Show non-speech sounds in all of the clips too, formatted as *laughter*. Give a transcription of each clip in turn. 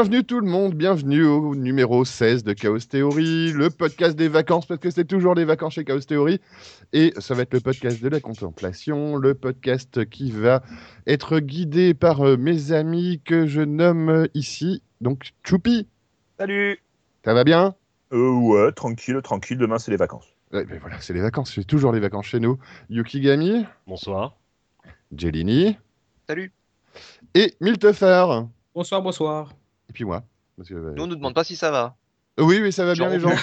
Bienvenue tout le monde, bienvenue au numéro 16 de Chaos Theory, le podcast des vacances, parce que c'est toujours les vacances chez Chaos Theory. Et ça va être le podcast de la contemplation, le podcast qui va être guidé par euh, mes amis que je nomme ici. Donc, Choupi, Salut ça va bien? Euh, Ouais, tranquille, tranquille, demain c'est les vacances. Ouais, ben voilà, c'est les vacances, c'est toujours les vacances chez nous. Yukigami, Bonsoir. Jelini Salut. et Miltefer. Bonsoir, bonsoir. Et puis moi. Parce que, euh, Nous, on nous demande pas si ça va. Oui, oui, ça va bien les gens. *laughs*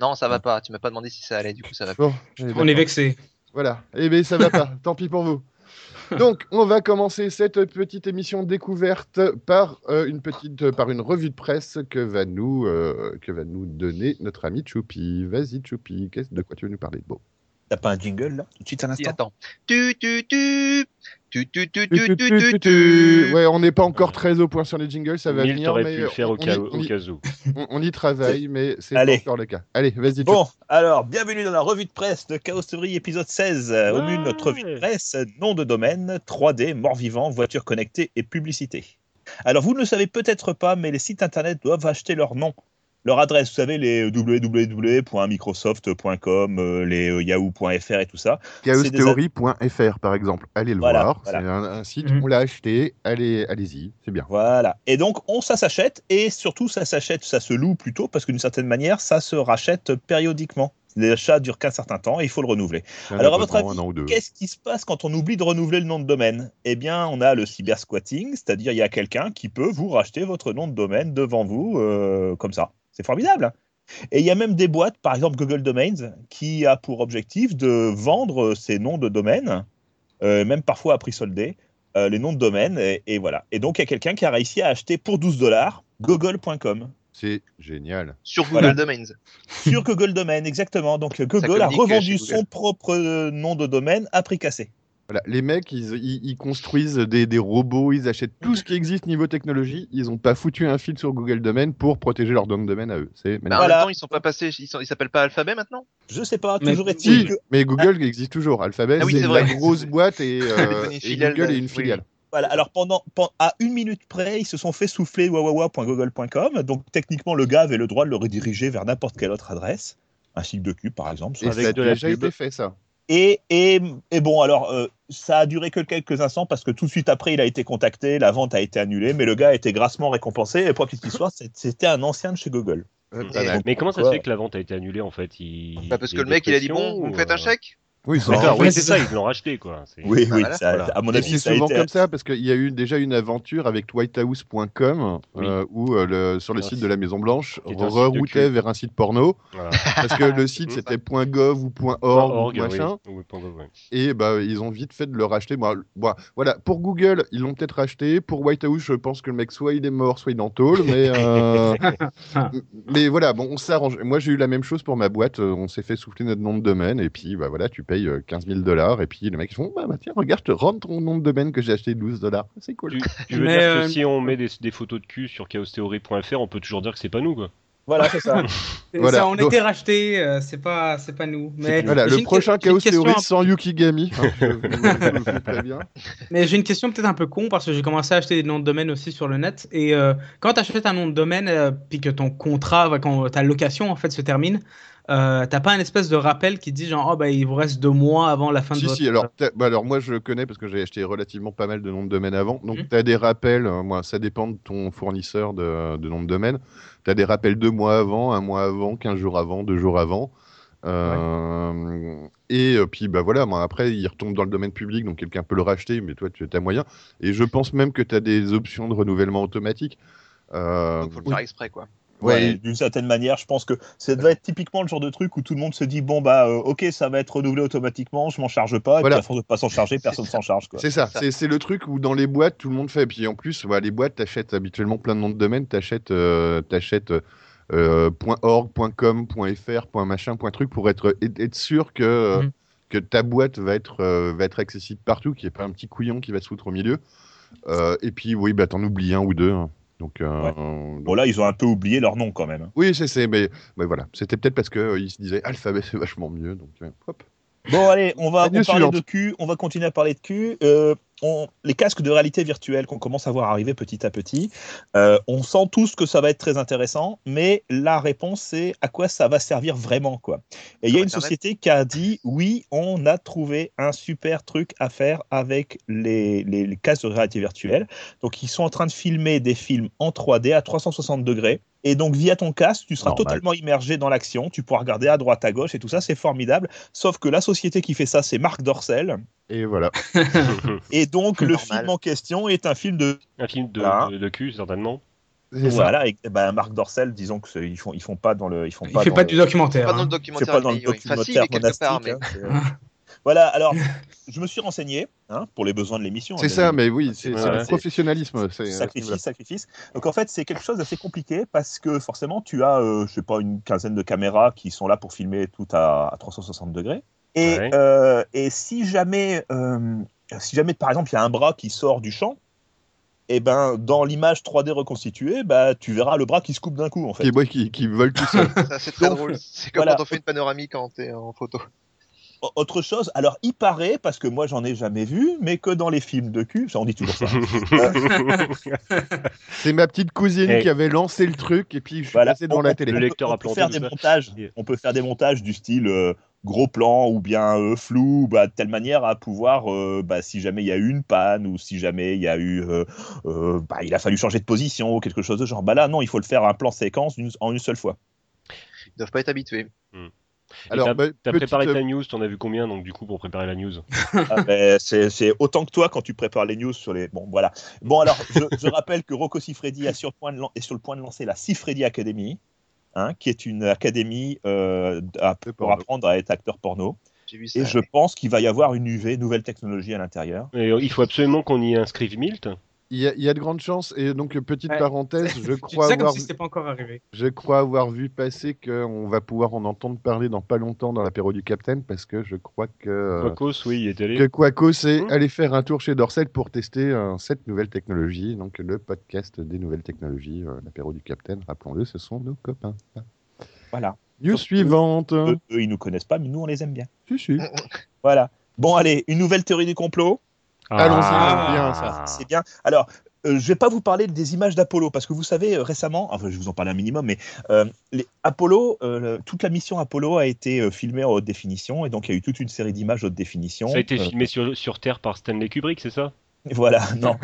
Non, ça va pas. Tu m'as pas demandé si ça allait, du coup, ça va. Bon, eh, On est vexé. Voilà. Eh bien, ça va pas. *laughs* Tant pis pour vous. Donc, on va commencer cette petite émission découverte par euh, une petite, euh, par une revue de presse que va nous, euh, que va nous donner notre ami Choupi. Vas-y, Choupi. Qu'est-ce de quoi tu veux nous parler de beau? T'as pas un jingle là? Tout de suite un Si, instant attends. Tu, tu, tu. Tu, tu, tu, Tu, tu, tu, tu, tu, tu, tu. Ouais, on n'est pas encore très au point sur les jingles, ça va Mille, venir, mais pu le faire on, au cas, y, au cas où. *laughs* on- on y travaille, mais c'est pas Allez. encore le cas. Allez, vas-y. Bon, alors, bienvenue dans la revue de presse de Chaos Theory épisode 16. Euh, Au Ouais. menu de notre revue de presse, nom de domaine, 3D, mort-vivant, voiture connectée et publicité. Alors, vous ne le savez peut-être pas, mais les sites internet doivent acheter leur nom. Leur adresse, vous savez, les www.microsoft.com, euh, les euh, yahoo.fr et tout ça. Chaostheory.fr par exemple. Allez le Voilà, voir. voilà. C'est un, un site, Mhm. on l'a acheté. Allez, allez-y, c'est bien. Voilà. Et donc, on, ça s'achète, et surtout, ça s'achète, ça se loue plutôt, parce que d'une certaine manière, ça se rachète périodiquement. Les achats durent qu'un certain temps et il faut le renouveler. Alors, à votre avis. Qu'est-ce qui se passe quand on oublie de renouveler le nom de domaine? Eh bien, on a le cybersquatting, c'est-à-dire il y a quelqu'un qui peut vous racheter votre nom de domaine devant vous, euh, comme ça. C'est formidable. hein. Et il y a même des boîtes, par exemple Google Domains, qui a pour objectif de vendre ces noms de domaine, euh, même parfois à prix soldé, euh, les noms de domaine, et, et voilà. Et donc, il y a quelqu'un qui a réussi à acheter pour 12 dollars google.com. C'est génial. Sur Google Voilà. Domains. Sur Google Domain, exactement. Donc, Google a communique revendu Google. son propre euh, nom de domaine à prix cassé. Voilà, les mecs, ils, ils- ils construisent des, des robots, ils achètent tout ce qui existe niveau technologie. Ils n'ont pas foutu un fil sur Google Domain pour protéger leur domaine à eux. C'est Mais en Voilà. ils sont pas passés. Ils s'appellent pas Alphabet maintenant? Je sais pas, Mais- toujours est-il Si, que mais Google existe toujours. Alphabet, Ah oui, c'est vrai. grosse boîte et, *laughs* euh, et Google de- est une oui, filiale. Voilà, alors pendant, pen- à une minute près, ils se sont fait souffler wawawa.google.com. Donc techniquement, le gars avait le droit de le rediriger vers n'importe quelle autre adresse, un site de cube par exemple. Et Avec ça a déjà été fait, ça. Et, et, et bon, alors euh, ça a duré que quelques instants parce que tout de suite après, il a été contacté, la vente a été annulée, mais le gars a été grassement récompensé. Et pour soit, c'est- c'était un ancien de chez Google. Mais comment ça se fait que la vente a été annulée en fait? Il... Bah, Parce que le mec, il a dit bon, vous ou, me faites un euh, chèque? Oui, c'est D'accord, ça. oui, c'est ils l'ont racheté quoi. C'est- Oui, Ah, oui, voilà. ça- Voilà. à mon avis, c'est souvent été. comme ça parce qu'il y a eu déjà une aventure avec whitehouse.com Oui. euh, où euh, le, sur le site de la Maison Blanche reroutait vers un site porno Voilà. parce que le site c'était *laughs* .gov ou .org, ou Org, machin Oui, point gov, oui. et bah ils ont vite fait de le racheter. Bon, bon, voilà pour Google ils l'ont peut-être racheté. Pour Whitehouse je pense que le mec soit il est mort soit il est en tôle mais euh, *laughs* mais voilà bon on s'arrange. Moi j'ai eu la même chose pour ma boîte. On s'est fait souffler notre nom de domaine et puis bah voilà tu payes euh, 15 000 dollars et puis les mecs ils font bah, bah, tiens regarde je te rends ton nom de domaine que j'ai acheté 12 dollars. C'est cool. Tu, tu *laughs* veux Mais, dire euh, que si on met des, des photos de cul sur chaostheory.fr, on peut toujours dire que c'est pas nous quoi. Voilà, c'est ça. *laughs* Voilà. Ça, on Donc- était racheté, euh, c'est pas, c'est pas nous. Mais Voilà, le prochain Chaos question Theory sans Yukigami. hein, je, je très bien. *laughs* Mais j'ai une question peut-être un peu con parce que j'ai commencé à acheter des noms de domaine aussi sur le net. Et euh, quand tu achètes un nom de domaine, euh, puis que ton contrat, quand ta location en fait se termine, euh, t'as pas un espèce de rappel qui dit genre, oh bah il vous reste deux mois avant la fin Si, de votre. si, alors, bah, alors moi je connais parce que j'ai acheté relativement pas mal de noms de domaine avant. Donc Mhm. tu as des rappels, euh, moi ça dépend de ton fournisseur de, de nom de domaine. Tu as des rappels deux mois avant, un mois avant, quinze jours avant, deux jours avant. Euh, Et euh, puis bah voilà, moi, après il retombe dans le domaine public, donc quelqu'un peut le racheter, mais toi tu as moyen. Et je pense même que tu as des options de renouvellement automatique. Euh, Donc, faut le faire exprès, quoi. Ouais, Ouais, et- d'une certaine manière, je pense que ça doit être typiquement le genre de truc où tout le monde se dit bon bah euh, ok ça va être renouvelé automatiquement, je m'en charge pas, et Voilà. puis à force de pas s'en charger, personne s'en charge. C'est ça, C'est le truc où dans les boîtes, tout le monde fait. Puis en plus, voilà, les boîtes, t'achètes habituellement plein de noms de domaine, t'achètes euh, t'achètes, euh, .org, .com, .fr, .machin, .truc pour être, sûr que, Mhm. que ta boîte va être, euh, va être accessible partout, qu'il n'y ait pas un petit couillon qui va se foutre au milieu. Euh, et puis oui, bah, t'en oublies un ou deux. hein. Donc, euh, Ouais. donc- Bon là ils ont un peu oublié leur nom quand même. hein. oui, c'est, c'est, mais, mais voilà, c'était peut-être parce qu'ils se disaient alphabet c'est vachement mieux. Donc, euh, hop. Bon allez, on va on suivante. de cul, on va continuer à parler de cul. On, les casques de réalité virtuelle qu'on commence à voir arriver petit à petit, euh, on sent tous que ça va être très intéressant, mais la réponse c'est à quoi ça va servir vraiment quoi. Et il y a une Internet société qui a dit oui, on a trouvé un super truc à faire avec les, les, les casques de réalité virtuelle. Donc ils sont en train de filmer des films en 3D à 360 degrés. Et donc via ton casque, tu seras Normal. totalement immergé dans l'action. Tu pourras regarder à droite, à gauche et tout ça, c'est formidable. Sauf que la société qui fait ça, c'est Marc Dorcel. Et voilà. *laughs* *laughs* Et donc le Normal. film en question est un film de Un film de, Voilà. de, de cul, certainement. C'est ça. voilà. Et, ben, Marc Dorcel, disons que c'est- ils font ils font pas dans le ils font Il pas fait dans pas le- du documentaire. Pas dans le hein. c'est documentaire. pas dans le documentaire part, monastique. mais- hein, *laughs* voilà. Alors *laughs* je me suis renseigné hein, pour les besoins de l'émission. C'est ça, mais oui, c'est du professionnalisme. niveau-là. sacrifice, sacrifice. Donc en fait, c'est quelque chose d'assez compliqué parce que forcément, tu as, euh, je sais pas, une quinzaine de caméras qui sont là pour filmer tout à, à 360 degrés. Et, Ouais. euh, et si jamais, euh, si jamais, par exemple, il y a un bras qui sort du champ, et ben dans l'image 3D reconstituée, bah tu verras le bras qui se coupe d'un coup en fait. Qui, qui, qui vole tout seul. *laughs* Ça, c'est très Donc, drôle. C'est comme voilà. quand on fait une panoramique en photo. Autre chose, alors il paraît, parce que moi j'en ai jamais vu, mais que dans les films de cul, ça on dit toujours ça. *laughs* C'est ma petite cousine Et- qui avait lancé le truc et puis je suis Voilà. passé devant On- la télé. Le on lecteur on peut faire des montages. On peut faire des montages du style euh, gros plan ou bien euh, flou, bah, de telle manière à pouvoir, euh, bah, si jamais il y a eu une panne ou si jamais il y a eu, euh, euh, bah, il a fallu changer de position ou quelque chose de genre. Bah là, non, il faut le faire un plan séquence en une seule fois. Ils doivent pas être habitués. Alors, t'as bah, t'as petite- préparé ta news, t'en as vu combien donc du coup pour préparer la news? Ah, *laughs* ben, c'est autant que toi quand tu prépares les news sur les. Bon, voilà. Bon, alors, je, je rappelle que Rocco Siffredi est sur, le point de lan- est sur le point de lancer la Siffredi Academy, hein, qui est une académie euh, à- pour porno. apprendre à être acteur porno. J'ai vu ça. Et je pense qu'il va y avoir une UV, nouvelle technologie à l'intérieur. Euh, il faut absolument qu'on y inscrive Milt. Il y, a, il y a de grandes chances. Et donc, petite Ouais. parenthèse, *laughs* je crois, ça comme avoir, si c'était pas encore arrivé. je crois avoir vu passer qu'on va pouvoir en entendre parler dans pas longtemps dans l'apéro du Capitaine parce que je crois que. Quacos, oui, il est allé. que Quaco, c'est Mmh. aller faire un tour chez Dorcel pour tester euh, cette nouvelle technologie. Donc, le podcast des nouvelles technologies, euh, l'apéro du Capitaine, rappelons-le, ce sont nos copains. Voilà. News suivante. Eux, eux, ils nous connaissent pas, mais nous, on les aime bien. Si, si. Voilà. Bon, allez, une nouvelle théorie du complot. Allons-y, Ah. c'est bien, ça. C'est bien. Alors, euh, je vais pas vous parler des images d'Apollo parce que vous savez euh, récemment, enfin je vais vous en parler un minimum, mais euh, les Apollo, euh, toute la mission Apollo a été euh, filmée en haute définition et donc il y a eu toute une série d'images haute définition. Ça a été Euh, filmé sur, sur Terre par Stanley Kubrick, c'est ça? Voilà, *laughs* non.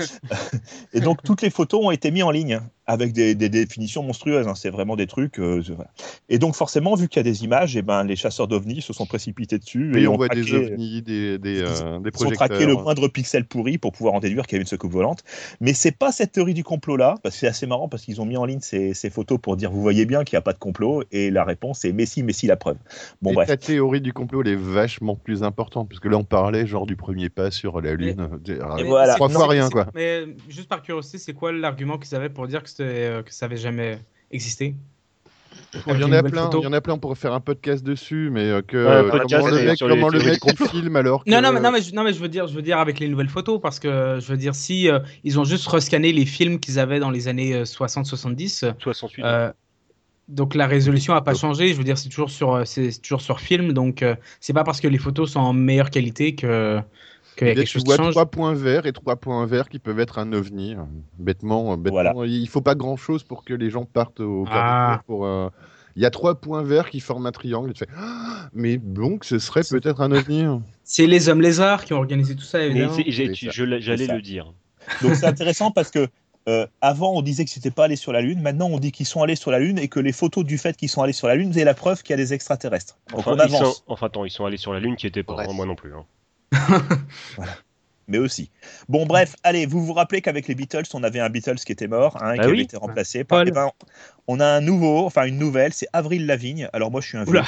et donc toutes les photos ont été mises en ligne avec des, des définitions monstrueuses. hein. C'est vraiment des trucs. euh, je- voilà. Et donc forcément, vu qu'il y a des images, et ben les chasseurs d'ovnis se sont précipités dessus Et et on ont voit traqué- des ovnis, des, des, euh, des ils ont traqué le moindre pixel pourri pour pouvoir en déduire qu'il y avait une secoupe volante. Mais c'est pas cette théorie du complot là, parce que c'est assez marrant parce qu'ils ont mis en ligne ces, ces photos pour dire vous voyez bien qu'il n'y a pas de complot et la réponse est mais si, mais si la preuve. Bon et bref. ta théorie du complot, elle est vachement plus importante, parce que là, on parlait genre du premier pas sur la Lune. Et Mais voilà. Trois fois rien, quoi. Mais juste par curiosité, c'est quoi l'argument qu'ils avaient pour dire que, euh, que ça avait jamais existé? Il y en a plein, il y en a plein, on pourrait faire un podcast dessus, mais euh, que Ouais, euh, un podcast comment le mec, les comment le mec il filme alors que... Non, non, mais, non, mais, je, non, mais je veux dire, je veux dire avec les nouvelles photos, parce que je veux dire, si euh, ils ont juste rescanné les films qu'ils avaient dans les années euh, 60-70, 68. euh, donc la résolution a pas changé. Je veux dire, c'est toujours sur, c'est toujours sur film, donc euh, c'est pas parce que les photos sont en meilleure qualité que qu'il y a quelque tu chose qui vois change. trois points verts et trois points verts qui peuvent être un ovni. Bêtement, euh, bêtement. Voilà. il faut pas grand chose pour que les gens partent au Ah. pour. euh, Il y a trois points verts qui forment un triangle. Et tu fais, Ah, mais donc ce serait peut-être un ovni. hein. C'est les hommes lézards qui ont organisé tout ça, J'allais le dire. Donc c'est intéressant parce que euh, avant on disait que c'était pas allé sur la Lune, maintenant on dit qu'ils sont allés sur la Lune et que les photos du fait qu'ils sont allés sur la Lune c'est la preuve qu'il y a des extraterrestres. Donc Enfin, on ils sont, enfin, attends, ils sont allés sur la Lune qui était pas, hein, moi non plus. hein. Mais aussi. Bon bref, allez, vous vous rappelez qu'avec les Beatles on avait un Beatles qui était mort, hein, qui Ah avait oui. été remplacé par. Eh ben, on a un nouveau, enfin une nouvelle, c'est Avril Lavigne. Alors moi je suis un vieux,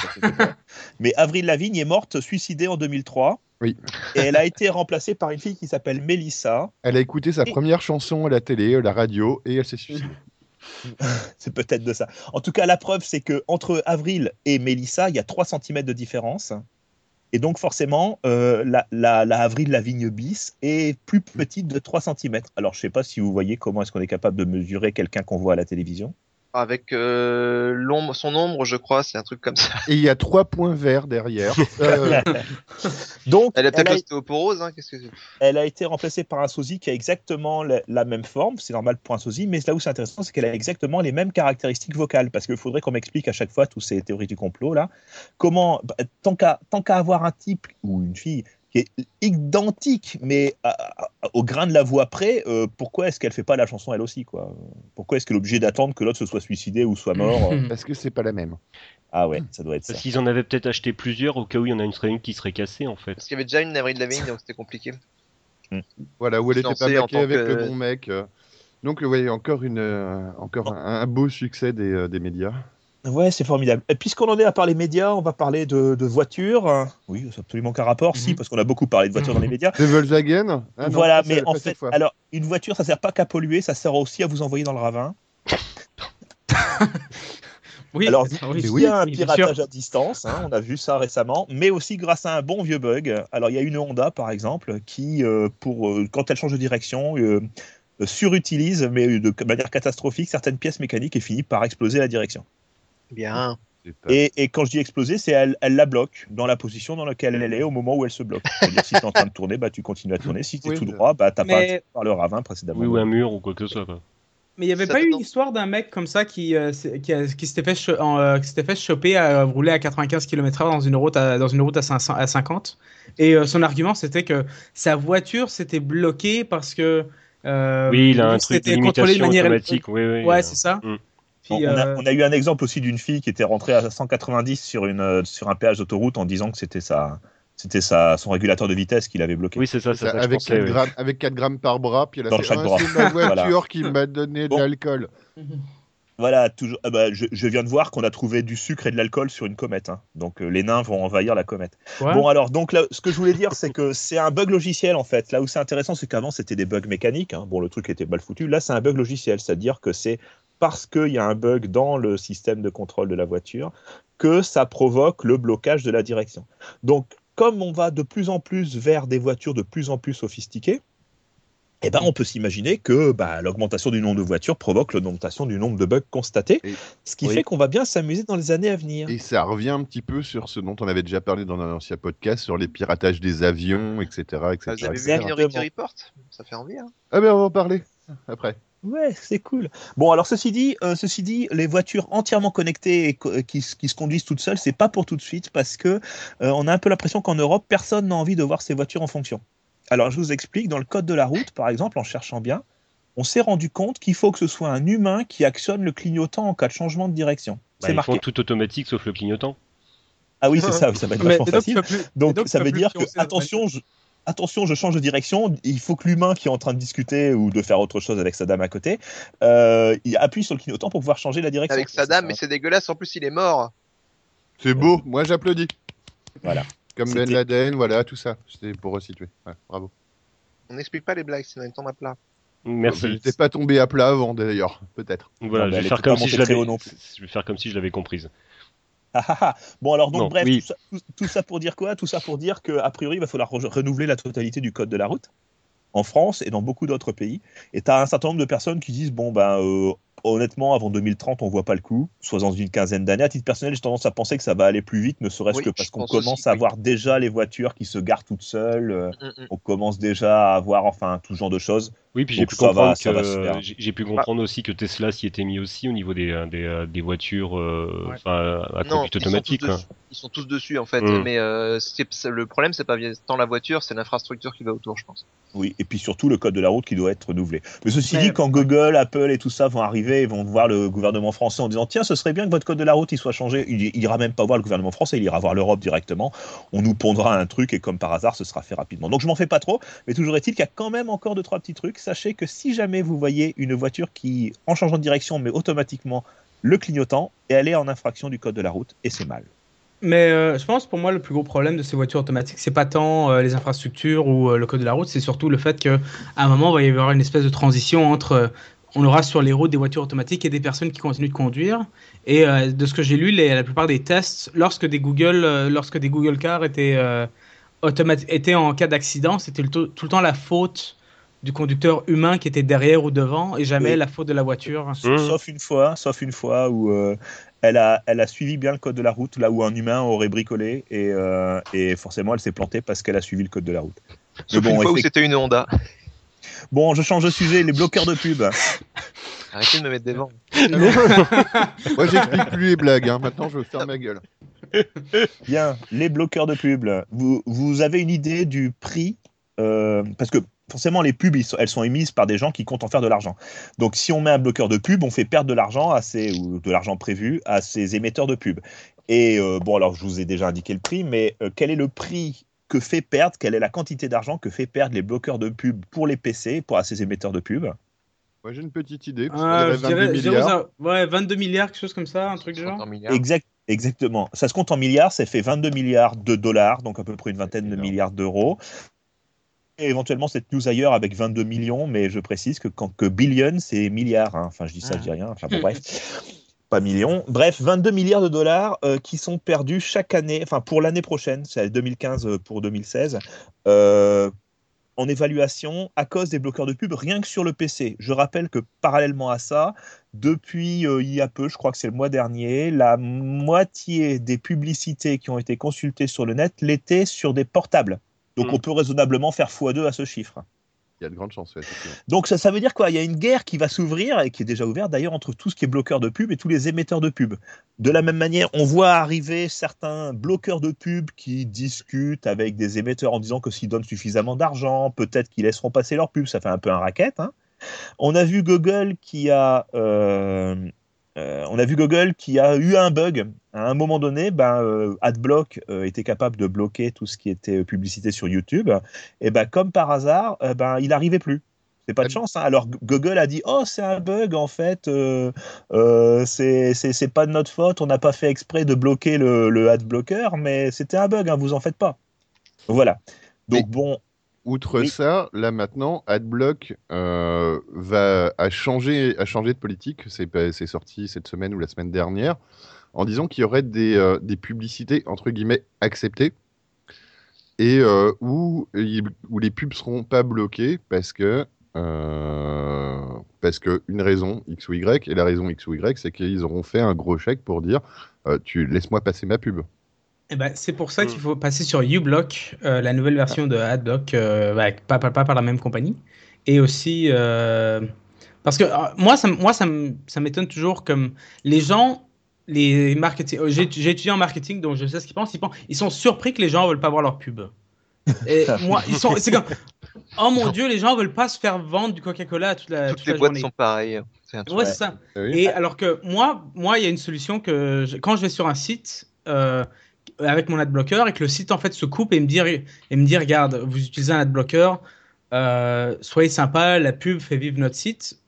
mais Avril Lavigne est morte suicidée en 2003. Oui. Et elle a été remplacée par une fille qui s'appelle Melissa. Elle a écouté sa Et- première chanson à la télé, à la radio, et elle s'est suicidée. *laughs* C'est peut-être de ça. En tout cas, la preuve, c'est que entre Avril et Mélissa, il y a 3 cm de différence. Et donc, forcément, euh, la, la, la Avril Lavigne bis est plus petite de 3 cm. Alors, je sais pas si vous voyez comment est-ce qu'on est capable de mesurer quelqu'un qu'on voit à la télévision. Avec euh, l'ombre, son ombre, je crois, c'est un truc comme ça. Et il y a trois points verts derrière. *laughs* Euh, *laughs* Donc, Elle a peut-être elle a- l'ostéoporose, hein, qu'est-ce que c'est? Elle a été remplacée par un sosie qui a exactement la, la même forme, c'est normal pour un sosie, mais là où c'est intéressant, c'est qu'elle a exactement les mêmes caractéristiques vocales, parce qu'il faudrait qu'on m'explique à chaque fois toutes ces théories du complot là, comment, bah, tant qu'à tant qu'à avoir un type ou une fille qui est identique, mais à- à- au grain de la voix près, euh, pourquoi est-ce qu'elle fait pas la chanson elle aussi quoi? Pourquoi est-ce qu'elle est obligée d'attendre que l'autre se soit suicidé ou soit mort? *laughs* Parce que c'est pas la même. Ah ouais, ça doit être ça. Parce qu'ils en avaient peut-être acheté plusieurs au cas où il y en a une serait une qui serait cassée en fait. Parce qu'il y avait déjà une Avril Lavigne, donc c'était compliqué. Voilà, où elle était pas maquée avec que- le bon mec. Donc, oui, encore, une, euh, encore un, un beau succès des, euh, des médias. Ouais, c'est formidable. Et puisqu'on en est à parler médias, on va parler de, de voitures. Oui, c'est absolument qu'un rapport, si, Mhm. parce qu'on a beaucoup parlé de voitures dans les médias. De Volkswagen Ah non, voilà, mais en fait, fois. alors, une voiture, ça sert pas qu'à polluer, ça sert aussi à vous envoyer dans le ravin. *laughs* Oui, Alors, oui, il y a un piratage à distance, hein, on a vu ça récemment, mais aussi grâce à un bon vieux bug. Alors, il y a une Honda, par exemple, qui, euh, pour, euh, quand elle change de direction, euh, surutilise, mais de manière catastrophique, certaines pièces mécaniques et finit par exploser la direction. Bien. Pas- Et, et quand je dis exploser, c'est elle, elle la bloque dans la position dans laquelle elle est au moment où elle se bloque. Si tu es en train de tourner, bah, tu continues à tourner. Si tu es Oui, tout droit, bah, tu n'as pas Mais- attiré par le ravin précédemment. Oui, ou un mur ou quoi que ce soit. Quoi. Mais il n'y avait Ça pas eu une histoire d'un mec comme ça qui, euh, s'est- qui, a- qui s'était fait, cho- en, euh, qui s'était fait choper à rouler à 95 km/h dans une route à, dans une route à, 500 à 50. Et euh, son argument, c'était que sa voiture s'était bloquée parce que. euh, oui, il a un truc de c'était contrôlé de limitation manière automatique. Oui, oui, Ouais, c'est ça. Mm. Puis, on, on a, euh, on a eu un exemple aussi d'une fille qui était rentrée à 190 sur, une, euh, sur un péage d'autoroute en disant que c'était sa, c'était sa, son régulateur de vitesse qui l'avait bloqué. Oui, c'est ça, c'est Ça, ça. que je avec, pensais, 4 oui. grammes, avec 4 grammes par bras, puis elle a Dans fait Ah, bras. c'est ma *laughs* voiture Voilà. qui m'a donné de l'alcool. Voilà, toujours, ah bah, je, je viens de voir qu'on a trouvé du sucre et de l'alcool sur une comète. hein. Donc euh, les nains vont envahir la comète. ouais. Bon, alors, donc là, ce que je voulais dire, c'est que c'est un bug logiciel en fait. Là où c'est intéressant, c'est qu'avant c'était des bugs mécaniques. hein. Bon, le truc était mal foutu. Là, c'est un bug logiciel, c'est-à-dire que c'est parce qu'il y a un bug dans le système de contrôle de la voiture que ça provoque le blocage de la direction. Donc, comme on va de plus en plus vers des voitures de plus en plus sophistiquées, eh ben, on peut s'imaginer que bah, l'augmentation du nombre de voitures provoque l'augmentation du nombre de bugs constatés, Et- ce qui oui. fait qu'on va bien s'amuser dans les années à venir. Et ça revient un petit peu sur ce dont on avait déjà parlé dans un ancien podcast, sur les piratages des avions, etc. etc., Ah, Vous avez vu Exactement. Minority Report Ça fait envie, hein Ah ben on va en parler après. Ouais, c'est cool. Bon, alors ceci dit, euh, ceci dit, les voitures entièrement connectées et co- qui, se conduisent toutes seules, c'est pas pour tout de suite parce que euh, on a un peu l'impression qu'en Europe, personne n'a envie de voir ces voitures en fonction. Alors, je vous explique. Dans le code de la route, par exemple, en cherchant bien, on s'est rendu compte qu'il faut que ce soit un humain qui actionne le clignotant en cas de changement de direction. Bah, c'est ils marqué. font tout automatique sauf le clignotant. Ah oui, c'est *laughs* ça. Ça va être vachement facile. plus- Donc, donc, ça veut dire que attention, je, attention, je change de direction. Il faut que l'humain qui est en train de discuter ou de faire autre chose avec sa dame à côté, euh, il appuie sur le clignotant pour pouvoir changer la direction. Avec sa dame, mais c'est dégueulasse, en plus il est mort. C'est beau, moi j'applaudis. Voilà. Comme Ben Laden, voilà, tout ça. C'était pour resituer. Ouais, bravo. On n'explique pas les blagues, sinon il tombe à plat. Merci. J'étais pas tombé à plat avant d'ailleurs, peut-être. Voilà, Non, mais je vais est faire comme si je. Je vais faire comme si je l'avais comprise. Ah, ah, ah. Bon alors donc Non, bref, oui. tout, ça, tout- tout ça pour dire quoi? Tout ça pour dire qu'a priori il va falloir re- renouveler la totalité du code de la route en France et dans beaucoup d'autres pays. Et tu as un certain nombre de personnes qui disent bon ben euh, honnêtement avant 2030 on voit pas le coup, soit dans une quinzaine d'années. À titre personnel j'ai tendance à penser que ça va aller plus vite, ne serait-ce Oui, que parce qu'on commence aussi, à oui. voir déjà les voitures qui se garent toutes seules. euh, Mm, mm. on commence déjà à avoir enfin tout ce genre de choses. Oui, puis j'ai pu va- comprendre ça va se que faire. j'ai j'ai pu comprendre aussi que Tesla s'y était mis aussi au niveau des des, des voitures euh, Ouais. à Non, conduite ils sont, tous automatique. Ils sont tous dessus en fait, Mm. mais euh, le problème c'est pas tant la voiture, c'est l'infrastructure qui va autour, je pense. Oui, et puis surtout le code de la route qui doit être renouvelé. Mais ceci dit, quand Google, Apple et tout ça vont arriver, ils vont voir le gouvernement français en disant tiens, ce serait bien que votre code de la route il soit changé. Il, il ira même pas voir le gouvernement français, il ira voir l'Europe directement. On nous pondra un truc et comme par hasard, ce sera fait rapidement. Donc je m'en fais pas trop, mais toujours est-il qu'il y a quand même encore deux trois petits trucs. Sachez que si jamais vous voyez une voiture qui, en changeant de direction, met automatiquement le clignotant, et elle est en infraction du code de la route, et c'est mal. Mais euh, je pense pour moi le plus gros problème de ces voitures automatiques, c'est pas tant euh, les infrastructures ou euh, le code de la route, c'est surtout le fait qu'à un moment il va y avoir une espèce de transition entre euh, on aura sur les routes des voitures automatiques et des personnes qui continuent de conduire. Et euh, de ce que j'ai lu, les- la plupart des tests, lorsque des Google, euh, lorsque des Google Cars étaient, étaient en cas d'accident, c'était tout le temps la faute du conducteur humain qui était derrière ou devant et jamais Oui. la faute de la voiture. Mmh. Sauf une fois, sauf une fois où euh, elle, a, elle a suivi bien le code de la route, là où un humain aurait bricolé, et, euh, et forcément elle s'est plantée parce qu'elle a suivi le code de la route. Sauf bon, une fois où c'était une Honda. Bon, je change de sujet, les bloqueurs de pub. *laughs* Arrêtez de me mettre des vents. *laughs* Moi, j'explique plus les blagues. hein. Maintenant, je faire ma gueule. Bien, les bloqueurs de pub. Vous, vous avez une idée du prix euh, Parce que forcément, les pubs, elles sont émises par des gens qui comptent en faire de l'argent. Donc, si on met un bloqueur de pub, on fait perdre de l'argent à ces, ou de l'argent prévu à ces émetteurs de pub. Et euh, bon, alors, je vous ai déjà indiqué le prix, mais euh, quel est le prix que fait perdre, quelle est la quantité d'argent que fait perdre les bloqueurs de pub pour les PC, pour à ces émetteurs de pub Moi, j'ai une petite idée. Ah, dirait 22 dirais- je dirais milliards. ça- ouais, 22 milliards, quelque chose comme ça, un truc du genre. Exact, exactement. Ça se compte en milliards, ça fait 22 milliards de dollars, donc à peu près une vingtaine de milliards d'euros. Et éventuellement cette news ailleurs avec 22 millions, mais je précise que quand que billion c'est milliards. hein. Enfin, je dis ça, je dis rien. Enfin, bon, bref, pas millions. Bref, 22 milliards de dollars euh, qui sont perdus chaque année, enfin pour l'année prochaine, c'est 2015 pour 2016. euh, en évaluation à cause des bloqueurs de pub rien que sur le PC. Je rappelle que parallèlement à ça, depuis euh, il y a peu, je crois que c'est le mois dernier, la moitié des publicités qui ont été consultées sur le net l'étaient sur des portables. Donc Mm. on peut raisonnablement faire x2 à ce chiffre. Il y a de grandes chances, ouais. Donc ça, ça veut dire quoi? Il y a une guerre qui va s'ouvrir et qui est déjà ouverte d'ailleurs entre tout ce qui est bloqueur de pub et tous les émetteurs de pub. De la même manière, on voit arriver certains bloqueurs de pub qui discutent avec des émetteurs en disant que s'ils donnent suffisamment d'argent, peut-être qu'ils laisseront passer leur pub. Ça fait un peu un racket. hein. On a vu Google qui a euh, euh, on a vu Google qui a eu un bug. À un moment donné, ben, euh, AdBlock euh, était capable de bloquer tout ce qui était publicité sur YouTube. Et ben, comme par hasard, ben, il n'arrivait plus. C'est pas de chance. hein. Alors Google a dit oh c'est un bug en fait, euh, euh, c'est pas de notre faute, on n'a pas fait exprès de bloquer le, le ad blocker, mais c'était un bug, hein, vous en faites pas. Voilà. Donc bon, Outre Oui. ça, là maintenant, AdBlock euh, va a changé, a changé de politique. C'est sorti cette semaine ou la semaine dernière, en disant qu'il y aurait des, euh, des publicités entre guillemets acceptées et euh, où, les pubs seront pas bloquées parce que parce que une raison X ou Y et la raison X ou Y, c'est qu'ils auront fait un gros chèque pour dire tu laisse-moi passer ma pub. Eh ben, c'est pour ça Mm. qu'il faut passer sur uBlock, euh, la nouvelle version de AdBlock, euh, bah, pas, pas- pas par la même compagnie. Et aussi, euh, parce que euh, moi, ça, moi ça, m'étonne toujours comme les gens, les marketing, euh, j'ai j'ai étudié en marketing, donc je sais ce qu'ils pensent. Ils, pensent, ils sont surpris que les gens veulent pas voir leur pub. Et *laughs* moi, ils sont, c'est comme, *laughs* oh mon dieu, les gens veulent pas se faire vendre du Coca-Cola toute la, Toutes toute les la boîtes journée. sont pareilles. C'est un truc. Ouais, c'est ça. Oui. Et alors que moi, moi, il y a une solution que je- quand je vais sur un site euh, avec mon adblocker et que le site en fait se coupe et me dire et me dire regarde, vous utilisez un adblocker, euh, soyez sympa, la pub fait vivre notre site,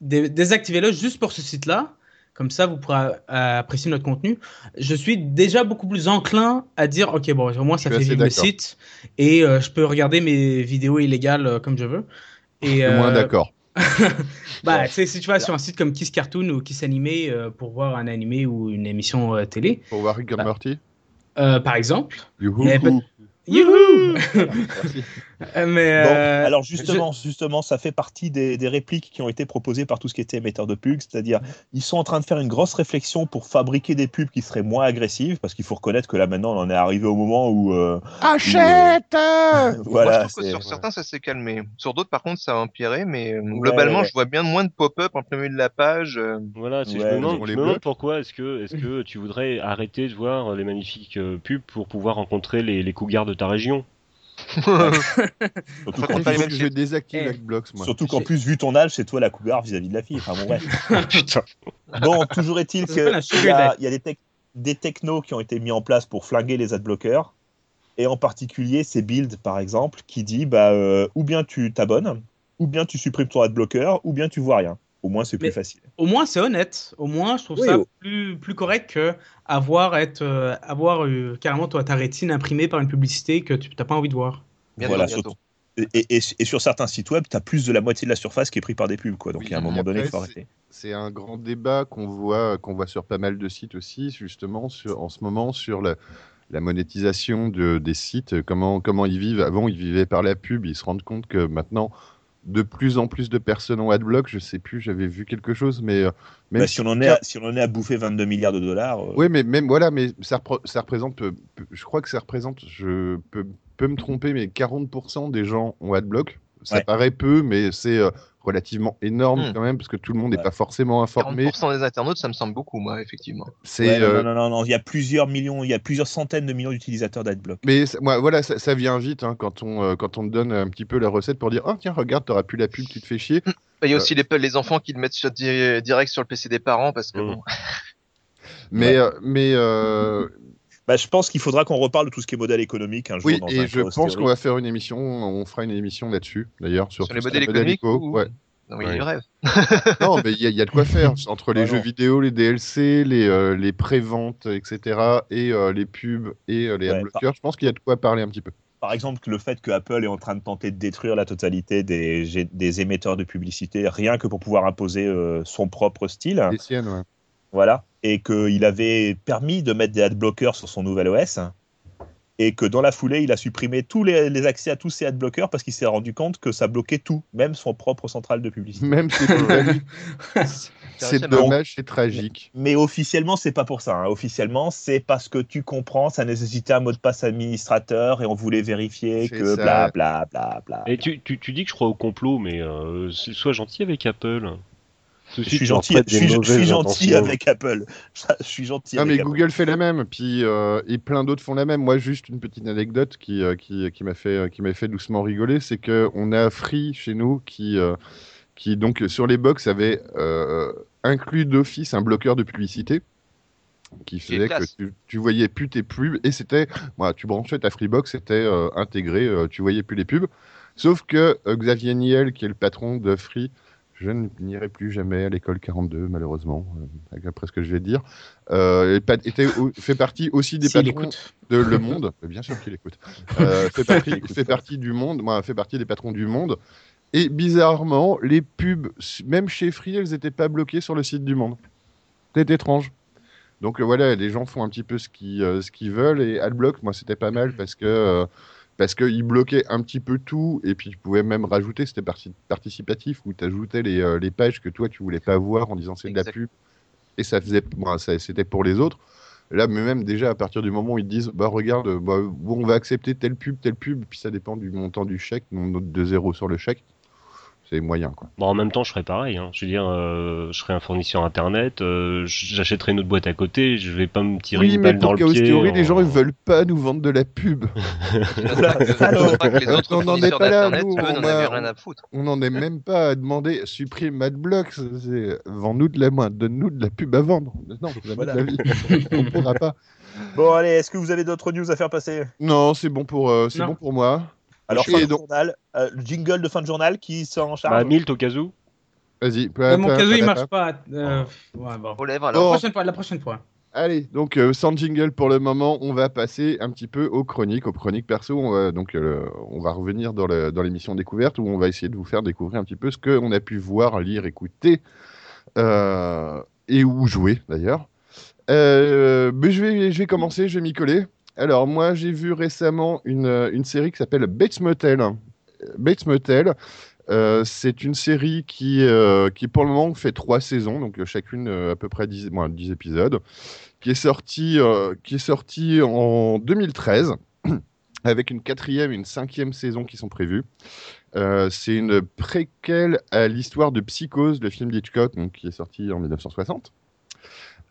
Dé- désactivez-le juste pour ce site-là. Comme ça, vous pourrez apprécier notre contenu. Je suis déjà beaucoup plus enclin à dire, ok, bon, au moins ça fait vivre le site et euh, je peux regarder mes vidéos illégales euh, comme je veux. Et, moins d'accord. *laughs* bah, si tu vas sur un site comme Kiss Cartoon ou Kiss Animé pour voir un animé ou une émission télé, Pour voir Rick and bah, Morty. Euh, par exemple. Youhou. Youhou *laughs* Euh, euh, alors justement, justement, ça fait partie des, des répliques qui ont été proposées par tout ce qui était émetteur de pubs, c'est-à-dire ils sont en train de faire une grosse réflexion pour fabriquer des pubs qui seraient moins agressives, parce qu'il faut reconnaître que là maintenant on en est arrivé au moment où euh, Achète *laughs* *laughs* voilà, je trouve que sur certains, ça s'est calmé. Sur d'autres, par contre, ça a empiré. Mais globalement, ouais. je vois bien moins de pop-up en plein milieu de la page. euh. Voilà, c'est- Ouais, je me demande, on je les me demande bloque. pourquoi est-ce que, est que tu voudrais arrêter de voir les magnifiques pubs pour pouvoir rencontrer les, les cougars de ta région? *laughs* surtout Faut qu'en plus, je shit. désactive Eh. Adblocks, moi. surtout qu'en plus, vu ton âge, c'est toi la cougar vis-à-vis de la fille. Enfin bon, bref. *laughs* Putain. Bon, toujours est-il qu'il y a, y des, tec- des technos qui ont été mis en place pour flinguer les adblockers. Et en particulier, c'est Build, par exemple, qui dit bah, euh, ou bien tu t'abonnes, ou bien tu supprimes ton adblocker, ou bien tu vois rien. Au moins, c'est plus Mais- facile. au moins, c'est honnête. Au moins, je trouve Oui, ça oh. plus, plus correct que avoir, être, euh, avoir euh, carrément toi, ta rétine imprimée par une publicité que tu n'as pas envie de voir. Bientôt, Voilà, bientôt. Et, et- et sur certains sites web, tu as plus de la moitié de la surface qui est pris par des pubs. Quoi. Donc, Oui, il y a un moment donné, il faut c'est- arrêter. C'est un grand débat qu'on voit, qu'on voit sur pas mal de sites aussi, justement, sur, en ce moment, sur la, la monétisation de, des sites, comment, comment ils vivent? Avant, ils vivaient par la pub, ils se rendent compte que maintenant, de plus en plus de personnes ont adblock. Je sais plus, j'avais vu quelque chose, mais euh, même Bah, si, on en est à, si on en est à bouffer 22 milliards de dollars. euh, Oui, mais même voilà, mais ça, ça représente, euh, je crois que ça représente, je peux, peux me tromper, mais 40% des gens ont adblock. Ça Ouais. paraît peu, mais c'est relativement énorme Hmm. quand même, parce que tout le monde n'est Ouais. pas forcément informé. 40% des internautes, ça me semble beaucoup, moi, effectivement. C'est, ouais, non, euh, non, non, non, non, il y a plusieurs millions, il y a plusieurs centaines de millions d'utilisateurs d'AdBlock. mais moi, voilà, ça, ça vient vite hein, quand on euh, quand on te donne un petit peu la recette pour dire, ah tiens, regarde, t'auras plus la pub qui te fait chier. Bah, Il y a aussi les, les enfants qui le mettent sur, di- direct sur le PC des parents parce que Mm. bon, Mais euh, mais euh, Bah, je pense qu'il faudra qu'on reparle de tout ce qui est modèle économique un jour. oui, dans et un je pense qu'on va faire une émission, on fera une émission là-dessus, d'ailleurs, sur, les modèles économiques. éco, ou- ouais. Non, mais il y Ouais. a du rêve. *laughs* Non, mais il y, a- il y a de quoi faire *laughs* entre les Ah jeux non. vidéo, les DLC, les, euh, les pré-ventes, etc. et euh, les pubs et euh, les Ouais, adblockers. Je pense qu'il y a de quoi parler un petit peu. Par exemple, le fait que Apple est en train de tenter de détruire la totalité des, des émetteurs de publicité, rien que pour pouvoir imposer euh, son propre style, Les siennes, ouais. Voilà, et qu'il avait permis de mettre des adblockers sur son nouvel OS, et que dans la foulée, il a supprimé tous les, les accès à tous ces adblockers parce qu'il s'est rendu compte que ça bloquait tout, même son propre centrale de publicité. Même si *laughs* c'est dommage, c'est tragique. Mais officiellement, c'est pas pour ça. hein. Officiellement, c'est parce que tu comprends, ça nécessitait un mot de passe administrateur et on voulait vérifier que ça. bla bla bla bla. Et tu, tu, tu dis que je crois au complot, mais euh, sois gentil avec Apple. Je suis gentil, je suis, je suis gentil avec Apple. *laughs* Je suis gentil Non, avec mais Apple. Google fait la même, puis euh, et plein d'autres font la même. Moi, juste une petite anecdote qui, euh, qui, qui m'a fait, euh, qui m'a fait doucement rigoler, c'est que on a Free chez nous qui, euh, qui donc sur les box avait euh, inclus d'office un bloqueur de publicité qui faisait que tu, tu voyais plus tes pubs et c'était, voilà, tu branchais ta Freebox, c'était euh, intégré, euh, tu voyais plus les pubs. Sauf que euh, Xavier Niel, qui est le patron de Free, je n'irai plus jamais à l'école 42, malheureusement, euh, après ce que je vais dire, euh, était, fait partie aussi des patrons de Le Monde. Bien sûr qu'il écoute. Euh, *laughs* fait, partie, fait partie du Monde, moi, fait partie des patrons du Monde. Et bizarrement, les pubs, même chez Free, elles n'étaient pas bloquées sur le site du Monde. C'était étrange. Donc euh, voilà, les gens font un petit peu ce qu'ils euh, ce qu'ils veulent. Et Adblock, moi, c'était pas mal parce que. Parce qu'ils bloquaient un petit peu tout, et puis tu pouvais même rajouter, c'était parti- participatif, où tu ajoutais les, euh, les pages que toi tu voulais pas voir en disant c'est de la pub, et ça faisait, bon, c'était pour les autres. Là, mais même déjà à partir du moment où ils disent, bah regarde, bah, on va accepter telle pub, telle pub, puis ça dépend du montant du chèque, de zéro sur le chèque, c'est moyen quoi. Bon, en même temps, je ferais pareil. hein. Je veux dire, euh, je serais un fournisseur internet, euh, j'achèterais une autre boîte à côté, je vais pas me tirer Oui, une mais balle dans pour le Chaos pied. Theory, les en- gens ils *laughs* veulent pas nous vendre de la pub. Je ne pas que les autres On n'en est fournisseurs pas là, d'Internet, nous, eux, on n'en a- avaient rien à foutre. On n'en est même pas à demander supprime AdBlock, vends-nous de la moins, donne-nous de la pub à vendre. Non, jamais Voilà. de la vie. *laughs* on pourra pas. Bon, allez, est-ce que vous avez d'autres news à faire passer? Non, c'est bon pour, euh, c'est bon pour moi. Alors, fin de donc- journal, euh, le jingle de fin de journal qui s'en Bah, charge Milt au cas où. Vas-y. Euh, mon casou, il marche pas. Euh, ouais, bon. Lèvres, La prochaine fois, la prochaine fois. Allez, donc euh, sans jingle pour le moment, on va passer un petit peu aux chroniques, aux chroniques perso. On va, donc, euh, on va revenir dans le- dans l'émission découverte où on va essayer de vous faire découvrir un petit peu ce qu'on a pu voir, lire, écouter euh, et où jouer d'ailleurs. Euh, mais je vais, je vais commencer, je vais m'y coller. Alors moi, j'ai vu récemment une, euh, une série qui s'appelle Bates Motel. Bates Motel, euh, c'est une série qui, euh, qui pour le moment fait trois saisons, donc chacune à peu près 10, bon, 10 épisodes, qui est sortie en 2013 *clears throat* avec une quatrième et une cinquième saison qui sont prévues. C'est une préquelle à l'histoire de Psychose, le film d'Hitchcock, qui est sorti en 1960.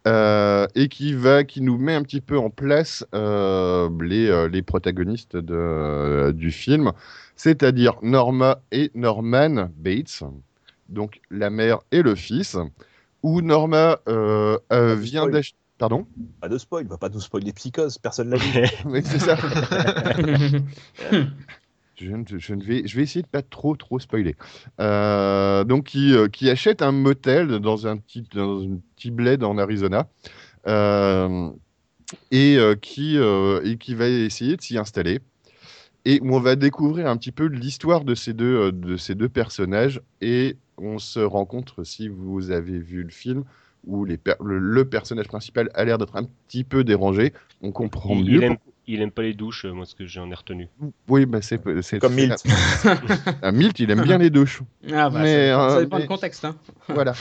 Euh, et qui va, qui nous met un petit peu en place euh, les, euh, les protagonistes de, euh, du film, c'est-à-dire Norma et Norman Bates, donc la mère et le fils, où Norma euh, euh, vient d'acheter. Pardon? Pas de spoil, va pas nous spoiler psychose, personne l'a vu. *laughs* Oui, c'est ça. *laughs* Je, ne- je ne vais, je vais essayer de pas trop trop spoiler. Euh, donc qui, euh, qui achète un motel dans un petit dans un petit bled en Arizona euh, et qui et qui va essayer de s'y installer et où on va découvrir un petit peu l'histoire de ces deux de ces deux personnages et on se rend compte si vous avez vu le film où les per- le, le personnage principal a l'air d'être un petit peu dérangé, on comprend Il, mieux aime, il aime pas les douches, euh, moi ce que j'en ai retenu. Oui, bah c'est c'est Comme Milt. *laughs* Ah, Milt, il aime bien les douches. Ah bah, Mais, ça, ça euh, dépend mais- du contexte. Hein. *laughs* voilà.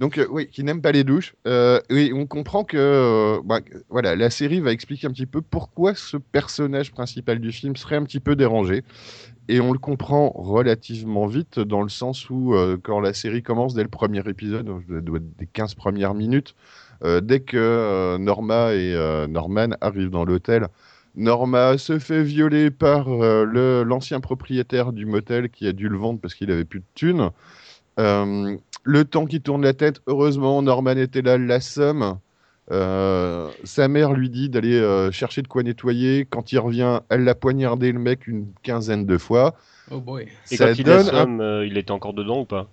Donc euh, oui, qui n'aime pas les douches. Euh, oui, on comprend que euh, bah, voilà, la série va expliquer un petit peu pourquoi ce personnage principal du film serait un petit peu dérangé. Et on le comprend relativement vite dans le sens où euh, quand la série commence dès le premier épisode, ça doit être des 15 premières minutes, dès que euh, Norma et euh, Norman arrivent dans l'hôtel, Norma se fait violer par euh, l'ancien propriétaire du motel qui a dû le vendre parce qu'il avait plus de thunes. Euh, le temps qui tourne la tête, heureusement, Norman était là, la somme. Euh, sa mère lui dit d'aller euh, chercher de quoi nettoyer. Quand il revient, elle l'a poignardé le mec une quinzaine de fois. Oh boy. Et Ça quand il donne euh, il était encore dedans ou pas?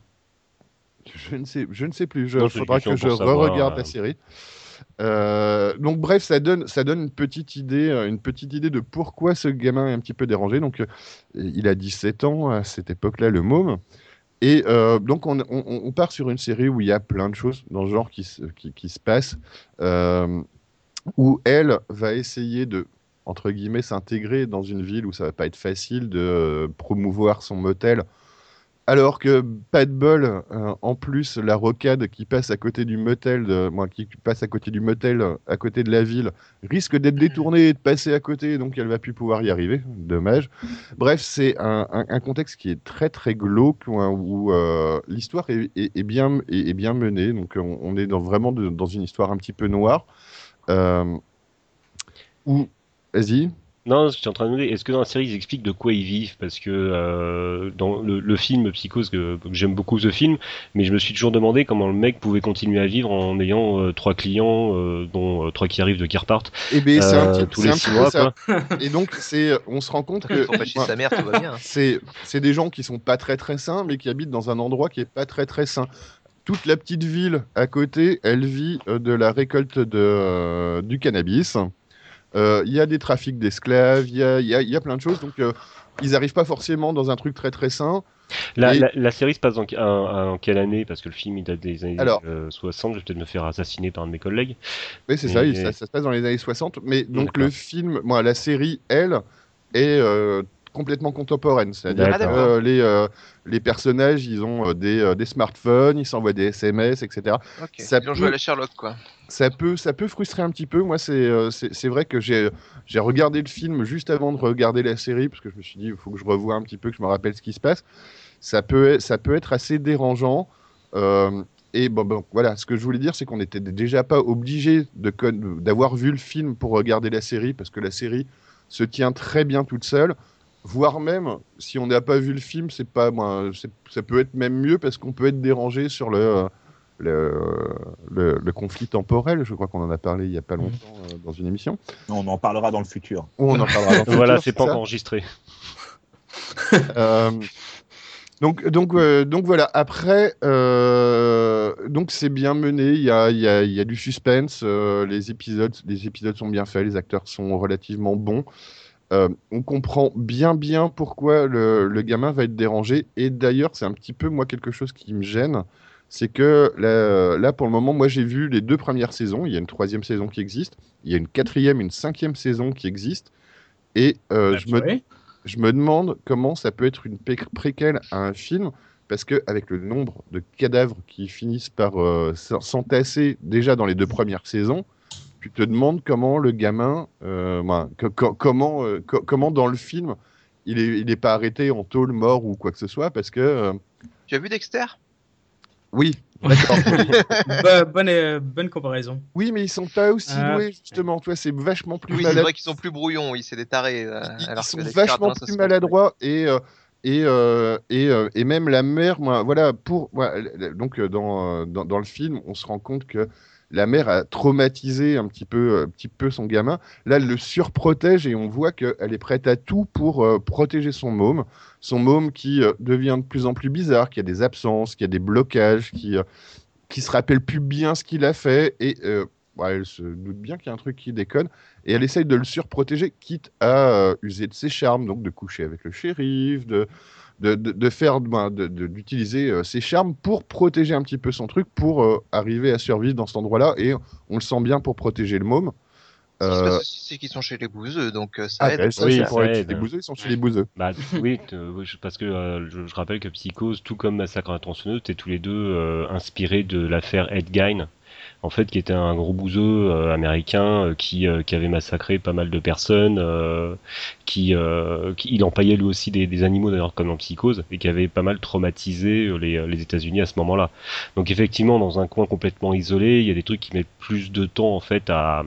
Je ne sais, je ne sais plus. Il faudra que je re-regarde euh. la série. Euh, donc bref, ça donne, ça donne une petite idée, euh, une petite idée de pourquoi ce gamin est un petit peu dérangé. Donc, euh, il a 17 ans à cette époque-là, le môme. Et euh, donc, on, on- on part sur une série où il y a plein de choses dans le genre qui, se- qui, qui se passent, où elle va essayer de, entre guillemets, s'intégrer dans une ville où ça va pas être facile de promouvoir son motel. Alors que pas de bol, euh, en plus la rocade qui passe à côté du motel, de, qui passe à côté du motel, euh, à côté de la ville, risque d'être détournée et de passer à côté, donc elle va plus pouvoir y arriver. Dommage. Bref, c'est un, un- un contexte qui est très très glauque où, où, euh, l'histoire est, est- est bien est, est bien menée. Donc on, on est dans, vraiment de- dans une histoire un petit peu noire. Euh, où, vas-y. Non, je suis en train de me demander, est-ce que dans la série ils expliquent de quoi ils vivent? Parce que euh, dans le, le film Psychose, que, que j'aime beaucoup ce film, mais je me suis toujours demandé comment le mec pouvait continuer à vivre en ayant euh, trois clients, euh, dont euh, trois qui arrivent, deux qui repartent, Et ben c'est un petit, tous c'est les un six mois. ça. *laughs* Et donc c'est, on se rend compte que Faut pas chez sa mère, tout va bien. *laughs* c'est c'est des gens qui sont pas très très sains, mais qui habitent dans un endroit qui est pas très très sain. Toute la petite ville à côté, elle vit euh, de la récolte de, euh, du cannabis. Euh, Il y a des trafics d'esclaves, il y a, il y a- il y a plein de choses. Donc, euh, ils n'arrivent pas forcément dans un truc très très sain. La, Et- la, la série se passe en, en- en quelle année? Parce que le film il date des années Alors. euh, 60, je vais peut-être me faire assassiner par un de mes collègues. Oui, c'est Mais- ça, il- ça, ça se passe dans les années 60. Mais donc, le film, moi, la série, elle, est euh, complètement contemporaine. C'est-à-dire euh, les, euh, les personnages, ils ont euh, des, euh, des smartphones, ils s'envoient des SMS, etc. Ok. Ça Ils ont peut- joué à la Sherlock, quoi. Ça peut, ça peut frustrer un petit peu. Moi, c'est euh, vrai que j'ai regardé le film juste avant de regarder la série, parce que je me suis dit, il faut que je revoie un petit peu, que je me rappelle ce qui se passe. Ça peut, ça peut être assez dérangeant. Euh, et bon, voilà, ce que je voulais dire, c'est qu'on n'était déjà pas obligé d'avoir vu le film pour regarder la série, parce que la série se tient très bien toute seule. Voire même, si on n'a pas vu le film, c'est pas, ça peut être même mieux parce qu'on peut être dérangé sur le, le, le, le conflit temporel. Je crois qu'on en a parlé il y a pas longtemps euh, dans une émission. On en parlera dans le futur. On en parlera dans le *laughs* voilà, futur, c'est pas enregistré. *laughs* Euh, donc, donc, euh, donc voilà. Après, euh, donc c'est bien mené. Il y a, il y a, il y a du suspense. euh, les épisodes, les épisodes sont bien faits. Les acteurs sont relativement bons. Euh, on comprend bien, bien pourquoi le, le gamin va être dérangé. Et d'ailleurs, c'est un petit peu moi quelque chose qui me gêne. C'est que là, là, pour le moment, moi j'ai vu les deux premières saisons. Il y a une troisième saison qui existe. Il y a une quatrième, une cinquième saison qui existe. Et euh, je me Ouais. je me demande comment ça peut être une préquelle à un film, parce que avec le nombre de cadavres qui finissent par euh, s'en- s'entasser déjà dans les deux premières saisons, tu te demandes comment le gamin, euh, ben, co- co- comment, euh, co- comment dans le film, il est, il est pas arrêté en tôle, mort ou quoi que ce soit, parce que euh, Tu as vu Dexter? Oui, *laughs* d'accord. Bo- bonne, euh, bonne comparaison. oui, mais ils sont pas aussi Ah. doués justement. Toi, c'est vachement plus Oui, c'est vrai qu'ils sont plus brouillons, oui, c'est des tarés. euh, ils, alors ils sont que vachement à plus se maladroits et euh, et, euh, et, euh, et même la mère, moi, voilà, pour moi, elle- donc euh, dans, euh, dans, dans le film, on se rend compte que la mère a traumatisé un petit peu, un petit peu son gamin. Là, elle le surprotège et on voit qu'elle est prête à tout pour euh, protéger son môme. Son môme qui euh, devient de plus en plus bizarre, qui a des absences, qui a des blocages, qui, euh, se rappelle plus bien ce qu'il a fait et euh, bah, elle se doute bien qu'il y a un truc qui déconne et elle essaye de le surprotéger, quitte à euh, user de ses charmes, donc de coucher avec le shérif, de, de, de, de faire, ben, de- de- d'utiliser euh, ses charmes pour protéger un petit peu son truc, pour euh, arriver à survivre dans cet endroit-là. Et on le sent bien pour protéger le môme. Ce qui se Euh, passe aussi, c'est qu'ils sont chez les bouseux, donc euh, ça ah, aide. ben, ça, Oui, pour être aide. les bouseux, ils sont chez les bouseux. Bah oui, oui, parce que euh, je, je rappelle que Psychose, tout comme Massacre à la tronçonneuse, étaient tous les deux euh, inspirés de l'affaire Ed Gein, en fait, qui était un gros bouseux euh, américain euh, qui, euh, qui avait massacré pas mal de personnes, qui, qui- il empaillait lui aussi des, des animaux d'ailleurs comme dans Psychose, et qui avait pas mal traumatisé les, les États-Unis à ce moment-là. Donc effectivement, dans un coin complètement isolé, il y a des trucs qui mettent plus de temps en fait à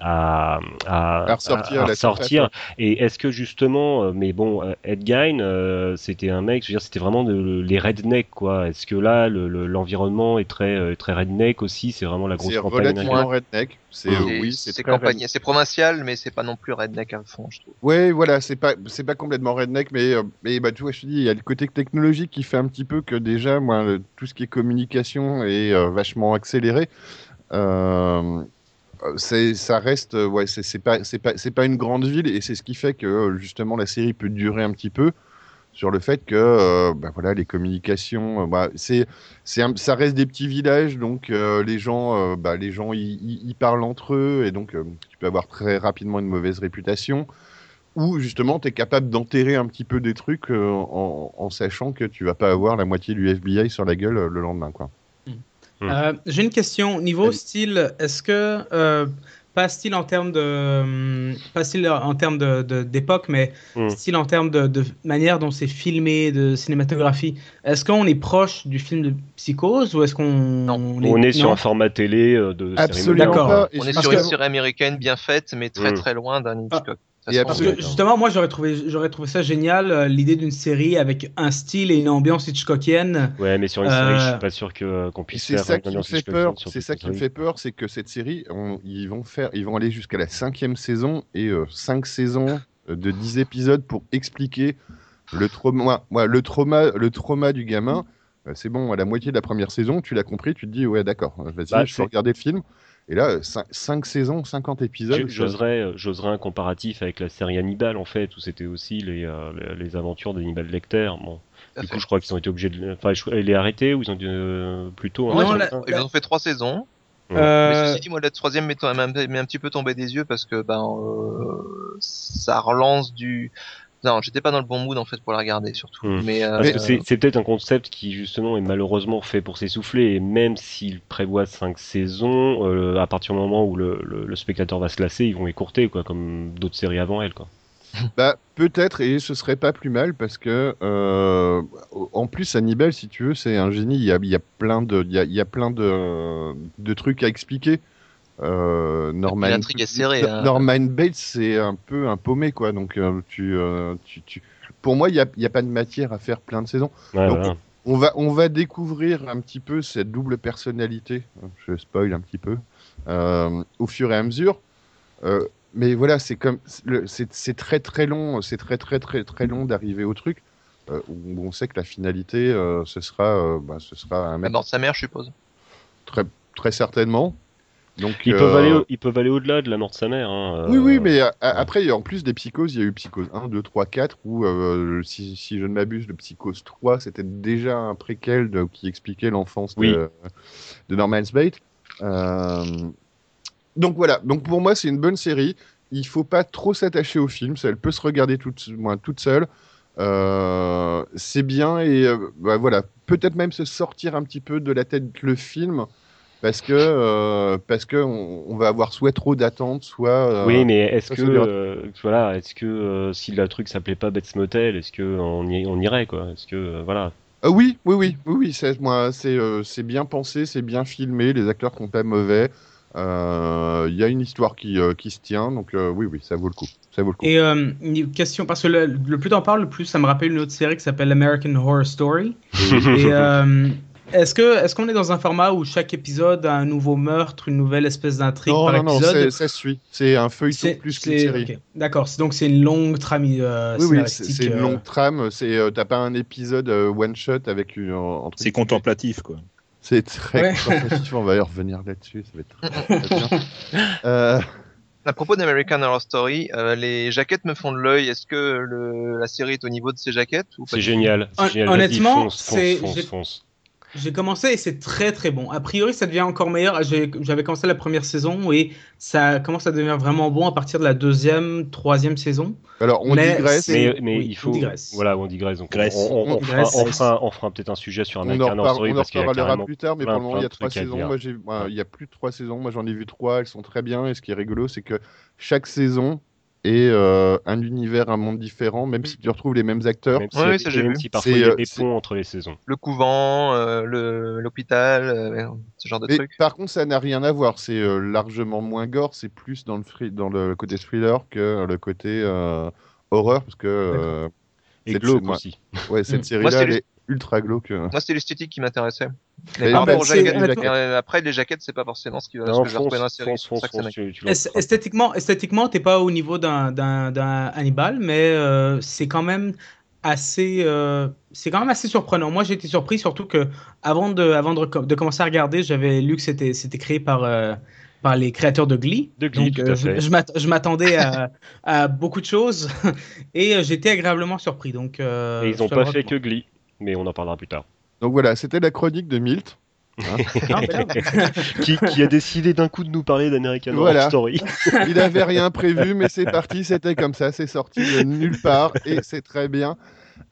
à, à, surface, Et est-ce que justement, mais bon, Ed Gein, euh, c'était un mec, je veux dire, c'était vraiment de- les rednecks, quoi. Est-ce que là, le- le- l'environnement est très, très redneck aussi? C'est vraiment la grosse C'est relativement redneck. C'est euh, oui, c'est campagne- c'est provincial, mais c'est pas non plus redneck à fond, je trouve. Ouais, voilà, c'est pas c'est pas complètement redneck, mais euh, mais bah tu vois, je te dis, il y a le côté technologique qui fait un petit peu que déjà, moi, le- tout ce qui est communication est euh, vachement accéléré. C'est ça reste, ouais, c'est pas c'est pas c'est pas une grande ville et c'est ce qui fait que justement la série peut durer un petit peu sur le fait que euh, bah, voilà les communications, euh, bah, c'est ça reste des petits villages donc euh, les gens euh, bah, les gens ils parlent entre eux et donc euh, tu peux avoir très rapidement une mauvaise réputation ou justement tu es capable d'enterrer un petit peu des trucs euh, en, en sachant que tu vas pas avoir la moitié du FBI sur la gueule euh, le lendemain quoi. Euh, J'ai une question. Niveau Allez. style, est-ce que, euh, pas style en termes de. hum, Pas style en termes de- d'époque, mais Hmm. style en termes de, de manière dont c'est filmé, de cinématographie. Est-ce qu'on est proche du film de Psychose ou est-ce qu'on. Non. est- On est sur un format télé euh, de série Absolument pas. On est sur une série américaine bien faite, mais très Mm. très loin d'un Hitchcock. Et se Parce que justement, moi j'aurais trouvé, j'aurais trouvé ça génial, euh, l'idée d'une série avec un style et une ambiance Hitchcockienne. Ouais, mais sur une Euh, série, je suis pas sûr que qu'on Et puisse c'est faire. ça qui me fait peur. C'est ça qui me fait peur, c'est que cette série, on- ils vont faire, ils vont aller jusqu'à la cinquième saison et euh, cinq saisons euh, de 10 épisodes pour expliquer le trauma, ouais, le trauma, le trauma du gamin. Euh, c'est bon, à la moitié de la première saison, tu l'as compris, tu te dis ouais d'accord, euh, vas-y, Bah, je peux regarder le film. Et là, 5 saisons, 50 épisodes. Ça- euh, j'oserais un comparatif avec la série Hannibal en fait, où c'était aussi les, euh, les, les aventures d'Hannibal Lecter. Bon, du fait. coup, je crois qu'ils ont été obligés de, enfin, je- il est arrêté ou ils ont dû euh, plutôt. Non, Non, ils, ont, la- ils ont fait trois saisons. Ouais. Mais Euh, ceci dit, moi, la troisième m'est un petit peu tombé des yeux parce que ben, euh, ça relance du. Non, j'étais pas dans le bon mood en fait pour la regarder surtout. Hmm. Mais, euh, Parce que c'est c'est peut-être un concept qui justement est malheureusement fait pour s'essouffler et même s'il prévoit cinq saisons, euh, à partir du moment où le, le, le spectateur va se lasser, ils vont écourter quoi, comme d'autres séries avant elle quoi. *laughs* Bah, peut-être, et ce serait pas plus mal parce que, euh, en plus, Hannibal, si tu veux, c'est un génie. Il y a, il y a plein de, il y a, il y a plein de, de trucs à expliquer. Euh, Norman, l'intrigue est serrée, hein. Norman Bates, c'est un peu un paumé, quoi. Donc, euh, tu, euh, tu, tu- pour moi, il n'y a, y a pas de matière à faire plein de saisons. Ouais, Donc. On va, on va découvrir un petit peu cette double personnalité. Je spoil un petit peu euh, au fur et à mesure. Euh, mais voilà, c'est comme c'est très très long, c'est très très très très long d'arriver au truc euh, où on sait que la finalité, euh, ce sera, euh, bah, ce sera un la mec mort de sa mère, je suppose. très très certainement. Donc Ils euh, peuvent aller, au- ils peuvent aller au-delà de la mort de sa mère. Hein, oui, euh, oui, mais a- a- après, en plus des psychoses, il y a eu Psychose 1, 2, 3, 4, où, euh, si, si je ne m'abuse, le Psychose 3, c'était déjà un préquel de- qui expliquait l'enfance Oui. de, de Norman Bates. Euh, donc voilà, donc pour moi, c'est une bonne série. Il faut pas trop s'attacher au film, elle peut se regarder toute, moi, toute seule. Euh, c'est bien et euh, bah, voilà, peut-être même se sortir un petit peu de la tête le film parce que euh, parce que on, on va avoir soit trop d'attentes, soit euh, Oui, mais est-ce que euh, voilà, est-ce que euh, si le truc s'appelait pas Bates Motel, est-ce que on, y, on irait quoi? Est-ce que euh, voilà Ah oui, oui, oui, oui, oui, c'est moi, c'est euh, c'est bien pensé, c'est bien filmé, les acteurs sont pas mauvais. Euh, Il y a une histoire qui, euh, qui se tient, donc euh, oui, oui, ça vaut le coup, ça vaut le coup. Et euh, une question, parce que le, le plus t'en parles, le plus ça me rappelle une autre série qui s'appelle American Horror Story. Et euh, est-ce que est-ce qu'on est dans un format où chaque épisode a un nouveau meurtre, une nouvelle espèce d'intrigue non, par non, non, épisode c'est- ça suit. C'est un feuilleton plus qu'une série. ok. D'accord, donc c'est une longue trame euh, Oui, oui, c'est une euh, longue trame. C'est euh, t'as pas un épisode euh, one shot avec une. C'est contemplatif, quoi. C'est très Ouais. contemplatif. On va y revenir là-dessus. Ça va être très, très *laughs* bien. Euh, À propos d'American Horror Story, euh, les jaquettes me font de l'œil. Est-ce que le, la série est au niveau de ces jaquettes C'est génial. génial. Honnêtement, fonce, c'est- fonce, j'ai- commencé et c'est très très bon. A priori, ça devient encore meilleur. J'avais commencé la première saison et ça commence à devenir vraiment bon à partir de la deuxième, troisième saison. Alors, on Mais digresse. Mais, mais oui, il on faut. digresse. Voilà, on digresse. Donc, Grèce. on, on- on On fera, digresse. on fera- on fera peut-être un sujet sur Story on en parce qu'il y a reparlera plus tard, mais plein, pour le moment, il y a trois saisons. Moi, il y a plus de trois saisons. Moi, j'en ai vu trois. Elles sont très bien. Et ce qui est rigolo, c'est que chaque saison est euh, un univers, un monde différent, même si tu retrouves les mêmes acteurs. Même si, Ouais, oui, ça, j'ai vu. si parfois C'est, il y a euh, des c'est- ponts entre les saisons. Le couvent, euh, l'hôpital, euh, ce genre de Mais trucs. par contre, ça n'a rien à voir. C'est euh, largement moins gore. C'est plus dans le, free- dans le côté thriller que le côté euh, horreur. Parce que euh, Et cette- glauque moi- aussi. ouais, cette *laughs* Mm. série-là, c'est elle ultra glauque. Moi, c'était l'esthétique qui m'intéressait. Mais Ah, bah, c'est- mais, euh, après, les jaquettes, c'est pas forcément ce, qui va, vais retrouver dans la série. fonce, C'est fonce, fonce, tu, tu. Esthétiquement, esthétiquement, t'es pas au niveau d'un d'un d'un Hannibal, mais euh, c'est quand même assez, euh, c'est quand même assez surprenant. Moi, j'ai été surpris, surtout que avant de, avant de, de commencer à regarder, j'avais lu que c'était c'était créé par euh, par les créateurs de Glee. De Glee, Donc, tout euh, à je, fait. je m'att- je m'attendais à, à beaucoup de choses *laughs* et euh, j'étais agréablement surpris. Donc, euh, Et ils n'ont pas fait que. Glee, mais on en parlera plus tard. Donc voilà, c'était la chronique de Milt. *laughs* Mais non. qui, qui a décidé d'un coup de nous parler d'American Voilà. Horror Story. *laughs* Il n'avait rien prévu, mais c'est parti, c'était comme ça, c'est sorti de nulle part et c'est très bien.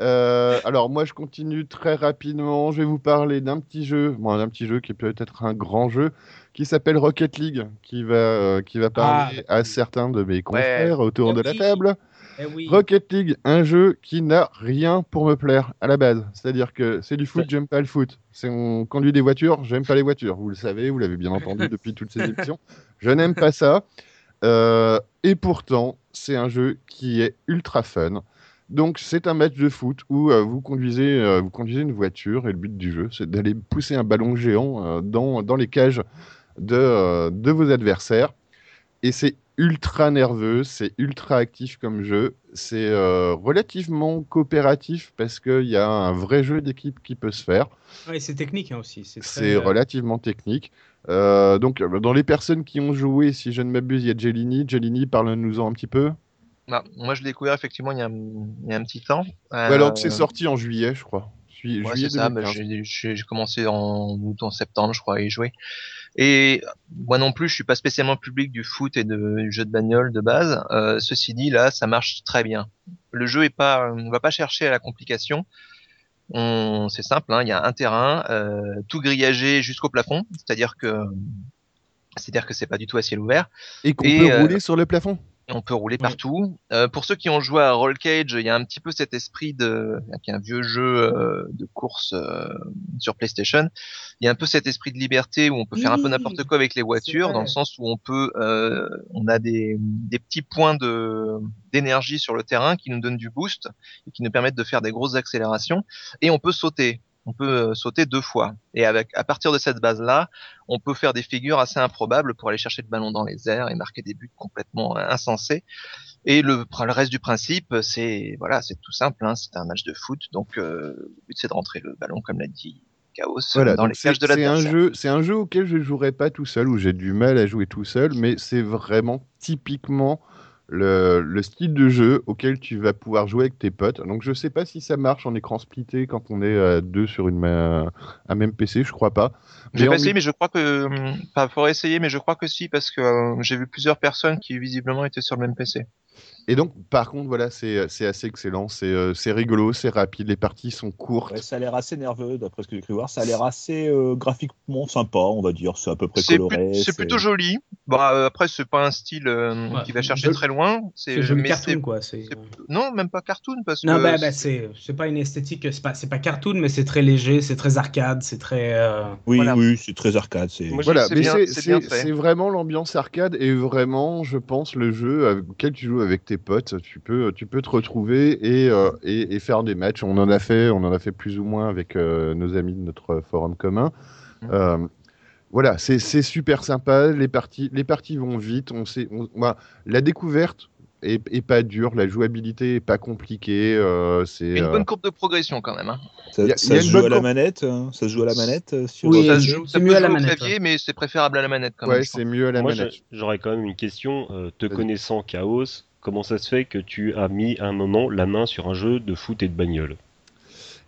Euh, alors moi je continue très rapidement, je vais vous parler d'un petit jeu, bon, d'un petit jeu qui peut être un grand jeu, qui s'appelle Rocket League, qui va, euh, qui va parler à certains de mes confrères autour de la table. Eh oui. Rocket League, un jeu qui n'a rien pour me plaire à la base. C'est-à-dire que c'est du foot, j'aime pas le foot. C'est on conduit des voitures, j'aime pas les voitures. Vous le savez, vous l'avez bien entendu *laughs* depuis toutes ces émissions. Je n'aime pas ça. Euh, et pourtant, c'est un jeu qui est ultra fun. Donc, c'est un match de foot où euh, vous, conduisez, euh, vous conduisez une voiture et le but du jeu, c'est d'aller pousser un ballon géant dans, dans les cages de, de vos adversaires. Et c'est ultra nerveux, c'est ultra actif comme jeu. C'est euh, relativement coopératif parce qu'il y a un vrai jeu d'équipe qui peut se faire. Ouais, c'est technique hein, aussi. C'est très, euh, relativement technique. Euh, donc, dans les personnes qui ont joué, si je ne m'abuse, il y a Jelini. Jelini, parle-nous-en un petit peu. Ah, moi, je l'ai découvert effectivement il y a, un- il y a un petit temps. Ouais, alors que c'est sorti en juillet, je crois. Ju- Ouais, juillet c'est ça. bah, 2015. j'ai- commencé en août, en septembre, je crois, à y jouer. Et moi non plus, je suis pas spécialement public du foot et de, du jeu de bagnole de base. Euh, ceci dit, là, ça marche très bien. Le jeu est pas, on va pas chercher à la complication. On, c'est simple, hein, il y a un terrain, euh, tout grillagé jusqu'au plafond, c'est-à-dire que, c'est-à-dire que c'est pas du tout à ciel ouvert. Et qu'on et, peut euh, rouler sur le plafond. On peut rouler Ouais. partout. Euh, pour ceux qui ont joué à Roll Cage, il y a un petit peu cet esprit de, qui est un vieux jeu euh, de course euh, sur PlayStation. Il y a un peu cet esprit de liberté où on peut faire un peu n'importe quoi avec les voitures, dans le sens où on peut, euh, on a des, des petits points de d'énergie sur le terrain qui nous donnent du boost et qui nous permettent de faire des grosses accélérations. Et on peut sauter. On peut euh, sauter deux fois. Et avec, à partir de cette base-là, on peut faire des figures assez improbables pour aller chercher le ballon dans les airs et marquer des buts complètement euh, insensés. Et le, le reste du principe, c'est voilà, c'est tout simple. Hein, c'est un match de foot, donc euh, le but c'est de rentrer le ballon, comme l'a dit Chaos, Voilà, dans les c'est cages de c'est un jeu, c'est un jeu auquel je jouerai pas tout seul, où j'ai du mal à jouer tout seul, mais c'est vraiment typiquement le, le style de jeu auquel tu vas pouvoir jouer avec tes potes. Donc je sais pas si ça marche en écran splitté quand on est à deux sur une ma- un même PC, je crois pas. J'ai pas essayé, mais je crois que, enfin, faudrait essayer, mais je crois que si, parce que euh, j'ai vu plusieurs personnes qui visiblement étaient sur le même PC. Et donc par contre voilà, c'est c'est assez excellent, c'est euh, c'est rigolo, c'est rapide, les parties sont courtes. Ouais, ça a l'air assez nerveux, d'après ce que j'ai cru voir. Ça a l'air assez euh, graphiquement sympa, on va dire. C'est à peu près coloré. c'est plutôt joli. Bah euh, après c'est pas un style euh, Ouais, qui va chercher très loin. C'est joli cartoon, quoi. Non, même pas cartoon parce Non, que bah, bah, c'est c'est pas une esthétique, c'est pas, pas cartoon, mais c'est très léger, c'est très arcade, c'est très. euh, Oui, Voilà. oui, c'est très arcade. C'est... Moi, Voilà, mais c'est vraiment l'ambiance arcade et vraiment, je pense, le jeu auquel tu joues avec tes potes, tu peux, tu peux te retrouver et, euh, et, et faire des matchs. On en a fait, on en a fait plus ou moins avec euh, nos amis de notre forum commun. Mhm. Euh, voilà, c'est c'est super sympa. Les parties, les parties vont vite. On sait, on- la découverte est, est pas dure, la jouabilité est pas compliquée. euh, c'est une bonne courbe de progression quand même. Hein. Ça, Il y a- ça il y a se joue à la manette hein Ça se joue à la manette sur Oui, ça se c'est- joue, c'est ça peut mieux à la manette, clavier, mais c'est préférable à la manette quand ouais, c'est mieux à la Moi, manette. j'a- j'aurais quand même une question. Euh, te connaissant Chaos, comment ça se fait que tu as mis un moment la main sur un jeu de foot et de bagnole?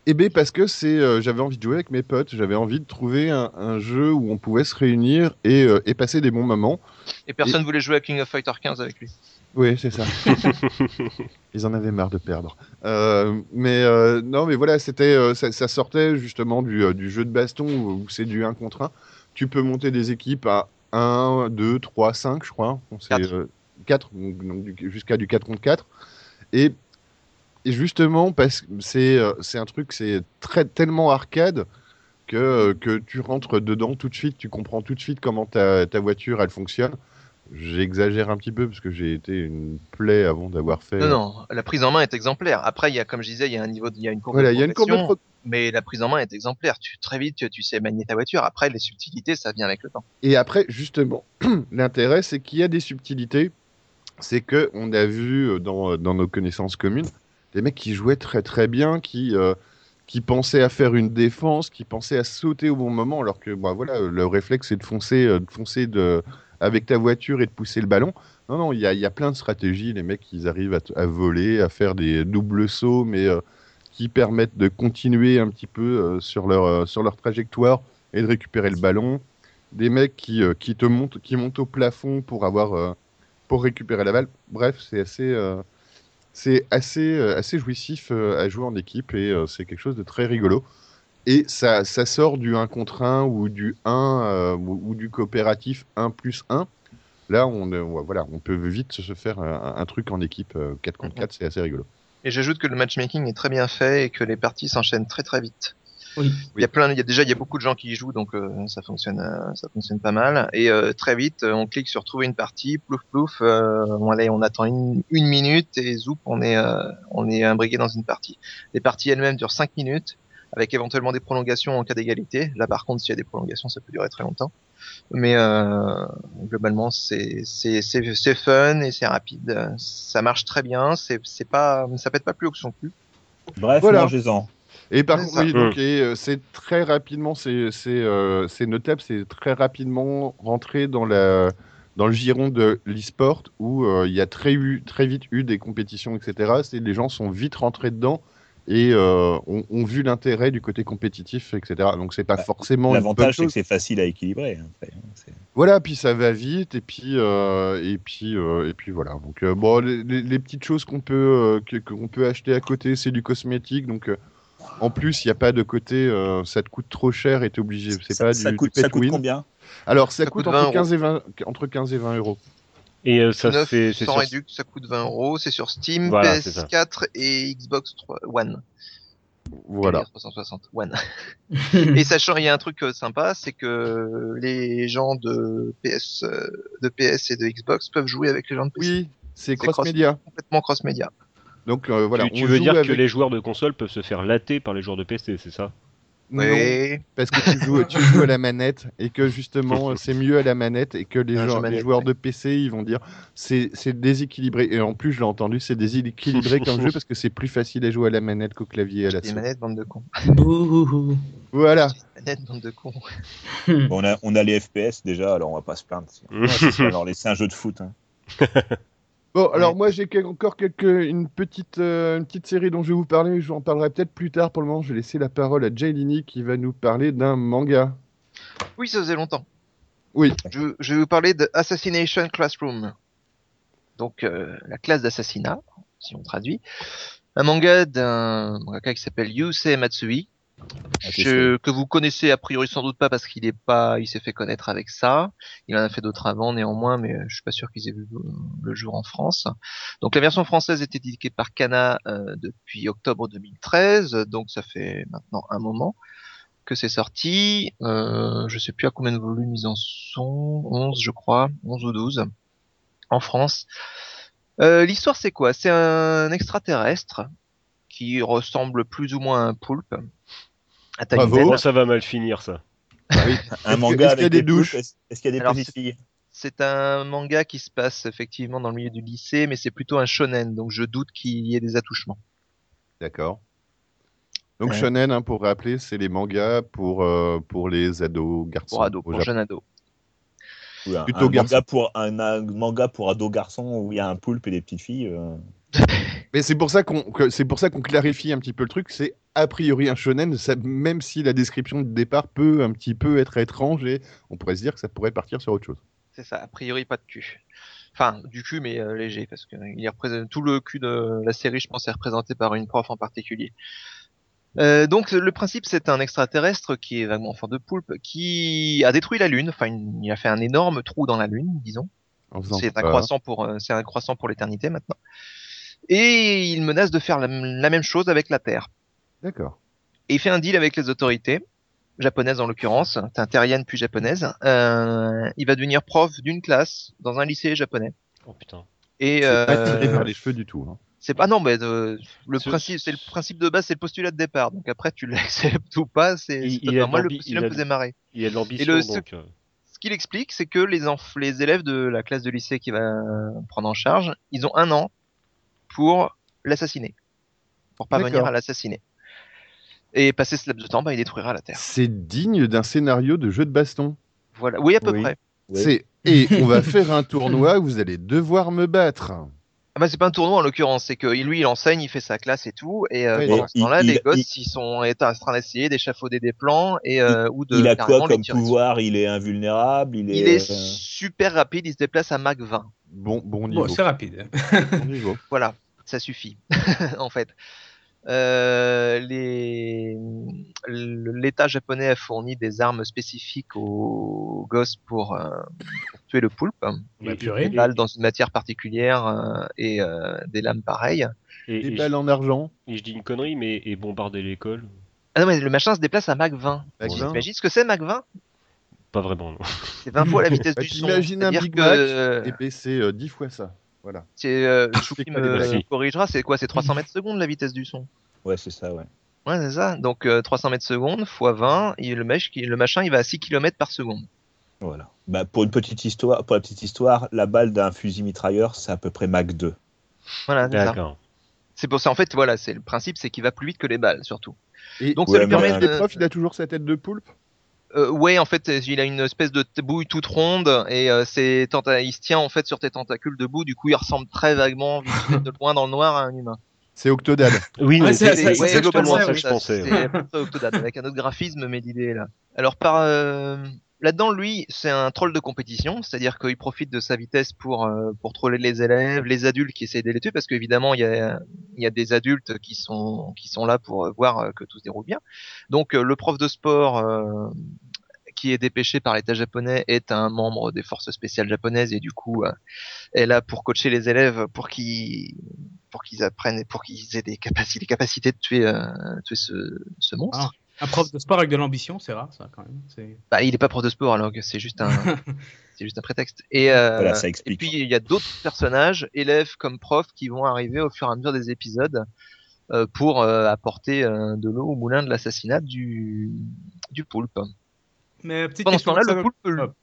Eh bien, parce que c'est, euh, j'avais envie de jouer avec mes potes, j'avais envie de trouver un, un jeu où on pouvait se réunir et, euh, et passer des bons moments. Et personne voulait jouer à King of Fighter 15 avec lui. Oui, c'est ça. *laughs* Ils en avaient marre de perdre. Euh, mais euh, non, mais voilà, c'était, euh, ça, ça sortait justement du, euh, du jeu de baston où c'est du 1 contre 1. Tu peux monter des équipes à 1, 2, 3, 5, je crois. On 4, donc, donc du- jusqu'à du 4 contre 4. Et, et justement, parce que c'est, euh, c'est un truc, c'est très, tellement arcade que, euh, que tu rentres dedans tout de suite, tu comprends tout de suite comment ta, ta voiture, elle fonctionne. J'exagère un petit peu parce que j'ai été une plaie avant d'avoir fait. Non, non, la prise en main est exemplaire. Après, il y a, comme je disais, il y a un niveau, de- il y a une courbe Voilà, de il y a une courbe de mais la prise en main est exemplaire. Tu, très vite, tu, tu sais manier ta voiture. Après, les subtilités, ça vient avec le temps. Et après, justement, *clears throat* l'intérêt, c'est qu'il y a des subtilités. C'est que on a vu euh, dans, dans nos connaissances communes des mecs qui jouaient très très bien, qui, euh, qui pensaient à faire une défense, qui pensaient à sauter au bon moment, alors que bah, voilà, le réflexe, c'est de foncer, euh, foncer de, avec ta voiture et de pousser le ballon. Non, non, il y a, y a plein de stratégies. Les mecs, ils arrivent à, voler, à faire des doubles sauts, mais euh, qui permettent de continuer un petit peu euh, sur, leur, euh, sur leur trajectoire et de récupérer le ballon. Des mecs qui, euh, qui te montent, qui montent au plafond pour avoir, euh, pour récupérer la balle. Bref, c'est assez, euh, c'est assez, euh, assez jouissif euh, à jouer en équipe et c'est quelque chose de très rigolo. Et ça, ça sort du 1 contre 1 ou du 1 euh, ou, ou du coopératif 1 plus 1. Là, on, voilà, on peut vite se faire un, un truc en équipe euh, 4 contre 4, c'est assez rigolo. Et j'ajoute que le matchmaking est très bien fait et que les parties s'enchaînent très très vite. Oui. Il y a plein, il y a déjà il y a beaucoup de gens qui y jouent donc euh, ça fonctionne, euh, ça fonctionne pas mal. Et euh, très vite, euh, on clique sur trouver une partie, plouf plouf, euh, on, allez, on attend une, une minute et zoup, on est, euh, on est imbriqué dans une partie. Les parties elles-mêmes durent 5 minutes avec éventuellement des prolongations en cas d'égalité. Là par contre, s'il y a des prolongations, ça peut durer très longtemps. Mais euh, globalement, c'est c'est c'est c'est fun et c'est rapide. Ça marche très bien. C'est c'est pas ça pète pas plus haut que son cul. Bref, Voilà. mangez-en. Et par C'est contre, ça. oui, donc, et, euh, c'est très rapidement, c'est c'est, euh, c'est notable, c'est très rapidement rentré dans, la, dans le giron de l'e-sport où euh, il y a très, eu, très vite eu des compétitions, etc. C'est, les gens sont vite rentrés dedans et euh, ont, ont vu l'intérêt du côté compétitif, etc. Donc c'est pas Bah, forcément L'avantage, c'est que c'est facile à équilibrer. hein, après, hein, c'est- Voilà, puis ça va vite, et puis, euh, et puis, euh, et puis voilà. Donc, euh, bon, les, les- petites choses qu'on peut, euh, qu'on peut acheter à côté, c'est du cosmétique. Donc, euh, en plus, il n'y a pas de côté, euh, ça te coûte trop cher et t'es obligé. C'est ça, pas ça du, coûte, du ça coûte combien? Alors, ça, Ça coûte, coûte entre, 20 15 et 20, entre 15 et 20 euros. Et euh, ça, 9 c'est c'est sans sur... réduc, ça coûte 20 euros. C'est sur Steam, Voilà, c'est ça. PS4 et Xbox 3 One. Voilà. Et 360 One. *laughs* et sachant, il y a un truc euh, sympa, c'est que les gens de PS, euh, de PS et de Xbox peuvent jouer avec les gens de PC. Oui, c'est cross- cross-média. Complètement cross-média. Donc, euh, voilà. tu, tu on veux joue dire que les joueurs de console peuvent se faire latter par les joueurs de PC, c'est ça? Non, Oui. parce que tu joues, tu joues à la manette et que justement *laughs* c'est mieux à la manette et que les, manette, joueurs ouais. de PC ils vont dire c'est déséquilibré et en plus je l'ai entendu c'est déséquilibré *laughs* comme jeu parce que c'est plus facile à jouer à la manette qu'au clavier et à la Des souris. manettes, bande de cons. Voilà. Manettes, bande de cons. Bon, on, a, on a les FPS déjà, alors on va pas se plaindre. *laughs* Ouais, alors, un jeu de foot. hein. Bon alors moi j'ai quel- encore quelques une petite euh, une petite série dont je vais vous parler mais je vous en parlerai peut-être plus tard pour le moment je vais laisser la parole à Jaylini qui va nous parler d'un manga. Oui, ça faisait longtemps. Oui. Je, je vais vous parler de Assassination Classroom. Donc, euh, la classe d'assassinat, si on traduit. Un manga d'un mangaka qui s'appelle Yusei Matsui. Ah, Je- que vous connaissez a priori sans doute pas parce qu'il est pas, il s'est fait connaître avec ça. Il en a fait d'autres avant néanmoins, mais euh, je suis pas sûr qu'ils aient vu le- le jour en France. Donc la version française est éditée par Kana euh, depuis octobre 2013, donc ça fait maintenant un moment que c'est sorti. Euh, je sais plus à combien de volumes ils en sont, 11 je crois, 11 ou 12 en France. Euh, L'histoire c'est quoi? C'est un extraterrestre qui ressemble plus ou moins à un poulpe. À taille Bravo. ça va mal finir, ça. *laughs* Un Est-ce que- manga est-ce qu'il y a avec des des douches. Est-ce qu'il y a des c'est- filles? C'est un manga qui se passe effectivement dans le milieu du lycée, mais c'est plutôt un shonen, donc je doute qu'il y ait des attouchements. D'accord. Donc Ouais. shonen hein, pour rappeler c'est les mangas pour euh, pour les ados garçons. Pour ado, au pour Japon. jeune ado. Ou un, Plutôt un manga pour un, un manga pour ado garçon où il y a un poulpe et des petites filles. euh, *laughs* Mais c'est pour ça qu'on que- c'est pour ça qu'on clarifie un petit peu le truc. C'est a priori un shonen, ça- même si la description de départ peut un petit peu être étrange et on pourrait se dire que ça pourrait partir sur autre chose. C'est ça, a priori pas de cul. Enfin, du cul, mais euh, léger, parce que il tout le cul de la série, je pense, est représenté par une prof en particulier. Euh, donc le principe, c'est un extraterrestre qui est vaguement en forme de poulpe, qui a détruit la Lune. Enfin, il a fait un énorme trou dans la Lune, disons. Un croissant pour, euh, c'est un croissant pour l'éternité maintenant. Et il menace de faire la, la même chose avec la Terre. D'accord. Et il fait un deal avec les autorités japonaises en l'occurrence, terrienne puis japonaise. Euh, il va devenir prof d'une classe dans un lycée japonais. Oh putain. Et C'est pas euh, tiré par les cheveux du tout. hein. c'est pas non mais euh, le Ce- principe c'est le principe de base c'est le postulat de départ. Donc après tu *laughs* l'acceptes ou pas, c'est moi le postulat me faisait marrer. Il y a de l'ambition, donc. euh, Ce qu'il explique c'est que les les élèves de la classe de lycée qui va prendre en charge, ils ont un an pour l'assassiner. Pour parvenir D'accord. à l'assassiner. Et passer ce laps de temps, bah, il détruira la Terre. C'est digne d'un scénario de jeu de baston. Voilà. Oui, à peu Oui. près. Ouais. C'est et on va faire un tournoi où vous allez devoir me battre. Ah bah c'est pas un tournoi en l'occurrence, c'est que lui il enseigne, il fait sa classe et tout, et euh, Oui, pendant et ce temps-là, il- les il- gosses ils sont en train d'essayer d'échafauder des plans et euh, ou de il a quoi comme pouvoir? Il est invulnérable Il est. Il est euh, super rapide, il se déplace à Mach 20. Bon, bon niveau. Bon, c'est rapide. Bon *laughs* niveau. Voilà, ça suffit *laughs* en fait. Euh, les... L'État japonais a fourni des armes spécifiques aux gosses pour, euh, pour tuer le poulpe. Et- purée. Des balles dans une matière particulière euh, et euh, des lames pareilles. et- Des et balles je- en argent. et je dis une connerie, mais et bombarder l'école Ah non mais le machin se déplace à Mach 20. Mach Ouais. 20. T'imagines ce que c'est Mach 20 Pas vraiment, non. C'est 20 fois la vitesse *laughs* du son. t'imagines un Big que, Mac, euh, Et c'est euh, 10 fois ça. Voilà. c'est, euh, *laughs* me corrigera, c'est quoi? C'est 300 *laughs* mètres secondes la vitesse du son. Ouais, c'est ça, ouais. Ouais, c'est ça. Donc euh, 300 mètres secondes fois 20, et le, mèche, le machin il va à 6 km par seconde. Voilà. Bah, pour une petite histoire, pour la petite histoire, la balle d'un fusil mitrailleur, c'est à peu près Mach 2. Voilà, c'est ça. D'accord. C'est pour ça, en fait, voilà, c'est le principe, c'est qu'il va plus vite que les balles, surtout. Et Donc Ouais, ça lui permet les de... profs, il a toujours sa tête de poulpe? Euh, ouais, en fait, il a une espèce de bouille toute ronde et euh, ses il se tient en fait sur tes tentacules debout. Du coup, il ressemble très vaguement, de loin dans le noir, à un humain. C'est Octodad. *laughs* Oui, Ouais, mais c'est- c'est ça que je globalement pensais, ça oui. que je pensais. C'est Octodad, avec un autre graphisme, mais l'idée est là. Alors par euh, là-dedans, lui, c'est un troll de compétition, c'est-à-dire qu'il profite de sa vitesse pour euh, pour troller les élèves, les adultes qui essayent de les tuer, parce qu'évidemment, il y a il y a des adultes qui sont qui sont là pour euh, voir euh, que tout se déroule bien. Donc euh, le prof de sport. qui est dépêché par l'État japonais est un membre des forces spéciales japonaises et du coup euh, est là pour coacher les élèves pour qu'ils pour qu'ils apprennent pour qu'ils aient des capacités les capacités de tuer euh, tuer ce, ce monstre. Ah. Un prof de sport avec de l'ambition, c'est rare ça quand même. C'est- Bah, il est pas prof de sport alors que c'est juste un *laughs* c'est juste un prétexte. Et euh, Voilà, ça et explique. puis il y a d'autres personnages, élèves comme profs, qui vont arriver au fur et à mesure des épisodes euh, pour euh, apporter euh, de l'eau au moulin de l'assassinat du du poulpe. Mais petite Pendant ce temps-là, le poulpe, Hop.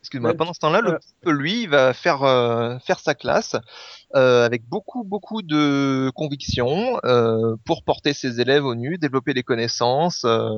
Excuse-moi, Ouais. pendant ce temps-là, le poulpe, lui, il va faire euh, faire sa classe euh, avec beaucoup beaucoup de conviction euh, pour porter ses élèves au nu, développer des connaissances. euh,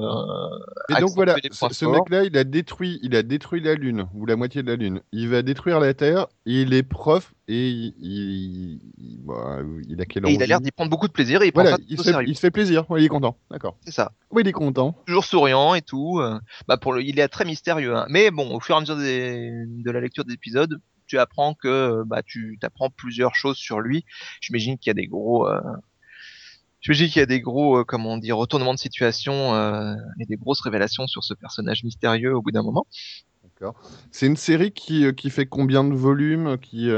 Et donc voilà, ce, mec-là, il a détruit, il a détruit la Lune ou la moitié de la Lune. Il va détruire la Terre. Il est prof et il, il, il- bah, il a quel Et il a l'air d'y prendre beaucoup de plaisir et il Voilà, il se, fait, il se fait plaisir. Ouais, il est content. D'accord. C'est ça. Oui, il est content. toujours souriant et tout. Bah pour le, il est très mystérieux. Hein. Mais bon, au fur et à mesure des, de la lecture des épisodes, tu apprends que bah tu apprends plusieurs choses sur lui. J'imagine qu'il y a des gros, euh, j'imagine qu'il y a des gros, euh, comment dire, retournements de situation euh, et des grosses révélations sur ce personnage mystérieux au bout d'un moment. D'accord. C'est une série qui, qui fait combien de volumes qui,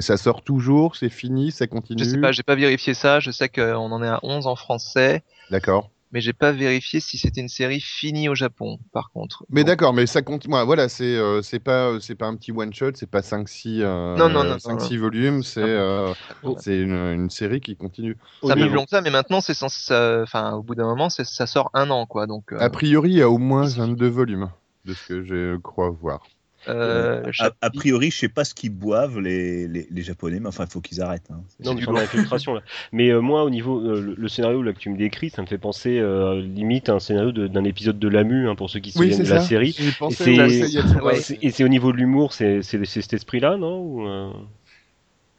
Ça sort toujours C'est fini Ça continue? Je sais pas, j'ai pas vérifié ça. Je sais qu'on en est à 11 en français, D'accord. Mais j'ai pas vérifié si c'était une série finie au Japon. Par contre. Mais d'accord, mais ça continue. Voilà, c'est euh, c'est pas c'est pas un petit one shot, c'est pas 5 6 euh, Non, non, non, 5 non, 6 volumes, c'est euh, Oh. c'est une, une série qui continue. Ça plus long que ça, mais maintenant c'est enfin au bout d'un moment, ça sort un an quoi. Donc euh, A priori, il y a au moins 22 volumes de ce que je crois voir. Euh, le A, priori, je sais pas ce qu'ils boivent les, les, les Japonais, mais enfin, il faut qu'ils arrêtent. hein. Non, du mais *laughs* l'infiltration là. Mais euh, moi, au niveau euh, le, le scénario là que tu me décris, ça me fait penser euh, limite à un scénario d'un épisode de Lamu hein, pour ceux qui se souviennent de la série. Et c'est au niveau de l'humour, c'est cet esprit-là, non Ou, euh,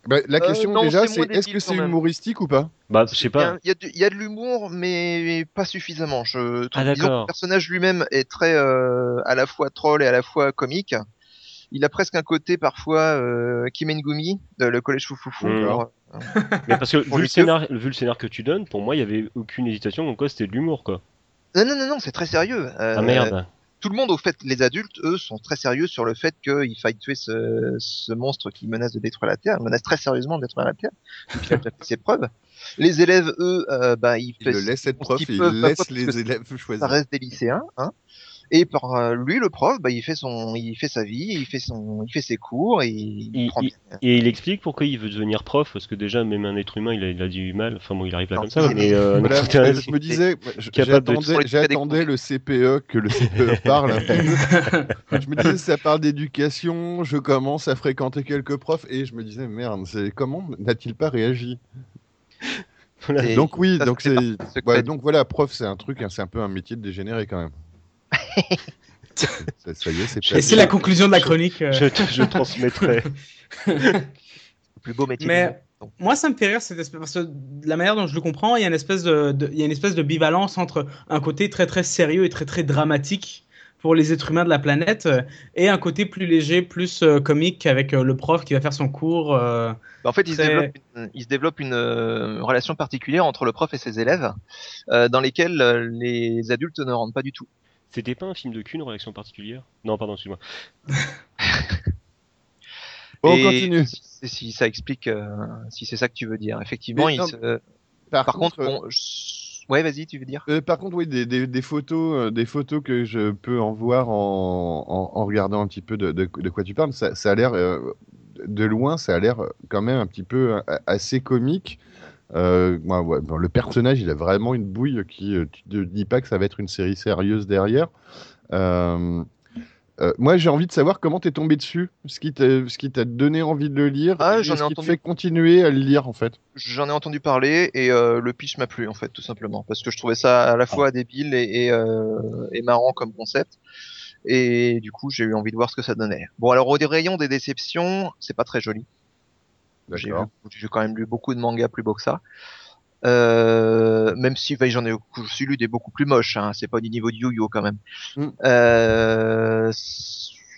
Bah, la Euh, question non, déjà, c'est est-ce que c'est humoristique ou pas? Bah, je sais Il y pas. a- il y, a de l'humour, mais pas suffisamment. Je trouve Ah, que le personnage lui-même est très euh, à la fois troll et à la fois comique. Il a presque un côté parfois euh, Kimengumi, de le collège Foufoufou. Mm. pour- *laughs* Mais parce que vu le, scénar, vu le scénar que tu donnes, pour moi, il y avait aucune hésitation. Donc quoi, c'était de l'humour, quoi. Non, non, non, non, c'est très sérieux. Euh, Ah merde. Tout le monde, au fait, les adultes, eux, sont très sérieux sur le fait qu'il faille tuer ce, ce monstre qui menace de détruire la Terre, Il menace très sérieusement de détruire la Terre. Donc, il a ses preuves. Les élèves, eux, euh, bah, ils, Il le font- laisse être prof ce et qu'ils il peuvent, laisse parce que les élèves ça choisir. reste des lycéens, hein. Et par euh, lui, le prof, bah, il fait son, il fait sa vie, il fait son, il fait ses cours et il, Il- prend bien. Et il explique pourquoi il veut devenir prof, parce que déjà, même un être humain, il a, il a du mal. Enfin bon, il arrive là Non, comme ça, mais euh, Voilà, je me disais, de- j'attendais le CPE que le CPE *laughs* parle. je me disais, ça parle d'éducation, je commence à fréquenter quelques profs et je me disais, merde, c'est comment n'a-t-il pas réagi? Voilà. Donc oui, ça, donc c'est ouais, donc voilà, prof, c'est un truc, hein, c'est un peu un métier de dégénéré quand même. Ça, ça y est, c'est Et c'est la conclusion de la chronique. euh. je, je transmettrai. le plus beau métier. Mais moi, ça me fait rire cette espèce, parce que de la manière dont je le comprends, il y a une espèce de, de- il y a une espèce de bivalence entre un côté très très sérieux et très très dramatique pour les êtres humains de la planète euh, et un côté plus léger, plus euh, comique avec euh, le prof qui va faire son cours. euh, Bah, en fait, il se développe une, il se développe une euh, relation particulière entre le prof et ses élèves, euh, dans lesquelles euh, les adultes ne rentrent pas du tout. C'était pas un film de cul, une réaction particulière? Non, pardon, excuse-moi. *laughs* Bon, on continue. Si, si ça explique, euh, si c'est ça que tu veux dire, effectivement, Mais il non, se- Par, par contre, euh, bon, je- ouais, vas-y, tu veux dire? Euh, par contre, oui, des, des- des photos, euh, des photos que je peux en voir en, en- en regardant un petit peu de, de- de quoi tu parles, ça, ça a l'air, euh, de loin, ça a l'air quand même un petit peu assez comique. Euh, moi, ouais, bon, le personnage, il a vraiment une bouille qui, euh, tu te dis pas que ça va être une série sérieuse derrière. Euh, euh, moi, j'ai envie de savoir comment t'es tombé dessus, ce qui t'a, donné envie de le lire, Ah, et ai ce qui te fait continuer à le lire en fait. J'en ai entendu parler et euh, le pitch m'a plu en fait, tout simplement, parce que je trouvais ça à la fois débile et, et, euh, et marrant comme concept. Et du coup, j'ai eu envie de voir ce que ça donnait. Bon, alors au rayon des déceptions, c'est pas très joli. J'ai D'accord. vu- j'ai quand même lu beaucoup de mangas plus beaux que ça. Euh, même si enfin, j'en ai j'ai lu des beaucoup plus moches, hein, c'est pas du niveau de Yu-Yo quand même. Mm. Euh,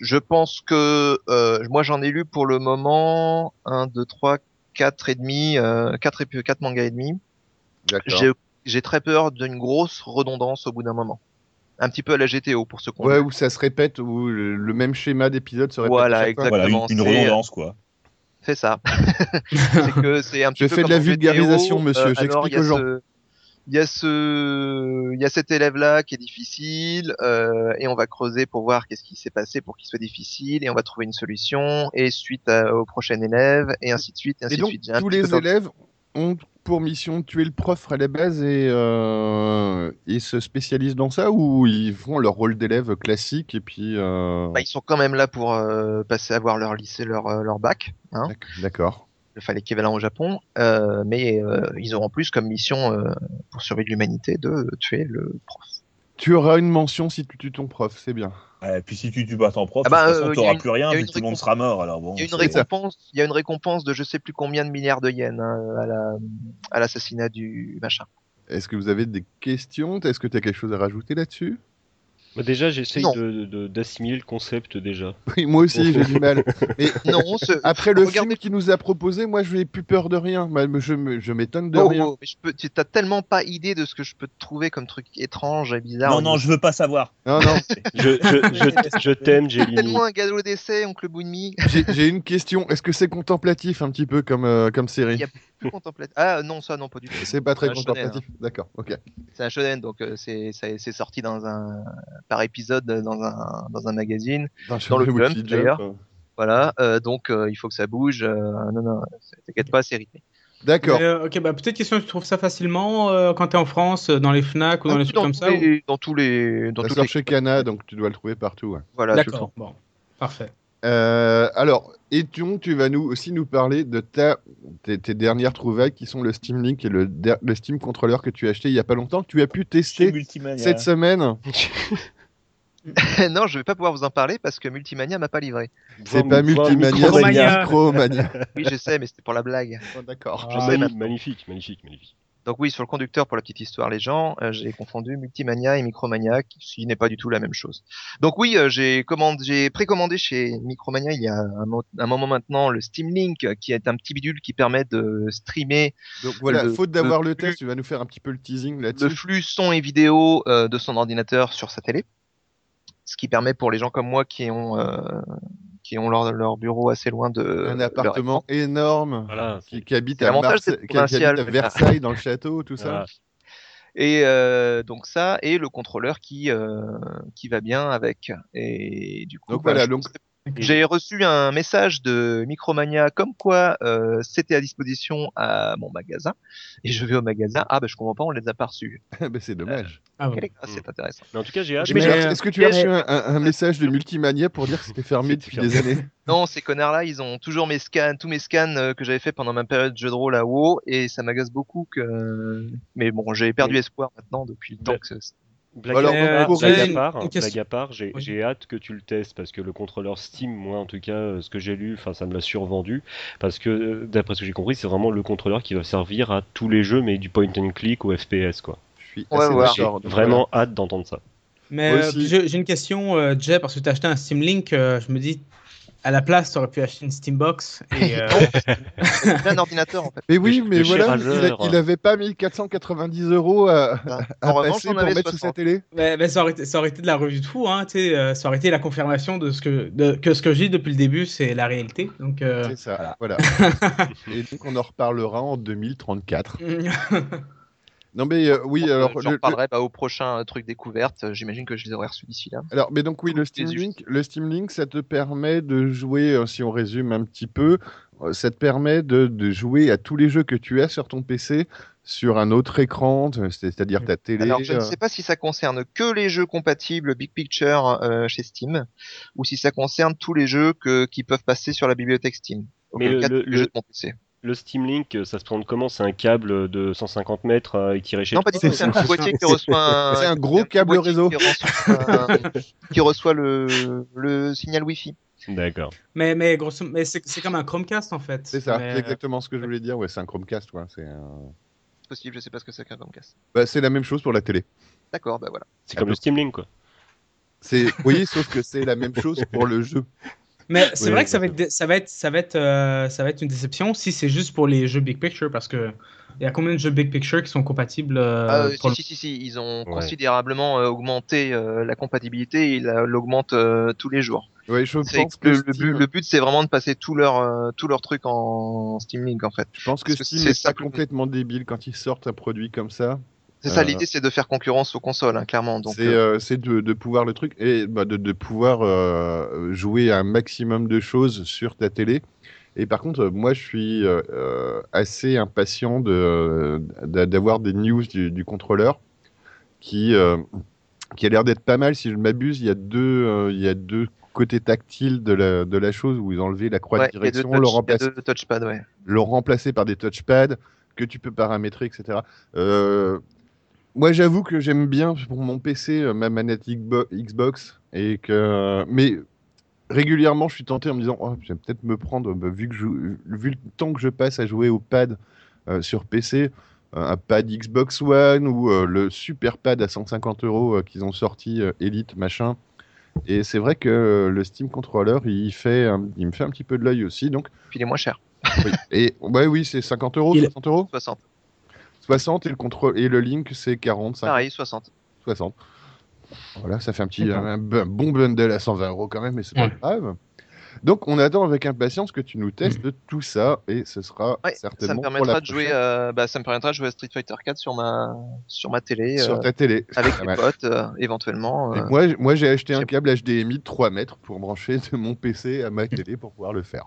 je pense que euh, moi j'en ai lu pour le moment 1, 2, 3, 4 et demi, euh, 4, et, 4 mangas et demi. D'accord. J'ai j'ai très peur d'une grosse redondance au bout d'un moment. Un petit peu à la GTO pour ceux qu'on Ouais, où ça se répète, où le, le même schéma d'épisode se répète. Voilà, fois. Voilà, une, Exactement, une c'est- redondance, quoi. C'est ça. *laughs* c'est que c'est un petit Je peu fais de la vulgarisation, monsieur, euh, j'explique aux gens. ce- Il y a ce, il y a cet élève-là qui est difficile, euh, et on va creuser pour voir qu'est-ce qui s'est passé pour qu'il soit difficile, et on va trouver une solution, et suite à- au prochain élève, et ainsi de suite, et ainsi Et de donc, suite. Tous les élèves ont pour mission de tuer le prof à la base et euh, ils se spécialisent dans ça ou ils font leur rôle d'élève classique et puis. euh, Bah, ils sont quand même là pour euh, passer avoir leur lycée, leur, euh, leur bac, hein, d'ac- D'accord. enfin l'équivalent au Japon, euh, mais ils auront plus comme mission pour survie de l'humanité de tuer le prof. Tu auras une mention si tu tues ton prof, c'est bien. Et puis si tu tues pas ton prof, Ah bah, de toute façon, euh, t'auras plus rien, que tout le monde récompense. sera mort. Alors bon, Il y a une récompense, il y a une récompense de je sais plus combien de milliards de yens hein, à la à l'assassinat du machin. Est-ce que vous avez des questions? Est-ce que tu as quelque chose à rajouter là-dessus? Bah, déjà, j'essaye Non. de- de- d'assimiler le concept déjà. *laughs* Oui, moi aussi, j'ai du mal. Mais *laughs* Non, ce... après le Regardez- film qu'il nous a proposé, moi, je n'ai plus peur de rien. Je je m'étonne de Oh, rien. oh, mais je peux, tu t'as tellement pas idée de ce que je peux te trouver comme truc étrange et bizarre. Non, non, je veux pas savoir. Non, non. *laughs* Je, je, je, je t'aime, C'est Jelly. tellement un galop d'essai, oncle Bounmi. J'ai j'ai une question. Est-ce que c'est contemplatif un petit peu comme, euh, comme série? Il y a plus contemplatif. Ah non, ça non, pas du tout. C'est pas très contemplatif. D'accord, ok. C'est un shonen, donc euh, c'est sorti dans un par épisode euh, dans un dans un magazine. Dans le Wiki Jump, d'ailleurs. euh. Voilà, euh, donc euh, il faut que ça bouge. euh, non, non, t'inquiète pas, c'est rythmé. D'accord. Euh, ok, bah peut-être question, tu trouves ça facilement euh, quand t'es en France, dans les Fnac ou dans les trucs comme tous ça ou- les, dans tous les dans toutes sort les chez Cana, donc tu dois le trouver partout. ouais. voilà. D'accord, bon, parfait. Euh, alors, Etion, tu vas nous aussi nous parler de ta, tes, tes dernières trouvailles qui sont le Steam Link et le, Steam Controller que tu as acheté il y a pas longtemps, que tu as pu tester cette semaine. *laughs* non, je vais pas pouvoir vous en parler parce que Multimania m'a pas livré. C'est pas Multimania, c'est Micromania. Oui, je sais, mais c'était pour la blague. Oh, D'accord. Ah, magnifique, magnifique, magnifique. Donc oui, sur le conducteur, pour la petite histoire, les gens, euh, j'ai confondu Multimania et Micromania, qui n'est pas du tout la même chose. Donc oui, euh, j'ai commandé, j'ai précommandé chez Micromania il y a un, mo- un moment maintenant le Steam Link, qui est un petit bidule qui permet de streamer Donc voilà, Le- faute d'avoir le le, test, tu vas nous faire un petit peu le teasing le là-dessus. flux son et vidéo euh, de son ordinateur sur sa télé, ce qui permet pour les gens comme moi qui ont euh, qui ont leur, leur bureau assez loin de Un leur appartement énorme Voilà. qui, qui habite à, qui- habite Versailles dans le château, tout ça. Voilà. Et euh, donc ça et le contrôleur qui euh, qui va bien avec. Et du coup, Donc bah, voilà, je- j'ai reçu un message de Micromania comme quoi euh, c'était à disposition à mon magasin. Et je vais au magasin. Ah bah je comprends pas, on les a pas reçus. *laughs* bah, c'est dommage. Ah, est- ah, c'est intéressant. Mais en tout cas, j'ai hâte. Est-ce que tu as mais- reçu un, *laughs* message de Multimania pour dire que c'était fermé depuis fermé. des années? *laughs* Non, ces connards-là, ils ont toujours mes scans, tous mes scans euh, que j'avais fait pendant ma période de jeu de rôle à WoW, et ça m'agace beaucoup que. Mais bon, j'ai perdu espoir maintenant depuis le temps Mais- que. Blague, Alors, à part, pour blague à part, une question. blague à part, j'ai Oui. hâte que tu le testes parce que le contrôleur Steam, moi en tout cas, euh, ce que j'ai lu, enfin ça me l'a survendu parce que euh, d'après ce que j'ai compris, c'est vraiment le contrôleur qui va servir à tous les jeux, mais du point and click ou FPS quoi. Je suis Ouais. J'ai vraiment hâte d'entendre ça. Mais euh, j'ai j'ai une question, euh, Jay, parce que tu as acheté un Steam Link. euh, je me dis, à la place, tu aurais pu acheter une Steambox. Et, *laughs* euh, C'est un ordinateur en fait. Mais oui, mais voilà, il, a- chérageur. il avait pas 1490 euros à, à En revanche, passer j'en pour mettre sous sa 60. télé. mais, mais ça, aurait été, ça aurait été de la revue de fou, hein, euh, ça aurait été la confirmation de ce que, de, que ce que je dis depuis le début, c'est la réalité. Donc, euh, C'est ça, voilà. *laughs* Et donc on en reparlera en 2034. *laughs* Non mais euh, oui, alors euh, j'en le- le- parlerai bah, au prochain euh, truc découverte. J'imagine que je les aurai reçus d'ici là. Alors, mais donc oui, le Steam. Link, le Steam Link, ça te permet de jouer, euh, si on résume un petit peu, euh, ça te permet de, de jouer à tous les jeux que tu as sur ton PC sur un autre écran, euh, c'est- c'est-à-dire ta télé. Alors, je ne euh, sais pas si ça concerne que les jeux compatibles Big Picture euh, chez Steam, ou si ça concerne tous les jeux que, qui peuvent passer sur la bibliothèque Steam. Le- cas, le- tous les jeux le- de mon PC. Le Steam Link, euh, ça se présente comment? C'est un câble de 150 mètres euh, qui chez Non, pas du c'est- tout. C'est un petit boîtier qui reçoit un. c'est un gros un petit câble réseau. Qui reçoit, un- qui reçoit le, le signal Wi-Fi. D'accord. mais, mais, grosso, mais c'est comme un Chromecast en fait. C'est ça, Mais, c'est exactement ce que je voulais dire. Ouais, c'est un Chromecast, quoi. C'est un- possible, je sais pas ce que c'est qu'un Chromecast. bah, c'est la même chose pour la télé. D'accord, bah voilà. C'est comme le Steam Link quoi. C'est, oui, sauf que c'est la même chose pour le jeu. Mais c'est Oui, vrai que ça va, être, ça, va être, ça, va être, euh, ça va être une déception si c'est juste pour les jeux Big Picture, parce que il y a combien de jeux Big Picture qui sont compatibles euh, Ah, euh, pour si, si, si, si, ils ont Ouais. considérablement euh, augmenté euh, la compatibilité. Ils la- l'augmentent euh, tous les jours. Ouais, je pense que que le, Steam- but, le but, c'est vraiment de passer tout leur, euh, tout leur truc en Steam Link en fait. je pense que Steam c'est est ça complètement débile quand ils sortent un produit comme ça. C'est ça Euh, l'idée, c'est de faire concurrence aux consoles, hein, clairement. Donc, c'est euh, euh, c'est de, de pouvoir le truc et bah, de, de pouvoir euh, jouer un maximum de choses sur ta télé. Et par contre, moi, je suis euh, assez impatient de- d'avoir des news du, du contrôleur qui, qui a l'air d'être pas mal. Si je ne m'abuse, il y a deux, il y a deux côtés tactiles de la, de la chose où ils ont enlevé la croix ouais, de direction, touch- le remplacer ouais. le remplacer par des touchpads que tu peux paramétrer, etc. Euh, moi, j'avoue que j'aime bien pour mon PC euh, ma manette Xbo- Xbox et que, mais régulièrement, je suis tenté en me disant, oh, je vais peut-être me prendre, bah, vu que je, vu le temps que je passe à jouer au pad euh, sur PC, euh, un pad Xbox One ou euh, le super pad à 150 euros euh, qu'ils ont sorti euh, Elite machin. Et c'est vrai que euh, le Steam Controller, il fait, un- il me fait un petit peu de l'œil aussi. Donc, Puis il est moins cher, oui. Et ouais, oui, c'est 50 euros, Il- 60 euros? 60. 60 et le contrôle et le link c'est 40, 50, Pareil, 60. 60. Voilà, ça fait un petit un, un bon bundle à 120 euros quand même, mais c'est pas Ouais. grave. Donc on attend avec impatience que tu nous testes tout ça et ce sera Ouais, ça certainement me pour permettra la de jouer, euh, bah, ça me permettra de jouer à Street Fighter 4 sur ma, sur ma télé, sur euh, ta télé. avec Pas mes potes, euh, éventuellement. Euh. moi, moi j'ai acheté un câble HDMI de 3 mètres pour brancher de mon PC à ma télé pour pouvoir le faire.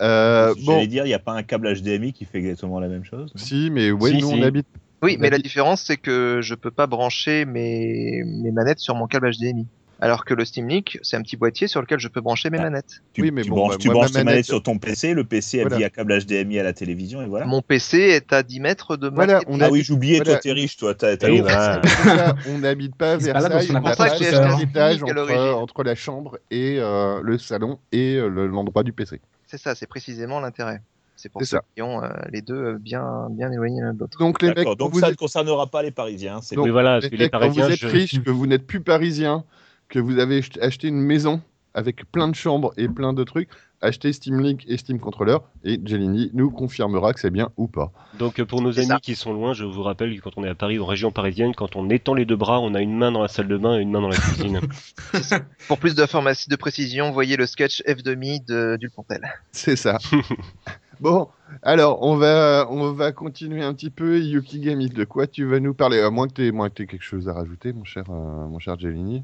Euh, J'allais bon, dire, il n'y a pas un câble HDMI qui fait exactement la même chose. si, mais ouais, Si, nous si. on habite. Oui, on mais la différence, c'est que je peux pas brancher mes, mes manettes sur mon câble HDMI. Alors que le Steam Link, c'est un petit boîtier sur lequel je peux brancher mes Ah. manettes. Tu, Oui, mais tu bon, branches, bah, tu moi, branches ma tes manettes manette- sur ton PC, le PC elle Voilà. via câble HDMI à la télévision et voilà. Mon PC est à 10 mètres de ma Voilà, on Ah a- oui, j'oubliais, voilà. toi t'es riche, toi, t'as ça, *laughs* on n'habite pas Versailles, on a appartement pas tout un seul. étage À entre, entre la chambre et euh, le salon et euh, le- l'endroit du PC. C'est ça, c'est précisément l'intérêt. C'est pour ceux ça. qui ont euh, les deux euh, bien, bien éloignés l'un de l'autre. Donc les mecs, donc vous ça ne concernera pas les Parisiens. C'est Donc, voilà, les que les mecs, quand Parisiens, vous êtes je- riche, que vous n'êtes plus parisien, que vous avez ach- acheté une maison avec plein de chambres et plein de trucs, achetez Steam Link et Steam Controller et Jelini nous confirmera que c'est bien ou pas. Donc euh, pour nos amis ça. qui sont loin, je vous rappelle que quand on est à Paris, en région parisienne, quand on étend les deux bras, on a une main dans la salle de bain et une main dans la cuisine. *laughs* *laughs* Pour plus d'informations de précision, voyez le sketch F2Mi de Dulpontel. *laughs* C'est ça. bon, alors on va on va continuer un petit peu. Yukigami, de quoi tu vas nous parler? À moins que tu aies, quelque chose à rajouter, mon cher euh, mon cher Jelini.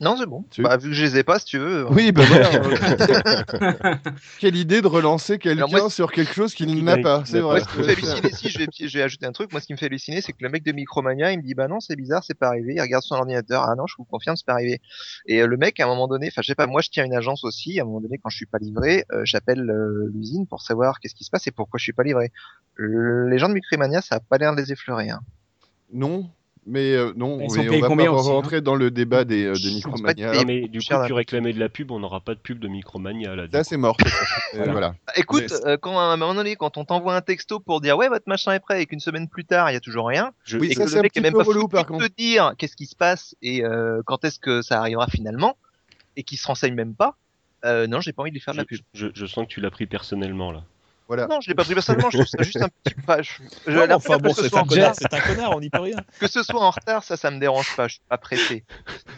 Non, c'est bon. Tu- Bah, vu que je les ai pas, si tu veux. euh, Oui, ben voilà. *laughs* Quelle idée de relancer quelqu'un sur quelque chose qu'il n'a pas. C'est vrai. Moi, ce qui me fait halluciner, si je vais, je vais ajouter un truc, moi, ce qui me fait halluciner, c'est que le mec de Micromania, il me dit, bah non, c'est bizarre, c'est pas arrivé. Il regarde son ordinateur, ah non, je vous confirme, c'est pas arrivé. Et euh, le mec, à un moment donné, enfin, je sais pas, moi, je tiens une agence aussi. À un moment donné, quand je suis pas livré, euh, j'appelle euh, l'usine pour savoir qu'est-ce qui se passe et pourquoi je suis pas livré. Le- les gens de Micromania, ça a pas l'air de les effleurer. Hein. Non, mais euh, non, mais on va combien pas aussi, hein rentrer dans le débat des, euh, Ils de sont Micromania. mais du coup, tu réclamais de la pub, on n'aura pas de pub de Micromania là. Là, c'est mort. *laughs* Voilà. voilà. Bah, écoute, Mais- euh, quand à un moment donné, quand on t'envoie un texto pour dire ouais votre machin est prêt et qu'une semaine plus tard il y a toujours rien, Je- Oui, et ça, que le un mec est même peu pas relou, par de contre. te dire qu'est-ce qui se passe et euh, quand est-ce que ça arrivera finalement et qui se renseigne même pas, euh, non j'ai pas envie de lui faire de la pub. je sens que tu l'as pris personnellement là. Voilà. Non, je l'ai pas pris personnellement, je trouve ça juste un petit. Enfin, je- Non, la enfin bon, que ce c'est soit un en connard, retard- c'est un connard, on n'y peut rien. que ce soit en retard, ça, ça me dérange pas, je suis pas pressé.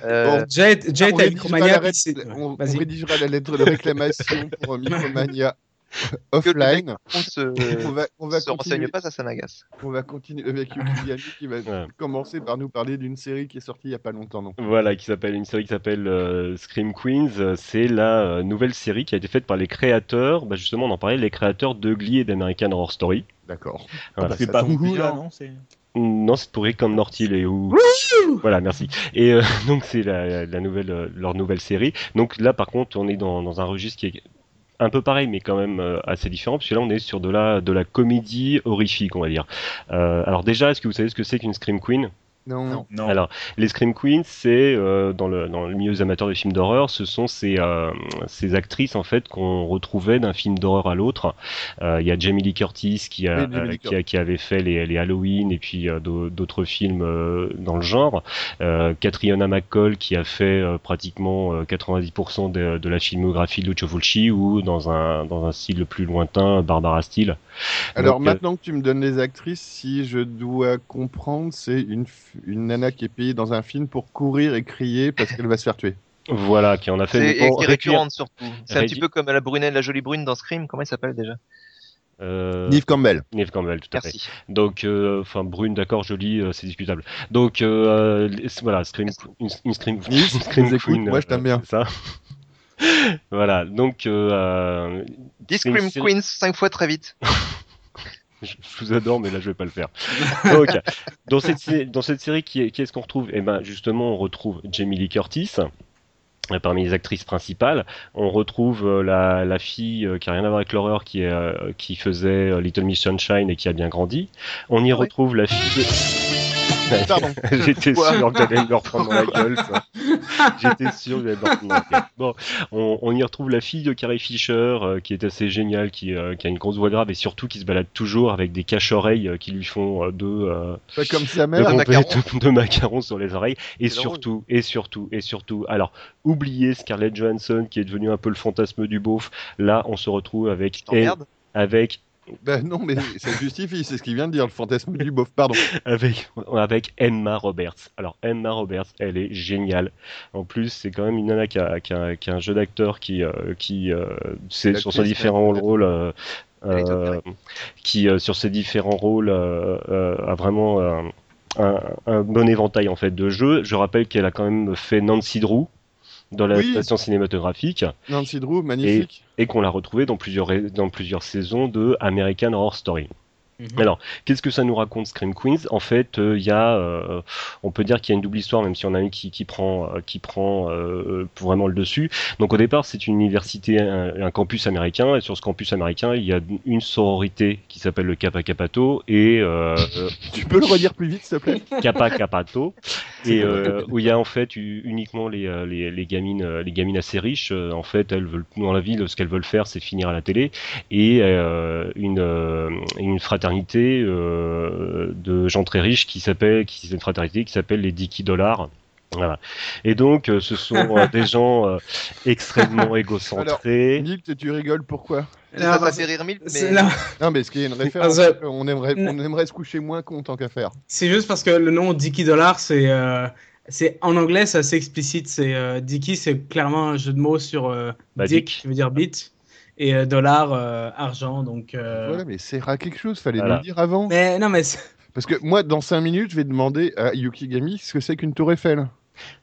Euh, Bon. Jet, Jet on, rédigera Micromania. la on- rédigera la lettre de réclamation pour Micromania *laughs* *laughs* offline. on se, *laughs* On va, on va se renseigne pas, ça, ça m'agace. on va continuer avec Yukigami qui va Ouais. commencer par nous parler d'une série qui est sortie il y a pas longtemps. Non? Voilà, qui s'appelle une série qui s'appelle euh, Scream Queens. C'est la euh, nouvelle série qui a été faite par les créateurs. Bah, justement, on en parlait, les créateurs de Glee et d'American Horror Story. D'accord. Voilà. C'est pas bien. là, non Non, c'est pour Rick and Morty et où Voilà, merci. Et euh, *laughs* donc c'est la, la nouvelle, leur nouvelle série. Donc là, par contre, on est dans, dans un registre qui est un peu pareil, mais quand même euh, assez différent, puisque là, on est sur de la, de la comédie horrifique, on va dire. Euh, alors déjà, est-ce que vous savez ce que c'est qu'une Scream Queen? Non. Non. Non. Alors, les Scream Queens, c'est euh, dans, le, dans le milieu des amateurs de films d'horreur, ce sont ces, euh, ces actrices en fait qu'on retrouvait d'un film d'horreur à l'autre. Euh, Il y a Jamie Lee Curtis qui, a, Lee euh, qui, a- qui avait fait les, les Halloween et puis euh, d'au- d'autres films euh, dans le genre. Euh, Catriona McCall qui a fait euh, pratiquement euh, 90% de, de la filmographie de Lucio Fulci ou dans un, dans un style plus lointain, Barbara Steele. Alors Donc, euh, maintenant que tu me donnes les actrices, si je dois comprendre, c'est une, une nana qui est payée dans un film pour courir et crier parce qu'elle va se faire tuer. Voilà, qui en a fait C'est et qui est récurrente surtout. C'est un petit peu comme la brunette, la jolie brune dans Scream. Comment elle s'appelle déjà? Euh, Neve Campbell. Neve Campbell, tout à fait. Donc, euh, enfin, brune, d'accord, jolie, euh, c'est discutable. Donc, euh, voilà, Scream, une, une Scream, une Scream Queen, moi, je t'aime euh, bien. Ça. *laughs* voilà, donc, euh, Scream Queens 5 fois très vite. *laughs* je, vous adore, mais là, je vais pas le faire. Donc, dans cette, série, qui est- qu'est-ce qu'on retrouve? Eh ben, justement, on retrouve Jamie Lee Curtis. Parmi les actrices principales, on retrouve euh, la, la fille euh, qui a rien à voir avec l'horreur, qui, est, euh, qui faisait Little Miss Sunshine et qui a bien grandi. On y ouais retrouve la fille. de- *laughs* Pardon. *laughs* J'étais sûr que j'allais me le reprendre dans la gueule. ça. J'étais sûr que j'allais me le reprendre dans la gueule. Bon, on, on y retrouve la fille de Carrie Fisher, euh, qui est assez géniale, qui, euh, qui a une grosse voix grave et surtout qui se balade toujours avec des caches-oreilles euh, qui lui font euh, deux, euh, Pas comme sa mère. un compléts macaron. de, *laughs* de macarons sur les oreilles. Et surtout, et surtout, et surtout, alors, oubliez Scarlett Johansson qui est devenu un peu le fantasme du beauf. Là, on se retrouve avec, Je t'emmerde. avec Ben non, mais ça justifie, c'est ce qu'il vient de dire, le fantasme du beauf. Pardon. avec, avec Emma Roberts. Alors Emma Roberts, elle est géniale. En plus, c'est quand même une nana qui a, qui a- qui a un jeu d'acteur qui, euh, qui euh, c'est sur ses différents rôles, euh, Elle qui sur ses différents rôles a vraiment euh, un, un bon éventail en fait de jeux. Je rappelle qu'elle a quand même fait Nancy Drew dans la Oui. station cinématographique Nancy Drew, magnifique. et qu'on l'a retrouvée dans plusieurs dans plusieurs saisons de American Horror Story. Mhm. Alors, qu'est-ce que ça nous raconte Scream Queens? En fait, euh, il y a, euh, on peut dire qu'il y a une double histoire, même si on a une qui, qui prend, euh, qui prend euh, pour vraiment le dessus. Donc au départ, c'est une université, un, un campus américain, et sur ce campus américain, il y a une sororité qui s'appelle le Kappa Kappato et euh, euh, *laughs* Tu peux le redire plus vite, s'il te plaît? *laughs* Kappa Kappato, *laughs* et euh, où il y a en fait uniquement les, euh, les, les gamines, euh, les gamines assez riches. euh, En fait, elles veulent dans la vie, ce qu'elles veulent faire, c'est finir à la télé, et euh, une, euh, une fraternité euh, de gens très riches qui s'appelle, qui c'est une fraternité qui s'appelle les Dicky Dollars. Voilà. Et donc, euh, ce sont euh, *laughs* des gens euh, extrêmement égocentrés. Nick, tu rigoles pourquoi? Ça Non, m'a fait rire mille, c'est- mais non, Non, mais qu'il y a une référence Ah, ça- on, aimerait, on aimerait se coucher moins con tant qu'à faire. C'est juste parce que le nom Dicky Dollar, c'est euh, c'est en anglais, c'est assez explicite. C'est euh, Dicky, c'est clairement un jeu de mots sur euh, Bah, Dick, Dick. qui veut dire bit, et euh, dollar, euh, argent. Donc, euh, Voilà, mais c'est à quelque chose, fallait Voilà. nous le dire avant. mais non, mais Parce que moi, dans 5 minutes, je vais demander à Yukigami ce que c'est qu'une tour Eiffel.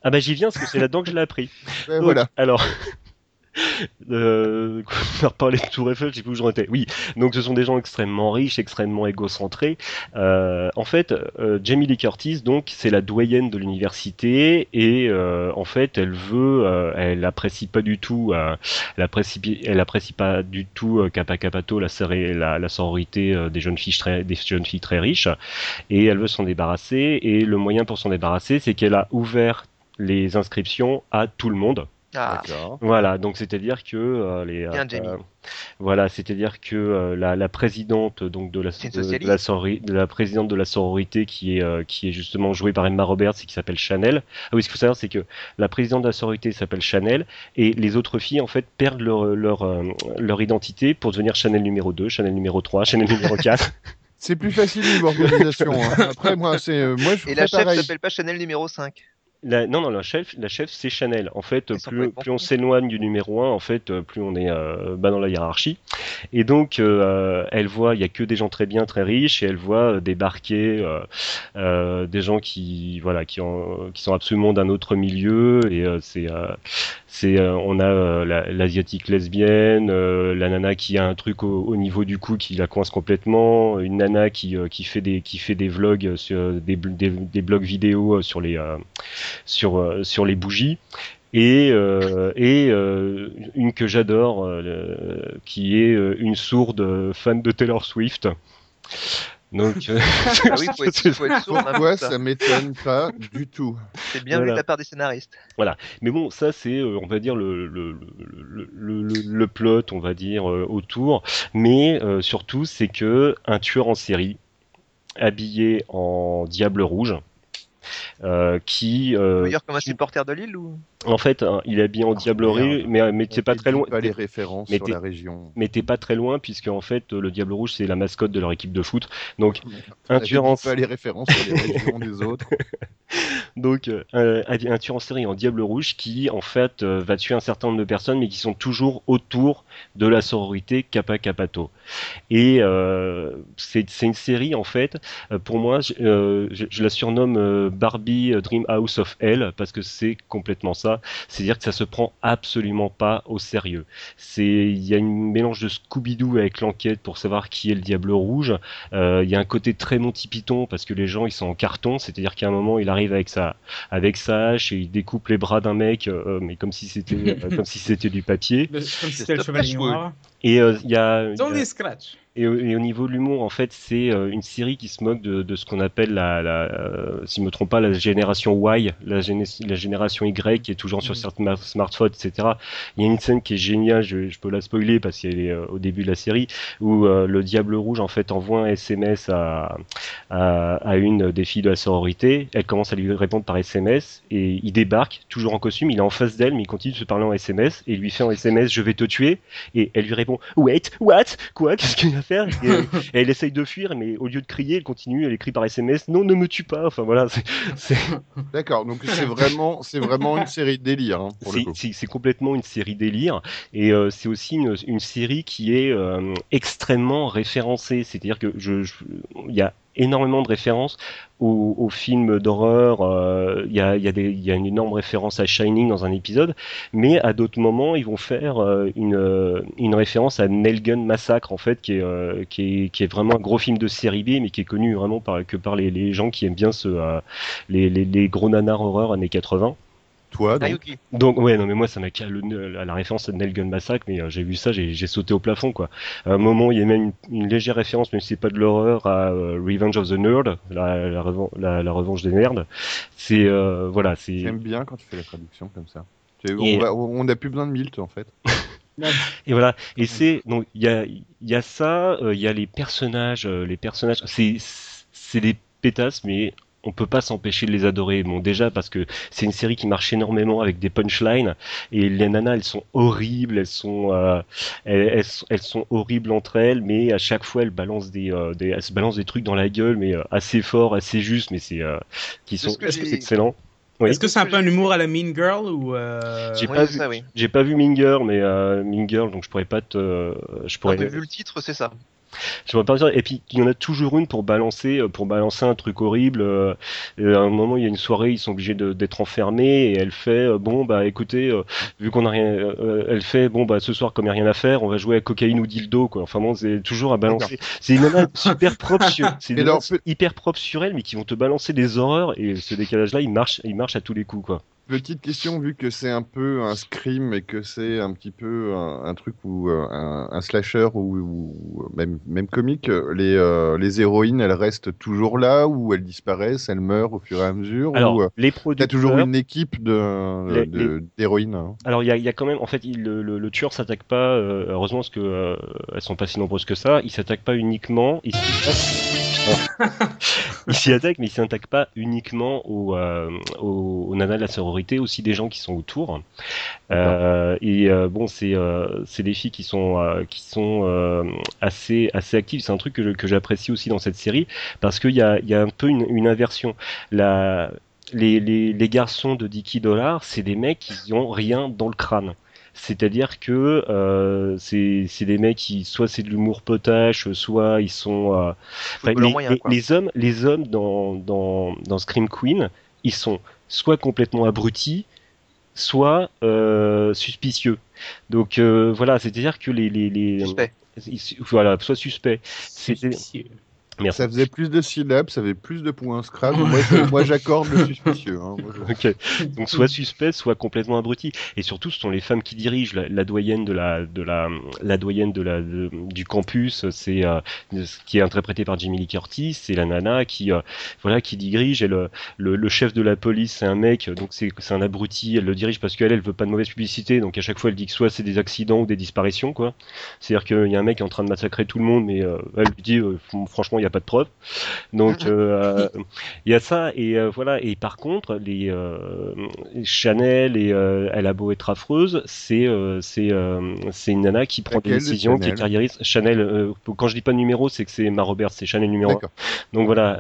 Ah bah j'y viens parce que c'est là-dedans que je l'ai appris. Donc, voilà. Alors, *laughs* euh, on va *laughs* reparler de Tour Eiffel, je sais plus où j'en étais. Oui, donc ce sont des gens extrêmement riches, extrêmement égocentrés. Euh, en fait, euh, Jamie Lee Curtis, donc, c'est la doyenne de l'université et euh, en fait, elle veut, euh, elle apprécie pas du tout, euh, elle apprécie, elle apprécie pas du tout euh, Kappa Kappato, la, la, la sororité des jeunes filles très, des jeunes filles très riches, et elle veut s'en débarrasser. Et le moyen pour s'en débarrasser, c'est qu'elle a ouvert les inscriptions à tout le monde. Ah. Voilà, donc c'est-à-dire que euh, les Bien, Jamie. euh, voilà, c'est-à-dire que euh, la, la présidente donc de la C'est une de, de socialiste. la sorori- de la présidente de la sororité qui est euh, qui est justement jouée par Emma Roberts et qui s'appelle Chanel. Ah oui, ce qu'il faut savoir c'est que la présidente de la sororité s'appelle Chanel et les autres filles en fait perdent leur leur euh, leur identité pour devenir Chanel numéro 2, Chanel numéro 3, Chanel numéro *laughs* 4. C'est plus facile niveau organisation. hein. Après, moi, c'est euh, moi, je et la chef s'appelle pas Chanel numéro 5. La- non, non, la chef, la chef, c'est Chanel. En fait, sont plus, on s'éloigne du numéro 1, en fait, euh, plus on est euh, bas dans la hiérarchie. Et donc, euh, elle voit, il y a que des gens très bien, très riches, et elle voit débarquer euh, des gens qui, voilà, qui, ont, qui sont absolument d'un autre milieu. Et c'est, c'est, euh, on a euh, la- l'asiatique lesbienne, euh, la nana qui a un truc au, au niveau du cou qui la coince complètement, une nana qui, qui fait des, qui fait des vlogs sur des, des, des blogs vidéo sur les sur, sur les bougies. Et, euh, et euh, une que j'adore, euh, qui est une sourde fan de Taylor Swift. Donc, *laughs* euh, *laughs* Ah oui, faut être, faut être sourd. Pourquoi pour ça. ça m'étonne pas du tout C'est bien vu Voilà. de la part des scénaristes. mais bon, ça c'est, euh, on va dire le le, le, le, le- le plot, on va dire euh, autour. Mais euh, surtout, c'est que un tueur en série habillé en diable rouge. euh, qui euh, D'ailleurs, comme un supporter de Lille ou? En fait hein, il est habillé en diable merde. rouge mais mais c'est pas très loin Pas les références mais sur la région. mais t'es pas très loin puisque en fait le Diable Rouge c'est la mascotte de leur équipe de foot. Donc en Pas les références sur les *laughs* régions des autres. *laughs* donc euh, un, tueur en série en Diable Rouge qui en fait euh, va tuer un certain nombre de personnes mais qui sont toujours autour de la sororité Kappa Kappato. Et euh, c'est une série en fait euh, pour moi je, euh, je- je la surnomme euh, Barbie euh, Dream House of Hell parce que c'est complètement ça. C'est-à-dire que ça se prend absolument pas au sérieux. C'est il y a une mélange de Scooby-Doo avec l'enquête pour savoir qui est le Diable Rouge. Euh, Il y a un côté très Monty Python parce que les gens ils sont en carton, c'est-à-dire qu'à un moment il arrive avec sa avec sa hache et il découpe les bras d'un mec, euh, mais comme si c'était euh, comme si c'était du papier. comme si c'était le chevalier noir. Et euh, il y a, y. et, au- et au niveau de l'humour, en fait, c'est euh, une série qui se moque de, de ce qu'on appelle la, la euh, si je me trompe pas, la génération Y, la, géné- la génération Y qui est toujours sur certains smartphones, etc. Il y a une scène qui est géniale, je, je peux la spoiler parce qu'elle est euh, au début de la série, où euh, le Diable Rouge en fait envoie un SMS à, à, à une des filles de la sororité. Elle commence à lui répondre par SMS et il débarque, toujours en costume. Il est en face d'elle, mais il continue de se parler en SMS et il lui fait en SMS "Je vais te tuer" et elle lui répond "Wait, what? Quoi? Qu'est-ce qu'il va faire et, euh, et *laughs* elle essaye de fuir, mais au lieu de crier, elle continue. Elle écrit par SMS "Non, ne me tue pas". Enfin voilà, *laughs* D'accord, donc c'est vraiment, c'est vraiment une série de délire. hein, c'est- complètement une série délire et euh, c'est aussi une, une série qui est euh, extrêmement référencée. C'est-à-dire que je, je- il y a énormément de références aux, films d'horreur. euh, Il y, a, une énorme référence à Shining dans un épisode, mais à d'autres moments, ils vont faire euh, une, euh, une référence à Nail Gun Massacre, en fait, qui est, vraiment un gros film de série B, mais qui est connu vraiment que par les, gens qui aiment bien les, les, les gros nanars horreur années 80. Toi, donc, Ayuki. Donc ouais non mais moi ça m'a calé le- à la référence à Nail Gun Massacre mais euh, j'ai vu ça j'ai sauté au plafond quoi. À un moment il y a même une, une légère référence même si c'est pas de l'horreur à euh, Revenge of the Nerd la, la, revan- la, la revanche des nerds. C'est euh, voilà c'est j'aime bien quand tu fais la traduction comme ça. Tu sais, Et- On, va- on a plus besoin de Milt en fait. *laughs* et voilà et c'est donc il y a il y a ça euh, il y a les personnages euh, les personnages c'est c'est des pétasses mais on peut pas s'empêcher de les adorer. Bon, déjà parce que c'est une série qui marche énormément avec des punchlines et les nanas, elles sont horribles, elles sont, euh, elles, elles sont- elles sont horribles entre elles, mais à chaque fois elles balancent des, euh, des elles se balancent des trucs dans la gueule, mais euh, assez fort, assez juste, mais c'est euh, qui C'est sont ce que j'ai- excellents. Oui. Est-ce que c'est un peu un humour à la Mean Girl ou euh, J'ai Oui, pas vu. ça, oui. J'ai pas vu Minger, mais euh, Minger, donc je pourrais pas te, je Non, pourrais. mais vu le titre, c'est ça. Pas dire. Et puis il y en a toujours une pour balancer, euh, pour balancer un truc horrible. euh, et à un moment, il y a une soirée, ils sont obligés d'être enfermés et elle fait euh, bon bah écoutez, euh, vu qu'on a rien, euh, elle fait bon bah ce soir comme il y a rien à faire, on va jouer à cocaïne ou dildo quoi. Enfin bon, c'est toujours à balancer. C'est une nana super *laughs* propre sur, c'est hyper propre sur elle, mais qui vont te balancer des horreurs et ce décalage-là, il marche, il marche à tous les coups quoi. Petite question, vu que c'est un peu un scream et que c'est un petit peu un, un truc ou euh, un, un slasher ou, même, même comique, les, euh, les héroïnes, elles restent toujours là ou elles disparaissent, elles meurent au fur et à mesure Alors ou euh, les t'as producteurs. toujours une équipe de Les- de- d'héroïnes hein Alors il y a, il y a quand même, en fait, il- le, le, le tueur s'attaque pas. euh, heureusement parce que euh, elles sont pas si nombreuses que ça. Il s'attaque pas uniquement. Il s'y attaque, *laughs* il s'y attaque, mais il s'attaque pas uniquement aux, euh, aux, aux nanas de la sororité, aussi des gens qui sont autour. Euh, et euh, bon, c'est euh, c'est des filles qui sont qui sont assez assez actives. C'est un truc que que j'apprécie aussi dans cette série parce qu'il y a il y a un peu une, une inversion. La les, les, les garçons de Dicky Dollar, c'est des mecs qui ont rien dans le crâne. C'est-à-dire que euh, c'est c'est des mecs qui soit c'est de l'humour potache, soit ils sont euh, les, moyen, les hommes les hommes dans dans dans Scream Queen, ils sont soit complètement abrutis, soit euh, suspicieux. Donc euh, voilà, c'est-à-dire que les les, les Suspect. ils- voilà, soit suspect. Suspicieux. Merci. Ça faisait plus de syllabes, ça avait plus de points Scrabble. *laughs* moi, j'accorde le suspicieux. hein. Ok. Donc soit suspect, soit complètement abruti. Et surtout, ce sont les femmes qui dirigent. La, la doyenne de la, de la, la doyenne de la, de- du campus, c'est euh, ce qui est interprété par Jimmy Lee Curtis. C'est la nana qui, euh, voilà, qui dirige. Et le, le, le chef de la police, c'est un mec. Donc c'est, c'est un abruti. Elle le dirige parce qu'elle, elle veut pas de mauvaise publicité. Donc à chaque fois, elle dit que soit c'est des accidents ou des disparitions, quoi. C'est-à-dire qu'il y a un mec qui est en train de massacrer tout le monde, mais euh, elle lui dit, euh, franchement, il n'y a pas de preuves. Donc *laughs* euh, il y a ça et euh, voilà et par contre les euh, Chanel et elle a beau être affreuse c'est c'est c'est une nana qui prend des décisions qui est Chanel? carriériste Chanel quand je dis pas de numéro c'est que c'est ma Robert c'est Chanel numéro 1 D'accord. donc voilà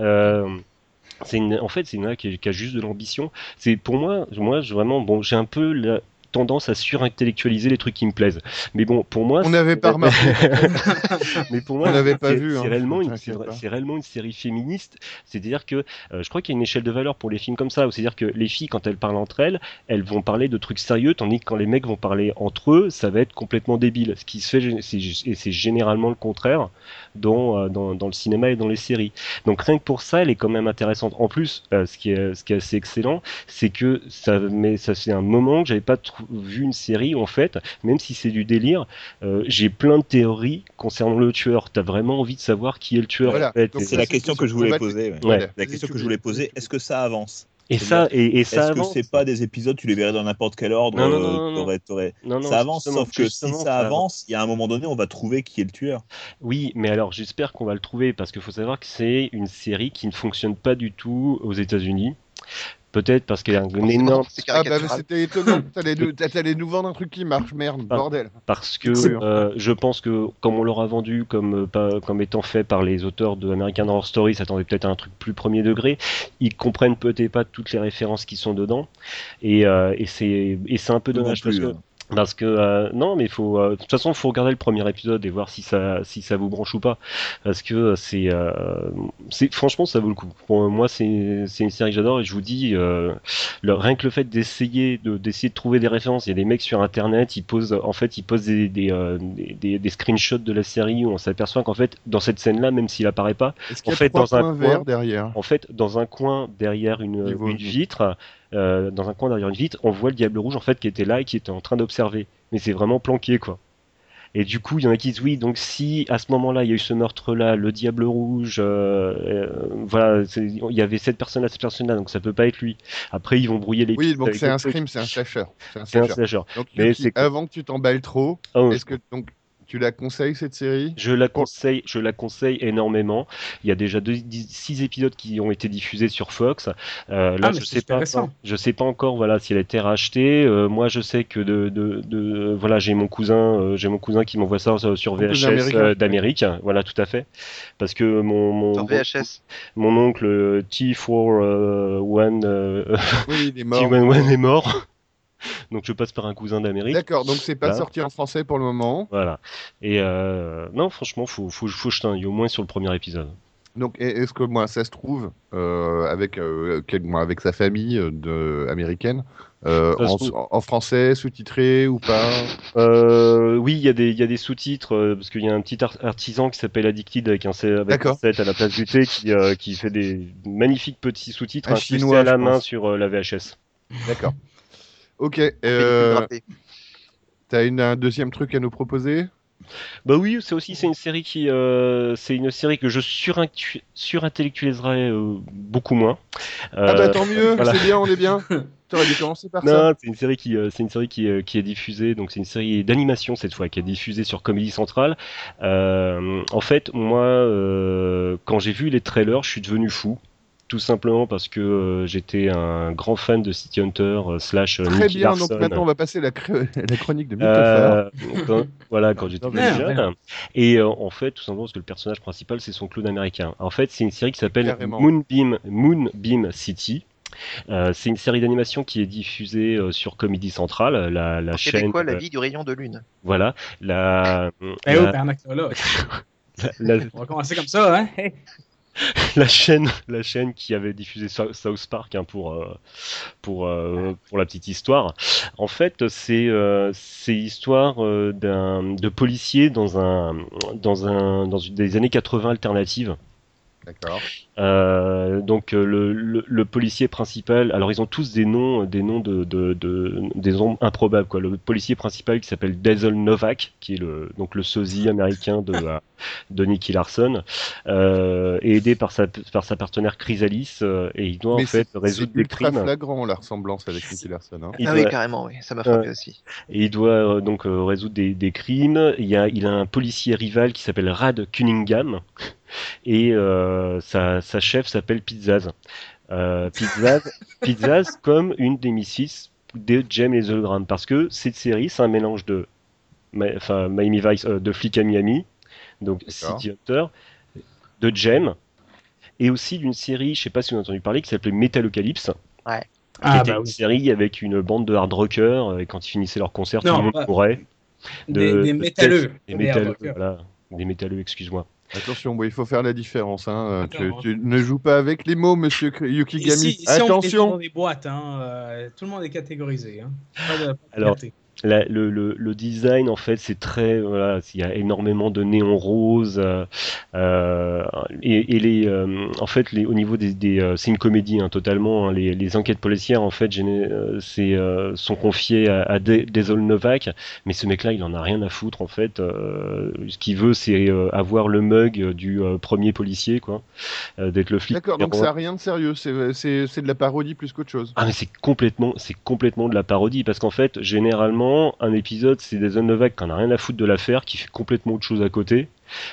c'est une, en fait c'est une nana qui, qui a juste de l'ambition c'est pour moi moi je- vraiment bon j'ai un peu la tendance à surintellectualiser les trucs qui me plaisent mais bon pour moi On n'avait pas remarqué. *laughs* mais pour moi, On n'avait pas c'est- vu, C'est hein, réellement, une, t'inquiète c'est- réellement une série féministe. C'est-à-dire que euh, je crois qu'il y a une échelle de valeur pour les films comme ça. C'est-à-dire que les filles, quand elles parlent entre elles, elles vont parler de trucs sérieux, tandis que quand les mecs vont parler entre eux, ça va être complètement débile. Ce qui se fait, c'est généralement le contraire dans, euh, dans, dans le cinéma et dans les séries. Donc rien que pour ça, elle est quand même intéressante. En plus, euh, ce qui est ce qui est assez excellent, c'est que ça, mais ça fait un moment que j'avais pas vu une série où, en fait, même si c'est du délire, euh, j'ai plein de théories concernant le tueur. T'as vraiment envie de savoir qui est le tueur. Voilà. en fait. Donc Et, C'est la c'est- question c'est- que je voulais poser. ouais. Ouais. La question que je voulais poser, est-ce que ça avance? Et ça, et, et ça Est-ce que c'est pas des épisodes, tu les verrais dans n'importe quel ordre Non, non, non, euh, non, Ça avance, sauf que si ça avance, il y a un moment donné, on va trouver qui est le tueur. Oui, mais alors j'espère qu'on va le trouver parce qu'il faut savoir que c'est une série qui ne fonctionne pas du tout aux États-Unis. Peut-être parce qu'il y a un énorme c'est Ah bah c'était étonnant. T'allais nous, nous vendre un truc qui marche, merde, bordel. parce que euh, je pense que comme on l'aura vendu comme euh, pas, comme étant fait par les auteurs de American Horror Story, s'attendait peut-être à un truc plus premier degré. Ils comprennent peut-être pas toutes les références qui sont dedans et, euh, et c'est et c'est un peu dommage parce que hein. Parce que euh, non, mais faut. euh, de toute façon, faut regarder le premier épisode et voir si ça, si ça vous branche ou pas. Parce que euh, c'est, euh, c'est, franchement, ça vaut le coup. Pour moi, c'est, c'est une série que j'adore et je vous dis, euh, le, rien que le fait d'essayer, de, d'essayer de trouver des références. Il y a des mecs sur Internet, ils posent, en fait, ils posent des, des, euh, des, des- screenshots de la série où on s'aperçoit qu'en fait, dans cette scène-là, même s'il apparaît pas, En fait, dans un coin- derrière? en fait, dans un coin derrière une, vitre, euh, dans un coin derrière une vitre, on voit le diable rouge en fait qui était là et qui était en train d'observer. Mais c'est vraiment planqué quoi. Et du coup, il y en a qui disent oui, donc si à ce moment-là il y a eu ce meurtre-là, le diable rouge, euh, euh, voilà, il y avait cette personne-là, cette personne-là, donc ça peut pas être lui. Après, ils vont brouiller les Oui, donc c'est un scream, c'est un slasher. C'est un slasher. Donc, Mais avant que tu t'emballes trop, Oh, est-ce que donc tu la conseilles cette série? Je la conseille, je la conseille énormément. Il y a déjà deux, dix- six épisodes qui ont été diffusés sur Fox. Euh, là, Ah, mais je c'est sais pas, je sais pas encore, voilà, si elle a été rachetée. Euh, moi, je sais que de, de, de- voilà, j'ai mon cousin, euh, j'ai mon cousin qui m'envoie ça sur- VHS américain. euh, d'Amérique. Voilà, tout à fait. Parce que mon mon, Sur VHS. mon oncle euh, T41 euh, Oui, il est *laughs* mort. T11 est mort. *laughs* Donc je passe par un cousin d'Amérique. D'accord, donc c'est pas sorti en français pour le moment. Voilà. Et euh, non, franchement, faut, faut, faut jeter un œil, au moins sur le premier épisode. Donc est-ce que moi ça se trouve euh, avec euh, quel- moi, avec sa famille de, américaine euh, en, français sous-titré ou pas? Oui, il y a des, il y a des sous-titres parce qu'il y a un petit ar- artisan qui s'appelle Addicted avec un, C- avec un D'accord. 7 à la place du T qui, qui fait des magnifiques petits sous-titres Un chinois, à la main pense. sur la VHS. D'accord. Ok. Euh. T'as un deuxième truc à nous proposer? Bah oui, c'est aussi c'est une série qui euh, c'est une série que je surintu- surintellectualiserai euh, beaucoup moins. Ah Euh, bah tant mieux, *laughs* voilà. c'est bien, on est bien. *laughs* T'aurais dû commencer par ça. Non, c'est une série qui, euh, c'est une série qui, euh, qui est diffusée, donc c'est une série d'animation cette fois, qui est diffusée sur Comedy Central. Euh, en fait, moi, euh, quand j'ai vu les trailers, je suis devenu fou. Tout simplement parce que euh, j'étais un grand fan de City Hunter euh, slash euh, Très Nicky bien, Larson. donc maintenant on va passer la, cr- *laughs* la chronique de Mythophare. Euh, quand- voilà, quand j'étais plus jeune. merde. Et euh, en fait, tout simplement parce que le personnage principal, c'est son clown américain. En fait, c'est une série qui s'appelle. Moonbeam, Moonbeam City. Euh, c'est une série d'animation qui est diffusée euh, sur Comedy Central, la, la C'est chaîne. quoi la vie du rayon de lune voilà, la, Eh oh, la, Bernard Clola. *laughs* la, On va commencer comme ça, hein. *laughs* La chaîne, la chaîne qui avait diffusé Sou- South Park hein, pour euh, pour euh, pour la petite histoire. En fait, c'est euh, c'est l'histoire euh, d'un de policier dans un dans un dans une des années 80 alternatives. D'accord. Euh, donc euh, le, le, le policier principal, alors ils ont tous des noms, des noms de, de, de des noms improbables quoi. Le policier principal qui s'appelle Dazzle Novak, qui est le donc le sosie américain de euh, de Nicky Larson, euh, est aidé par sa par sa partenaire Chrysalis euh, et il doit Mais en fait c'est- résoudre c'est des crimes. flagrant la ressemblance avec Nicky Larson. hein. Il Ah doit- oui, carrément, oui. Ça m'a frappé aussi. et il doit euh, donc euh, résoudre des, des crimes. Il, y a, il a un policier rival qui s'appelle Rad Cunningham et euh, sa, chef s'appelle Pizzaz. Euh, Pizzaz, *laughs* Pizzaz comme une des missis de Jem et les hologrammes parce que cette série c'est un mélange de enfin Miami Vice euh, de flic à Miami donc. City Hunter de Jem et aussi d'une série je sais pas si vous avez entendu parler qui s'appelait Metalocalypse qui Ah, était bah une oui. série avec une bande de hard rockers euh, et quand ils finissaient leur concert tout Non, le monde courait de- Des, des de métalleux. tête- des Des métalleux hard-rockers. voilà des métalleux excuse-moi Attention, bon, il faut faire la différence. Hein. Euh, Tu, D'accord. tu ne joues pas avec les mots, monsieur Yukigami. On dans Attention des boîtes, hein, euh, tout le monde est catégorisé. Hein. Pas de- pas de Alors. La- le, le, le design en fait c'est très voilà il y a énormément de néons roses euh, euh, et, et les euh, en fait les au niveau des, des euh, c'est une comédie hein, totalement hein, les, les enquêtes policières en fait euh, c'est euh, sont confiées à, à De- Desol Novak mais ce mec là il en a rien à foutre en fait euh, ce qu'il veut c'est euh, avoir le mug du premier policier quoi euh, d'être le flic D'accord, donc ça n'a rien de sérieux. C'est- C'est c'est de la parodie plus qu'autre chose. Ah mais c'est complètement, c'est complètement de la parodie parce qu'en fait, généralement, un épisode, c'est des Novak qui en a rien à foutre de l'affaire, qui fait complètement autre chose à côté.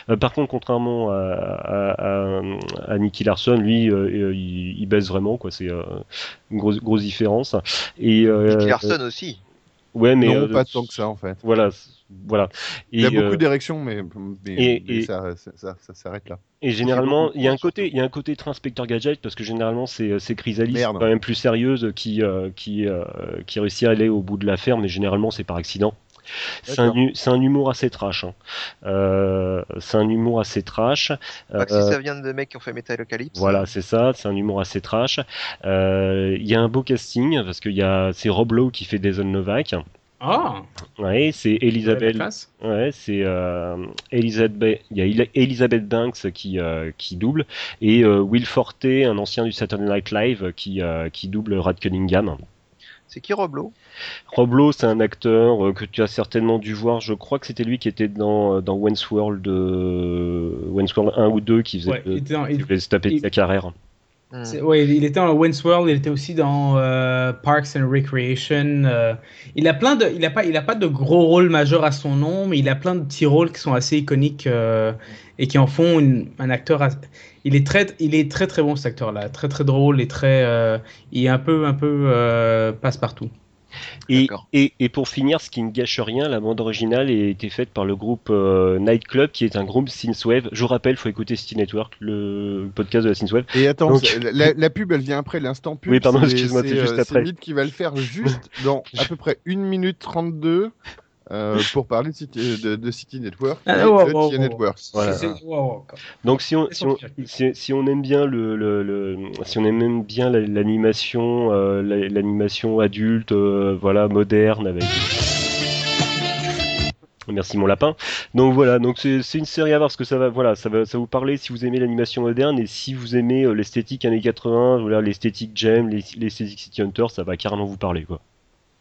Euh, par contre, contrairement à, à, à, à Nicky Larson, lui, euh, euh, il, il baisse vraiment, quoi. C'est euh, une grosse, grosse différence. Et euh, Nicky Larson aussi. ouais, mais non, euh, pas tant que ça en fait. Voilà, voilà. Et, Il y a beaucoup euh, d'érections, mais, mais, et- mais et- ça, ça, ça- ça s'arrête là. Et généralement, il y a un côté, il y a un côté très inspecteur gadget parce que généralement c'est c'est Chrysalis Merde. quand même plus sérieuse qui euh, qui euh, qui réussit à aller au bout de l'affaire, mais généralement c'est par accident. C'est un, humour assez trash. hein. Euh, c'est un humour assez trash. Pas que Euh, si ça vient de mecs qui ont fait Metalocalypse. voilà, c'est ça, c'est un humour assez trash. Euh, Il y a un beau casting parce qu'il y a c'est Rob Lowe qui fait Jason Novak. Ah, Ouais, c'est Elisabeth. Ouais, c'est euh, Elisabeth. Il y a Eli- Elisabeth Banks qui euh, qui double et euh, Will Forte, un ancien du Saturday Night Live, qui euh, qui double Rad Cunningham. C'est qui Roblo Rob Lowe, c'est un acteur euh, que tu as certainement dû voir. Je crois que c'était lui qui était dans dans World, euh, Wayne's World 1 ou 2 qui faisait, Ouais, il était dans- qui il- faisait se taper de sa carrière. C'est- Ouais, il était dans Wayne's World, il était aussi dans euh, Parks and Recreation. euh, il a plein de, il a pas, il a pas de gros rôles majeurs à son nom, mais il a plein de petits rôles qui sont assez iconiques euh, et qui en font un acteur. Il est très, il est très très bon cet acteur-là, très très drôle et très, il est un peu un peu passe partout. Et, D'accord. et, et pour finir, ce qui ne gâche rien, la bande originale a été faite par le groupe euh, Nightclub, qui est un groupe Synthwave. Je vous rappelle, faut écouter City Network, le podcast de la Synthwave. Et attends, Donc- c'est- la, la pub, elle vient après l'instant pub. Oui, pardon, c'est- excuse-moi, c'est juste euh, après. Mythe qui va le faire juste dans à peu près 1 minute 32 euh, *laughs* pour parler de City, de, de City Network Ah, et wow, de wow, TIA wow. Networks. Voilà. C'est- wow, wow, quoi. Donc si on, C'est si on, son si, si on aime bien le, le, le- si on aime bien la- l'animation, euh, la- l'animation adulte, euh, voilà, moderne avec. Merci mon lapin. Donc voilà, donc c'est une série à voir parce que ça va, voilà, ça va, ça va vous parler si vous aimez l'animation moderne et si vous aimez euh, l'esthétique années 80, voilà, l'esthétique Gem, l'es- l'esthétique City Hunter, ça va carrément vous parler quoi.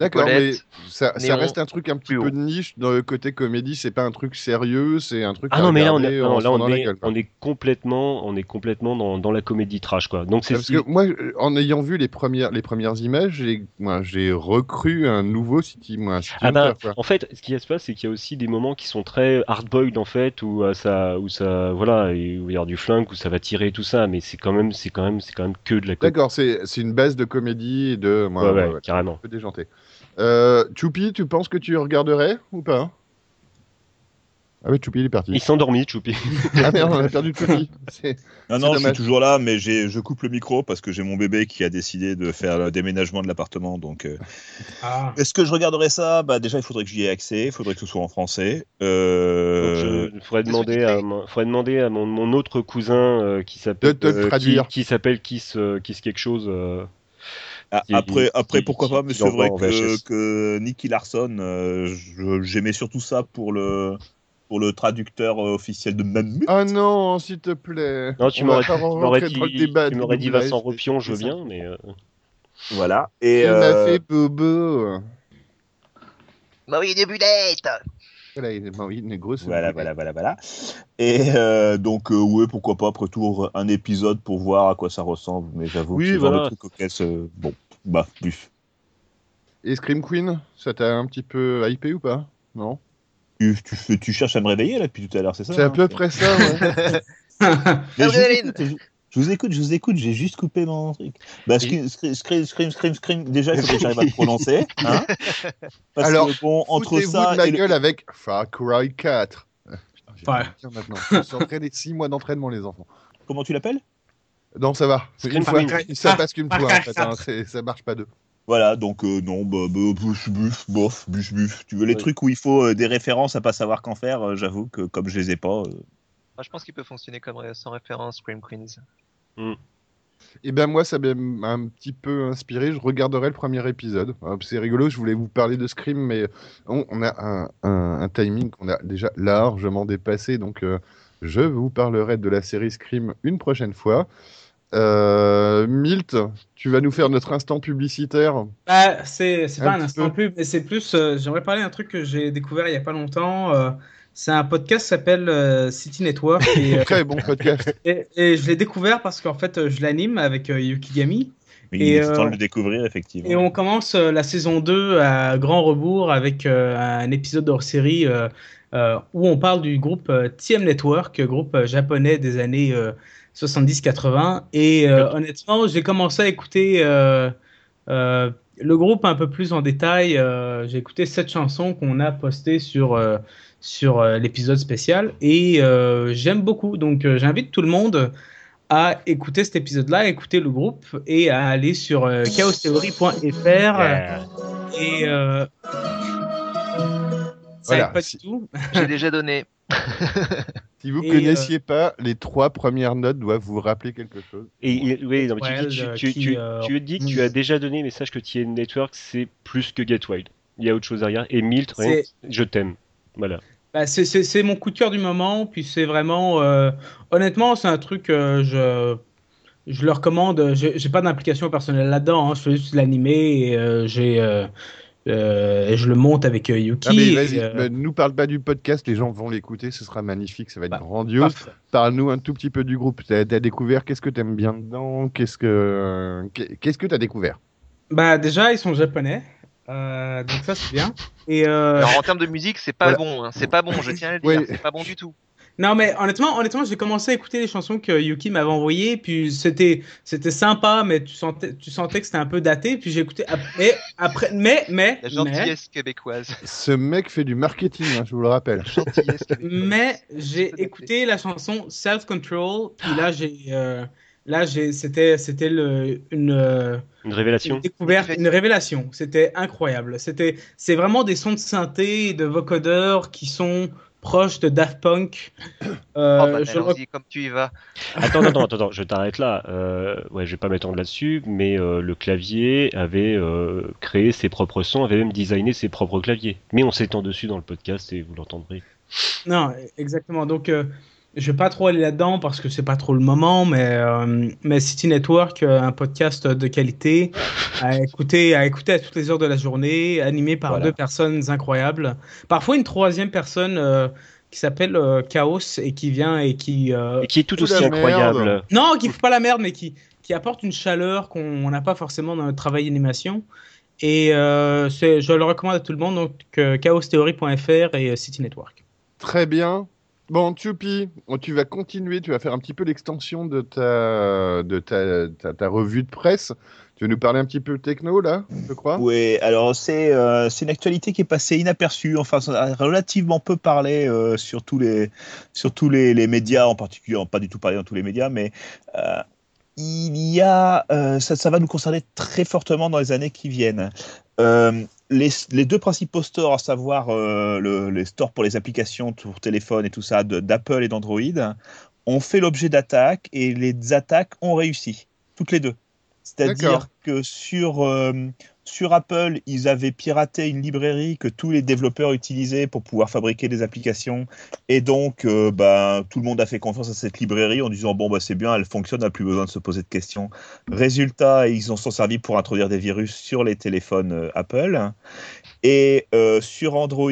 D'accord, mais ça, reste un truc un petit peu de niche dans le côté comédie. C'est pas un truc sérieux, c'est un truc. Ah non mais là on est, non, là on est, gueule, on est complètement, on est complètement dans, dans la comédie trash quoi. Donc c'est Parce que moi, euh, en ayant vu les premières, les premières images, j'ai, moi, j'ai recru un nouveau City, moi, City Ah bah, Hunter, en fait, ce qui se passe, c'est qu'il y a aussi des moments qui sont très hard-boiled en fait, où euh, ça, où ça, voilà, où il y a du flingue, où ça va tirer tout ça, mais c'est quand même, c'est quand même, c'est quand même que de la comédie. D'accord, c'est, c'est une base de comédie et de. moi, ouais, ouais, ouais, carrément. un peu déjanté. Euh, Choupi, tu penses que tu regarderais ou pas? Ah oui, Choupi, il est parti. Il s'est endormi, Choupi. *laughs* ah merde, on a perdu Choupi. Non, C'est non, je suis toujours là, mais j'ai, je coupe le micro parce que j'ai mon bébé qui a décidé de faire le déménagement de l'appartement. Donc, euh, Ah. est-ce que je regarderai ça? Bah, déjà, il faudrait que j'y ai accès. Il faudrait que ce soit en français. Euh, je- faudrait demander à, mon- faudrait demander à mon, mon autre cousin euh, qui s'appelle, De te le euh, qui, qui s'appelle Kiss, euh, Kiss quelque chose. Ah, qui- après, après, qui- pourquoi pas c'est vrai que, que Nicky Larson, euh, j'aimais surtout ça pour le, pour le traducteur euh, officiel de Mamut. Ah non, s'il te plaît. Non, tu m'aurais, dit, le tu dit Vincent c'est- Ropion, je c'est ça. mais euh, Voilà. Et Il m'a euh, fait bobo. Marie des bulettes Voilà, il est, bon, il est grosse. Voilà, voilà, voilà, voilà. Et euh, donc, euh, ouais, pourquoi pas, après tout, un épisode pour voir à quoi ça ressemble. Mais j'avoue Oui, que ce genre voilà. de truc cocasse, euh, bon, bah, plus. Et Scream Queen, ça t'a un petit peu hypé ou pas? Non? Tu, tu, fais- tu cherches à me réveiller là depuis tout à l'heure, c'est ça C'est à hein? peu près ça, ouais. *laughs* Je, vous écoute, je, vous écoute, je vous écoute, j'ai juste coupé mon truc. Bah, scream, scream, scream, scream, scream. Déjà, il faut que j'arrive à le *laughs* prononcer. Hein? Parce Alors, que, bon, entre ça de ma et le- gueule avec Far Cry 4. Ah, putain, Ouais. maintenant. Je suis entraîné 6 mois d'entraînement, les enfants. Comment tu l'appelles? Non, ça va. Une fois, ça passe qu'une Far fois, en fait. hein, ça marche pas deux. Voilà, donc euh, non, bah, bah, buf, buf, bof, buf, buf. Tu veux les Ouais. trucs où il faut euh, des références à pas savoir qu'en faire, euh, j'avoue que comme je les ai pas. euh, Moi, Je pense qu'il peut fonctionner comme ré- sans référence Scream Queens. Et ben moi, ça m'a un petit peu inspiré. Je regarderai le premier épisode. C'est rigolo, je voulais vous parler de Scream, mais on, on a un, un- un timing qu'on a déjà largement dépassé. Donc, euh, je vous parlerai de la série Scream une prochaine fois. Euh, Milt, tu vas nous faire notre instant publicitaire. Bah, c'est pas un instant peu. pub, mais c'est plus. euh, J'aimerais parler d'un truc que j'ai découvert il y a pas longtemps. euh, c'est un podcast qui s'appelle euh, City Network. Et, *laughs* euh, Très bon podcast. *laughs* et, et je l'ai découvert parce qu'en fait, je l'anime avec euh, Yukigami. mais Et, il est temps de le découvrir, effectivement. Et on commence euh, la saison 2 à grand rebours avec euh, un épisode hors série euh, euh, où on parle du groupe euh, TM Network, groupe japonais des années euh, 70-80. Et euh, honnêtement, j'ai commencé à écouter euh, euh, le groupe un peu plus en détail. Euh, j'ai écouté cette chanson qu'on a postée sur, euh, sur euh, l'épisode spécial et euh, j'aime beaucoup. Donc euh, j'invite tout le monde à écouter cet épisode-là, à écouter le groupe et à aller sur euh, chaostheory.fr Yeah. et euh, ça Voilà, pas si- du tout. J'ai déjà donné. *laughs* Si vous Et, connaissiez pas, les trois premières notes doivent vous rappeler quelque chose. Et, et- oui, non, mais tu, dis, tu, tu, qui, tu, euh, tu dis que tu as déjà donné, mais sache que TN Network, c'est plus que Get Wild. Il y a autre chose derrière. Et Milt, je t'aime. Voilà. Bah, c'est- mon coup de cœur du moment, puis c'est vraiment, euh, honnêtement, c'est un truc, euh, je, je le recommande. J'ai pas d'implication personnelle là-dedans, hein, je fais juste l'animer et euh, j'ai, euh, euh, et je le monte avec euh, Yuki. Ah mais et, vas-y, euh, mais nous parle pas du podcast, les gens vont l'écouter, ce sera magnifique, ça va être Bah, grandiose. Parle-nous un tout petit peu du groupe. T'as as découvert qu'est-ce que t'aimes bien dedans Qu'est-ce que qu'est-ce que t'as découvert? Bah déjà, ils sont japonais, euh, donc ça c'est bien. Et euh, Alors en termes de musique, c'est pas Voilà. bon. hein. C'est pas bon. Je tiens à le dire. Oui. C'est pas bon du tout. Non, mais honnêtement, honnêtement, j'ai commencé à écouter les chansons que Yuki m'avait envoyées, puis c'était, c'était sympa, mais tu sentais, tu sentais que c'était un peu daté, puis j'ai écouté après, après, mais, mais, La mais, gentillesse québécoise. Ce mec fait du marketing, hein, je vous le rappelle. La gentillesse québécoise. mais j'ai écouté la chanson Self Control, puis là j'ai, euh, là j'ai, c'était, c'était le, une, euh, Une une révélation. découverte, une révélation. C'était incroyable. C'était, c'est vraiment des sons de synthé et de vocodeurs qui sont proches de Daft Punk. *coughs* Euh, Oh, bah, je comme tu y vas. Attends, *laughs* attends, attends, attends, je t'arrête là. Euh, ouais, je vais pas m'étendre là-dessus, mais euh, le clavier avait euh, créé ses propres sons, avait même designé ses propres claviers. Mais on s'étend dessus dans le podcast et vous l'entendrez. Non, exactement. Donc, euh, je vais pas trop aller là-dedans parce que c'est pas trop le moment, mais, euh, mais City Network, euh, un podcast de qualité, à écouter, à écouter à toutes les heures de la journée, animé par Voilà. deux personnes incroyables. Parfois une troisième personne euh, qui s'appelle euh, Chaos et qui vient et qui euh, Et qui est tout aussi incroyable. merde. non, qui fout pas la merde, mais qui, qui apporte une chaleur qu'on n'a pas forcément dans notre travail d'animation. Et euh, je le recommande à tout le monde, donc euh, chaostheory.fr et City Network. Très bien. Bon, Tchoupi, tu vas continuer, tu vas faire un petit peu l'extension de ta, de ta, ta, revue de presse. Tu veux nous parler un petit peu techno, là, je crois? Oui, alors c'est euh, une actualité qui est passée inaperçue, enfin relativement peu parlé euh, sur tous les sur tous les, les médias en particulier, pas du tout parlé dans tous les médias, mais euh, il y a euh, ça va nous concerner très fortement dans les années qui viennent. Les, les deux principaux stores, à savoir euh, le- les stores pour les applications pour téléphone et tout ça d'Apple et d'Android, ont fait l'objet d'attaques et les attaques ont réussi, toutes les deux. C'est-à-dire que sur, euh, sur Apple, ils avaient piraté une librairie que tous les développeurs utilisaient pour pouvoir fabriquer des applications. Et donc, euh, bah, tout le monde a fait confiance à cette librairie en disant Bon, bah, c'est bien, elle fonctionne, on n'a plus besoin de se poser de questions. Résultat, ils en sont servis pour introduire des virus sur les téléphones euh, Apple. Et euh, sur Android,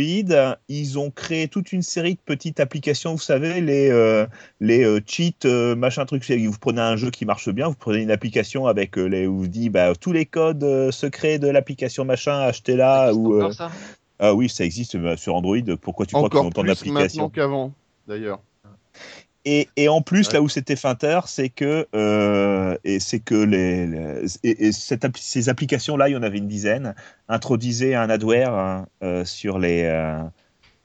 ils ont créé toute une série de petites applications, vous savez, les, euh, les euh, cheats, euh, machin truc. Vous prenez un jeu qui marche bien, vous prenez une application avec euh, les, où vous dit bah, tous les codes euh, secrets de l'application machin, achetez-la. Ou, euh, encore, ça? Ah oui, ça existe sur Android. Pourquoi tu crois qu'ils ont Encore autant plus maintenant d'applications? qu'avant, d'ailleurs. Et, et en plus, Ouais. là où c'était feinteur, c'est que, euh, et c'est que les, les- et, et cette appli- ces applications-là, il y en avait une dizaine, introduisaient un adware hein, euh, sur les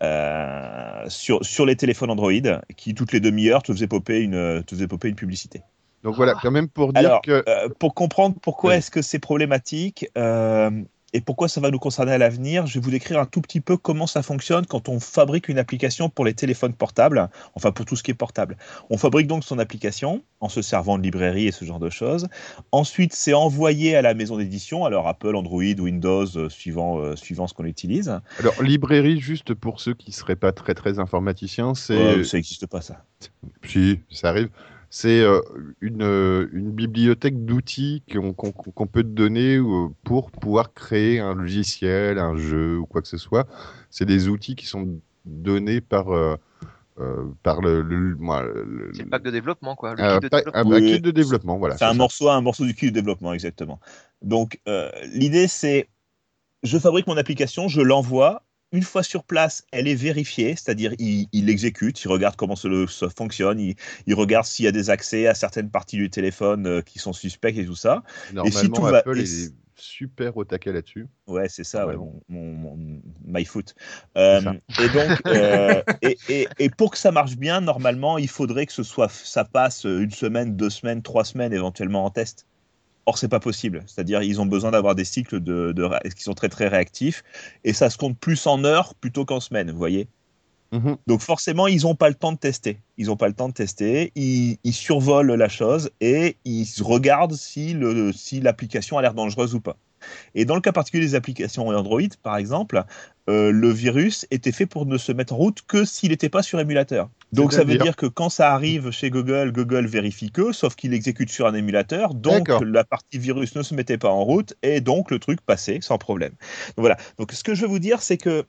euh, sur, sur les téléphones Android, qui toutes les demi-heures te faisait popper une te faisait popper une publicité. Donc voilà, quand même pour dire Alors, que. pour comprendre pourquoi est-ce que c'est problématique et pourquoi ça va nous concerner à l'avenir, je vais vous décrire un tout petit peu comment ça fonctionne quand on fabrique une application pour les téléphones portables, enfin pour tout ce qui est portable. On fabrique donc son application en se servant de librairie et ce genre de choses. Ensuite, c'est envoyé à la maison d'édition, alors Apple, Android, Windows, euh, suivant, euh, suivant ce qu'on utilise. Alors, librairie, juste pour ceux qui seraient pas très très informaticiens, c'est. Euh, ça n'existe pas ça. Si, ça arrive. C'est euh, une, euh, une bibliothèque d'outils qu'on peut te donner euh, pour pouvoir créer un logiciel, un jeu ou quoi que ce soit. C'est des outils qui sont donnés par, euh, par le, le- le- C'est le pack de développement, quoi. Le un, kit de développement. un- un kit de développement. Voilà, C'est un ça. morceau, un morceau du cul de développement, exactement. Donc, euh, l'idée, c'est je fabrique mon application, je l'envoie. Une fois sur place, elle est vérifiée, c'est-à-dire il, il l'exécute, il regarde comment ça, ça fonctionne, il, il regarde s'il y a des accès à certaines parties du téléphone euh, qui sont suspects et tout ça. Normalement, tout va- Apple et est si- super au taquet là-dessus. Ouais, c'est ça. ouais. Mon, mon- mon- MyFoot. Euh, et donc, *laughs* euh, et, et- et pour que ça marche bien, normalement, il faudrait que ce soit, ça passe une semaine, deux semaines, trois semaines éventuellement en test. Or, c'est pas possible. C'est-à-dire, ils ont besoin d'avoir des cycles de, qui sont très très réactifs, et ça se compte plus en heures plutôt qu'en semaines. Vous voyez. Mhm. Donc forcément, ils n'ont pas le temps de tester. Ils n'ont pas le temps de tester. Ils, ils survolent la chose et ils regardent si l'application a l'air dangereuse ou pas. Et dans le cas particulier des applications Android, par exemple, euh, le virus était fait pour ne se mettre en route que s'il n'était pas sur émulateur. Donc ça veut dire que quand ça arrive chez Google, Google vérifie que, sauf qu'il exécute sur un émulateur, donc la partie virus ne se mettait pas en route et donc le truc passait sans problème. Donc voilà. Donc ce que je veux vous dire, c'est que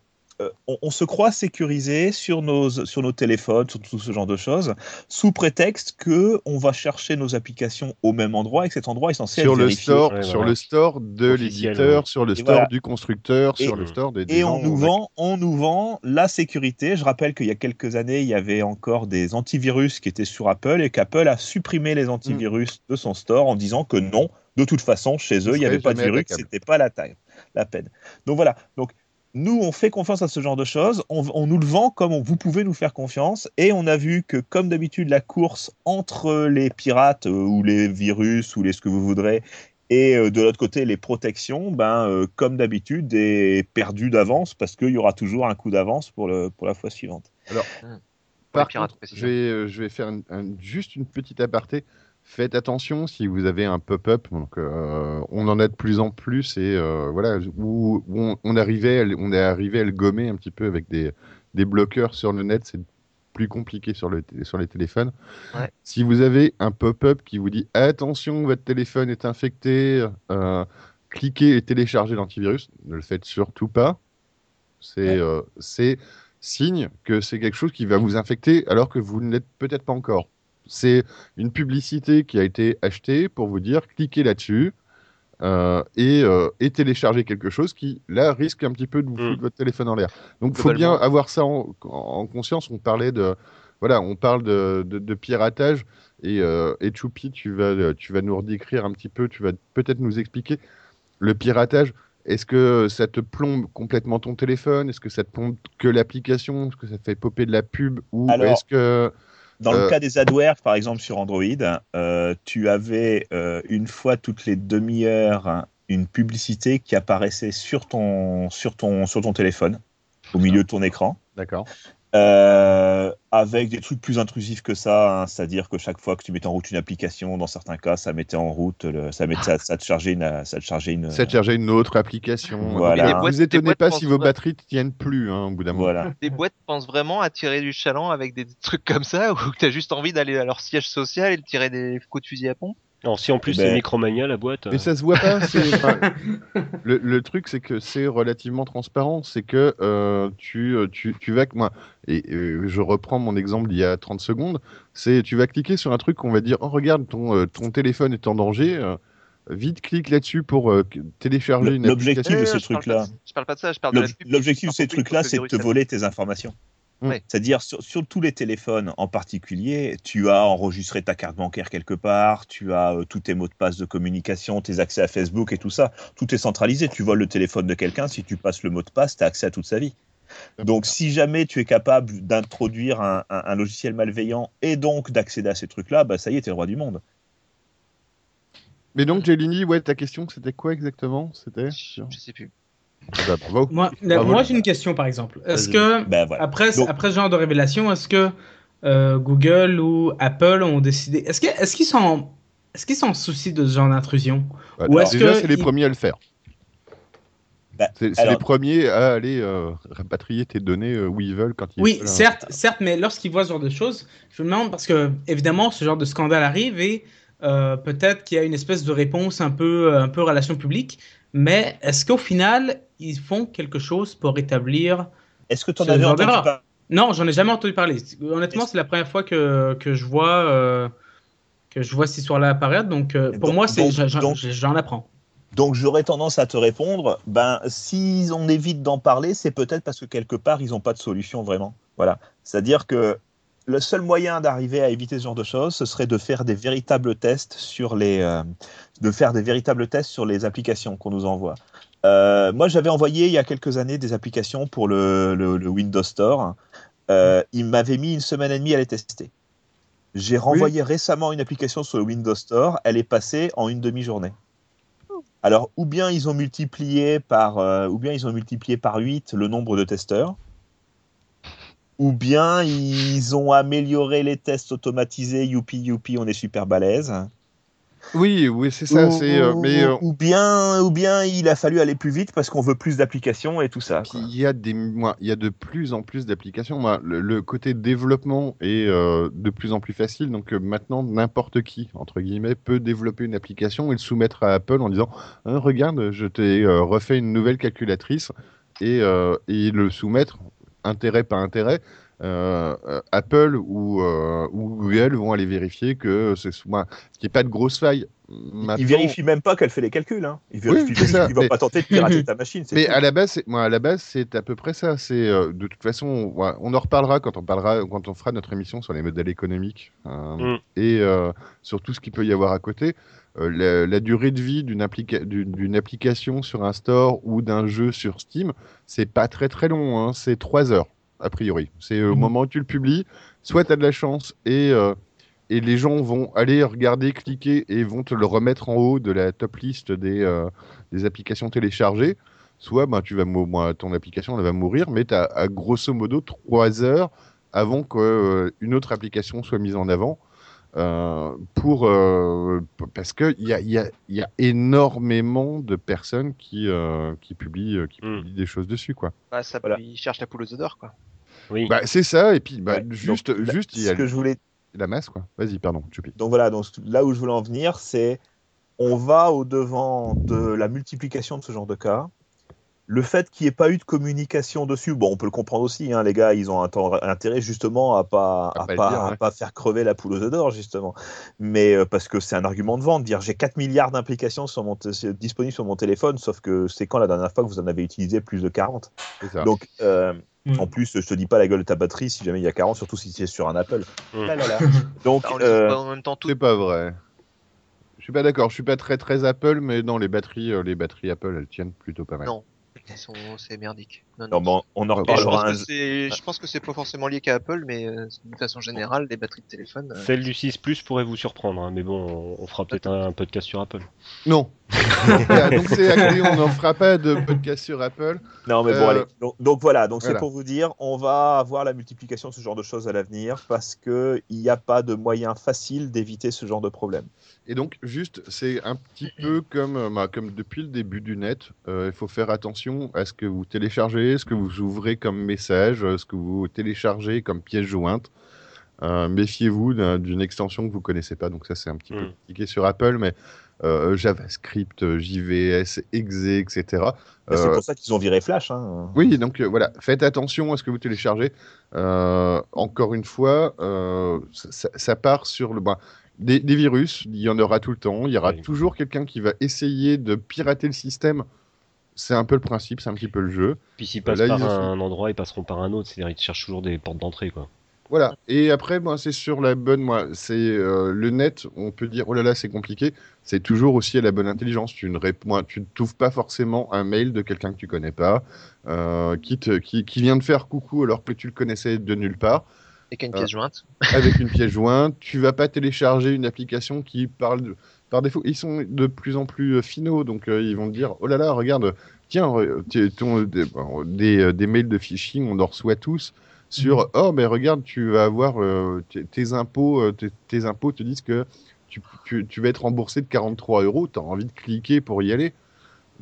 on, on se croit sécurisé sur nos, sur nos téléphones, sur tout ce genre de choses, sous prétexte que on va chercher nos applications au même endroit et que cet endroit est censé Sur être le vérifié. store, Ouais, sur voilà. le store de l'éditeur, sur le Et store voilà. du constructeur, Et- sur le store des, Et gens, on nous vend, on nous vend la sécurité. Je rappelle qu'il y a quelques années, il y avait encore des antivirus qui étaient sur Apple et qu'Apple a supprimé les antivirus de son store en disant que non, de toute façon, chez eux, il n'y avait pas de virus, c'était pas la taille, la peine. Donc voilà. Donc nous, on fait confiance à ce genre de choses. On, on nous le vend comme on- vous pouvez nous faire confiance. Et on a vu que, comme d'habitude, la course entre les pirates euh, ou les virus ou les ce que vous voudrez et euh, de l'autre côté, les protections, ben, euh, comme d'habitude, est perdue d'avance parce qu'il y aura toujours un coup d'avance pour, le, pour la fois suivante. Contre, précisément. je vais, euh, je vais faire un- un- juste une petite aparté. Faites attention si vous avez un pop-up. Donc, euh, on en a de plus en plus et euh, voilà où, où on, on arrivait, à on est arrivé à le gommer un petit peu avec des, des bloqueurs sur le net. C'est plus compliqué sur, le, sur les téléphones. Ouais. Si vous avez un pop-up qui vous dit attention, votre téléphone est infecté, euh, cliquez et téléchargez l'antivirus, ne le faites surtout pas. C'est Ouais. c'est signe que c'est quelque chose qui va vous infecter alors que vous ne l'êtes peut-être pas encore. C'est une publicité qui a été achetée pour vous dire cliquez là-dessus euh, et, euh, et téléchargez quelque chose qui, là, risque un petit peu de vous Mm. foutre votre téléphone en l'air. Donc, il faut bien avoir ça en, en conscience. On parlait de. Voilà, on parle de, de- de piratage et, euh, et Choupi, tu vas, tu vas nous redécrire un petit peu, tu vas peut-être nous expliquer le piratage. Est-ce que ça te plombe complètement ton téléphone? Est-ce que ça te plombe que l'application? Est-ce que ça te fait popper de la pub? Ou Alors, est-ce que. Dans Euh, le cas des adwares, par exemple sur Android, euh, tu avais euh, une fois toutes les demi-heures une publicité qui apparaissait sur ton, sur ton, sur ton téléphone, au milieu de ton écran. D'accord. Euh, avec des trucs plus intrusifs que ça, hein, c'est-à-dire que chaque fois que tu mettais en route une application, dans certains cas, ça mettait en route, le, ça, mettait, ça, ça te chargeait une, ça te chargeait une, Ça te chargeait une autre application. Voilà. Boîtes- vous étonnez pas pensent si vos vra- batteries ne tiennent plus hein, au bout d'un moment. voilà. *laughs* Des boîtes pensent vraiment à tirer du chaland avec des trucs comme ça ou que t'as juste envie d'aller à leur siège social et de tirer des coups de fusil à pompe Alors si en plus ben- c'est Micromania la boîte. Mais euh, ça se voit pas. c'est- *laughs* enfin, le, le truc, c'est que c'est relativement transparent. C'est que euh, tu, euh, tu, tu vas. Moi, et je reprends mon exemple d'il y a 30 secondes. C'est tu vas cliquer sur un truc qu'on va dire Oh, regarde, ton, euh, ton téléphone est en danger. euh, vite, clique là-dessus pour euh, télécharger une l'objectif application. de Euh, ce truc-là. de- Je parle pas de ça, je parle de la L'ob- pub. L'objectif de ces trucs-là, c'est de te voler tes informations. Ouais. C'est-à-dire, sur, sur tous les téléphones en particulier, tu as enregistré ta carte bancaire quelque part, tu as euh, tous tes mots de passe de communication, tes accès à Facebook et tout ça. Tout est centralisé. Tu voles le téléphone de quelqu'un, si tu passes le mot de passe, tu as accès à toute sa vie. Donc, si jamais tu es capable d'introduire un, un- un logiciel malveillant et donc d'accéder à ces trucs-là, bah, ça y est, t'es le roi du monde. Mais donc, Jelini, ouais, ta question, c'était quoi exactement? C'était Je je sais plus. Bah, bravo. Moi, Bravo. moi j'ai une question par exemple. Est-ce que Ben voilà. après, Donc- après ce genre de révélation, est-ce que euh, Google ou Apple ont décidé Est-ce que- est-ce qu'ils sont est-ce qu'ils s'en soucient de ce genre d'intrusion? Voilà. Ou est-ce Déjà, que c'est les premiers à le faire. Bah, C'est alors- les premiers à aller euh, rapatrier tes données euh, où ils veulent quand ils Oui, veulent. hein. certes, certes, mais lorsqu'ils voient ce genre de choses, je me demande parce que évidemment ce genre de scandale arrive et euh, peut-être qu'il y a une espèce de réponse un peu un peu relation publique, mais est-ce qu'au final ils font quelque chose pour rétablir Est-ce que tu en avais entendu parler Non, j'en ai jamais entendu parler. Honnêtement, c'est la première fois que, que je vois euh, que je vois cette histoire-là apparaître. Donc, euh, pour Donc- moi, c'est j'en apprends. Donc j'aurais tendance à te répondre, ben si on évite d'en parler, c'est peut-être parce que quelque part ils n'ont pas de solution vraiment. Voilà, c'est-à-dire que le seul moyen d'arriver à éviter ce genre de choses, ce serait de faire des véritables tests sur les, euh, de faire des véritables tests sur les applications qu'on nous envoie. Euh, moi, j'avais envoyé il y a quelques années des applications pour le, le- le Windows Store. Euh, il m'avait mis une semaine et demie à les tester. J'ai renvoyé récemment une application sur le Windows Store. Elle est passée en une demi-journée. Alors, ou bien ils ont multiplié par, euh, ou bien ils ont multiplié par 8 le nombre de testeurs, ou bien ils ont amélioré les tests automatisés. Youpi, youpi, on est super balèze. Oui, oui, c'est ça. ou, euh, mais euh, ou bien, ou bien il a fallu aller plus vite parce qu'on veut plus d'applications et tout ça. Il y a des, moi, il y a de plus en plus d'applications. Le, le côté développement est euh, de plus en plus facile. Donc maintenant, n'importe qui, entre guillemets, peut développer une application et le soumettre à Apple en disant Hein, Regarde, je t'ai refait une nouvelle calculatrice et, et le soumettre, intérêt par intérêt. Euh, euh, Apple ou, euh, ou Google vont aller vérifier que c'est moi, qu'il n'y ait pas de grosses failles. Il Maintenant- vérifie même pas qu'elle fait les calculs. Hein. Il vérifie Oui, juste c'est ça, qu'il va mais- pas tenter de pirater ta machine. Mais tout. à la base, moi, à la base, c'est à peu près ça. C'est euh, de toute façon, on en reparlera quand on parlera, quand on fera notre émission sur les modèles économiques Mm. et sur tout ce qu'il peut y avoir à côté. La, la durée de vie d'une applica- d'une- d'une application sur un store ou d'un jeu sur Steam, c'est pas très très long. hein. C'est trois heures a priori. C'est euh, au Mhm. moment où tu le publies. Soit tu as de la chance et euh, et les gens vont aller regarder, cliquer et vont te le remettre en haut de la top liste des, euh, des applications téléchargées. Soit ben, tu vas moi, ton application elle va mourir, mais tu as à grosso modo trois heures avant qu'une autre application soit mise en avant. Euh, pour, euh, parce qu'il y a, il y, a, il y a énormément de personnes qui, euh, qui, publient, euh, qui Mm. publient des choses dessus. Quoi. Bah, ça, Voilà. il cherche la poule aux d'or, quoi. Oui. Bah, c'est ça, et puis bah, Ouais, donc, juste, là, juste il y ce a que je voulais la masse. quoi. Vas-y, pardon, Choupi. Donc voilà, donc là où je voulais en venir, c'est on va au devant de la multiplication de ce genre de cas. Le fait qu'il n'y ait pas eu de communication dessus, bon, on peut le comprendre aussi. Hein, les gars, ils ont un temps- intérêt justement à pas À à pas le pas, dire, à ouais. pas faire crever la poule aux œufs d'or justement. Mais euh, parce que c'est un argument de vente, dire j'ai 4 milliards d'implications sur mon t- disponibles sur mon téléphone, sauf que c'est quand la dernière fois que vous en avez utilisé plus de 40. C'est ça. Donc euh, Mm. en plus, je te dis pas la gueule de ta batterie si jamais il y a 40, surtout si c'est sur un Apple. Mm. Là, là, là. Donc Bah, euh, en même temps tout. C'est pas vrai. Je suis pas d'accord. Je suis pas très très Apple, mais non, les batteries, euh, les batteries Apple, elles tiennent plutôt pas mal. Non. Sont- C'est merdique. Non, non, non. bon, on en je, reparlera. pense un- que c'est, je pense que c'est pas forcément lié qu'à Apple, mais euh, de façon générale, les batteries de téléphone. euh, Celle du 6 Plus pourrait vous surprendre, hein, mais bon, on- on fera peut-être un, un podcast sur Apple. Non. Voilà, *laughs* donc c'est on n'en fera pas de podcast sur Apple. Non, mais bon, Euh, allez. Donc, donc voilà, donc voilà. c'est pour vous dire, on va avoir la multiplication de ce genre de choses à l'avenir parce que il n'y a pas de moyen facile d'éviter ce genre de problème. Et donc, juste, c'est un petit peu comme, euh, bah, comme depuis le début du net. euh, Il faut faire attention à ce que vous téléchargez, ce que vous ouvrez comme message, euh, ce que vous téléchargez comme pièce jointe. Euh, Méfiez-vous d'un- d'une extension que vous connaissez pas. Donc ça, c'est un petit peu Mm. compliqué sur Apple, mais euh, JavaScript, JVS, exe, etc. C'est pour ça qu'ils ont viré Flash. Hein. Oui, donc euh, voilà, faites attention à ce que vous téléchargez. Euh, encore une fois, euh, ça, ça- ça part sur le. bah, des, des virus, il y en aura tout le temps. Il y aura Oui. toujours quelqu'un qui va essayer de pirater le système. C'est un peu le principe, c'est un petit peu le jeu. Puis s'ils passent Là, par ils un endroit, ils passeront par un autre, c'est-à-dire ils cherchent toujours des portes d'entrée, quoi. Voilà. Et après, moi, c'est sur la bonne. Moi, c'est euh, le net. On peut dire, oh là là, c'est compliqué. C'est toujours aussi à la bonne intelligence. Tu ne rép- moi, tu ne trouves pas forcément un mail de quelqu'un que tu connais pas, euh, qui, te, qui, qui vient de faire coucou alors que tu le connaissais de nulle part. et qu'il y a une pièce jointe. avec une pièce jointe. Tu vas pas télécharger une application qui parle de- par défaut. Ils sont de plus en plus euh, finaux, donc euh, ils vont te dire oh là là, regarde, tiens, re- t'es- ton- des, bon, des, euh, des mails de phishing, on en reçoit tous. Sur oh mais regarde tu vas avoir euh, tes, tes impôts tes, tes impôts te disent que tu, tu, tu vas être remboursé de 43 euros tu as envie de cliquer pour y aller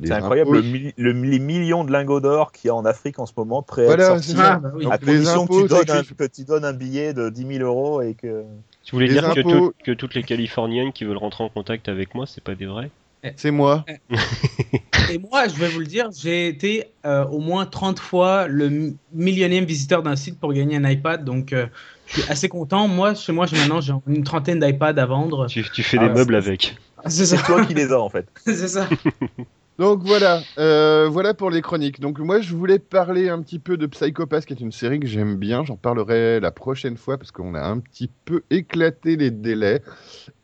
C'est incroyable impôts- le les millions de lingots d'or qu'il y a en Afrique en ce moment prêts à Voilà, être c'est sortis. ça. Ah, bah oui. À condition impôts, que, tu donnes un, que tu donnes un billet de 10 000 euros et que. Tu voulais Les dire que, impôts- tout- que toutes les Californiennes qui veulent rentrer en contact avec moi, c'est pas des vrais c'est moi *laughs* Et moi, je vais vous le dire, j'ai été euh, au moins 30 fois le mi- millionième visiteur d'un site pour gagner un iPad, donc euh, je suis assez content. Moi, chez moi, j'ai maintenant j'ai une trentaine d'iPads à vendre. tu, tu fais Ah, des meubles avec. C'est toi qui les as en fait. *laughs* C'est ça. *laughs* Donc voilà, euh, voilà pour les chroniques. Donc moi je voulais parler un petit peu de Psychopath, qui est une série que j'aime bien. J'en parlerai la prochaine fois parce qu'on a un petit peu éclaté les délais.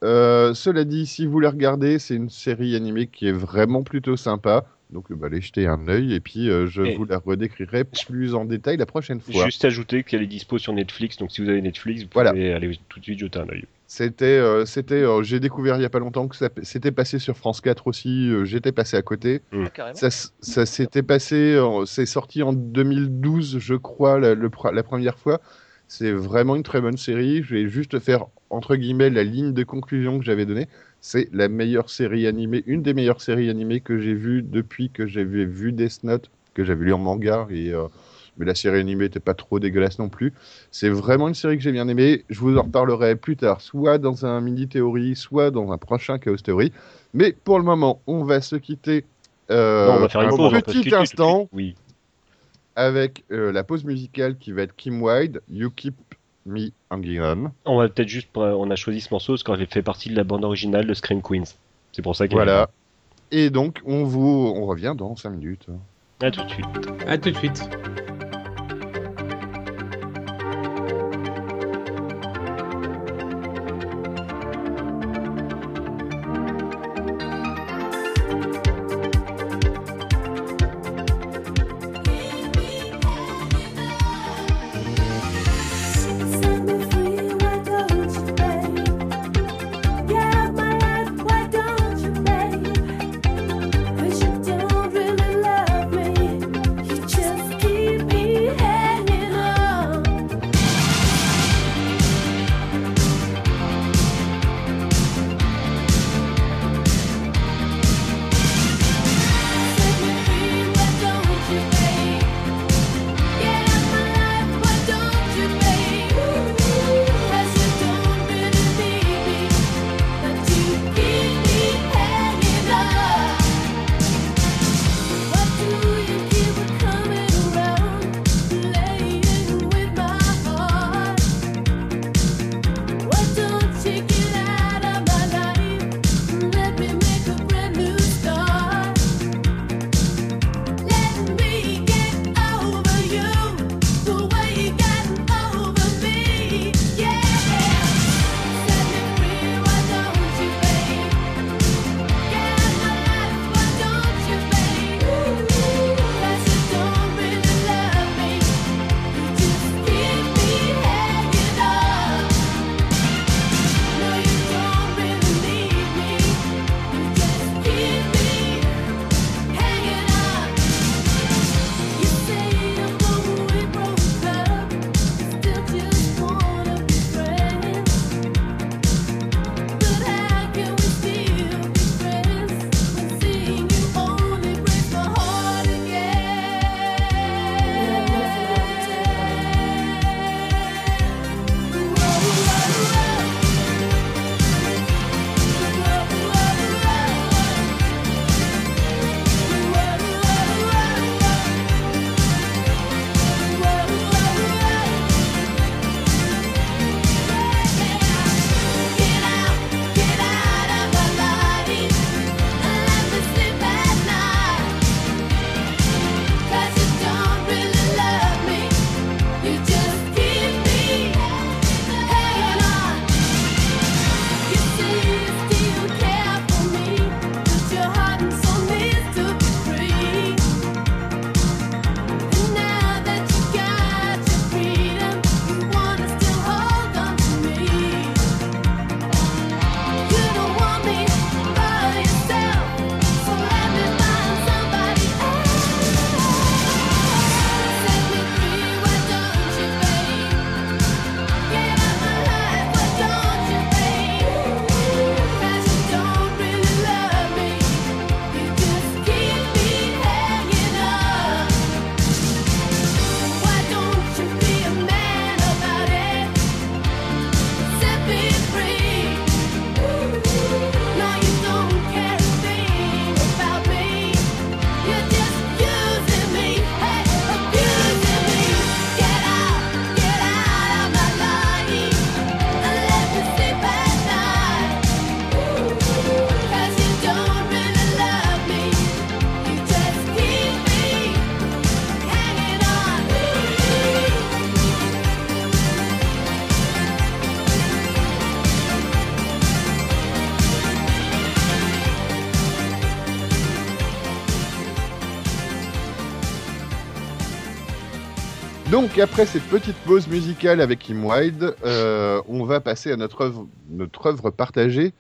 Euh, cela dit, si vous la regardez, c'est une série animée qui est vraiment plutôt sympa. Donc bah, allez jeter un œil et puis euh, je Et- vous la redécrirai plus en détail la prochaine fois. Juste ajouter qu'elle est dispo sur Netflix, donc si vous avez Netflix, vous Voilà. pouvez aller tout de suite jeter un œil. C'était, euh, c'était, euh, j'ai découvert il y a pas longtemps que ça c'était passé sur France 4 aussi. euh, J'étais passé à côté. Ah, carrément. Ça, s'était passé, c'est sorti en 2012, je crois, la, le pre- la première fois. C'est vraiment une très bonne série. Je vais juste faire, entre guillemets, la ligne de conclusion que j'avais donnée. C'est la meilleure série animée, une des meilleures séries animées que j'ai vues depuis que j'avais vu Death Note, que j'avais lu en manga. Et, euh, mais la série animée n'était pas trop dégueulasse non plus. C'est vraiment une série que j'ai bien aimée. Je vous en reparlerai plus tard, soit dans un mini théorie, soit dans un prochain Chaos Theory. Mais pour le moment, on va se quitter. euh, non, on va faire une un pause. se petit quitter instant. Oui. avec euh, la pause musicale qui va être Kim Wilde, You Keep Me Hanging On. On va peut-être juste, on a choisi ce morceau parce qu'il fait partie de la bande originale de Scream Queens. C'est pour ça qu'il Voilà. Et donc, on vous on revient dans 5 minutes. À tout de suite. À tout de suite. Donc après cette petite pause musicale avec Kim Wilde, euh, on va passer à notre œuvre, notre œuvre partagée,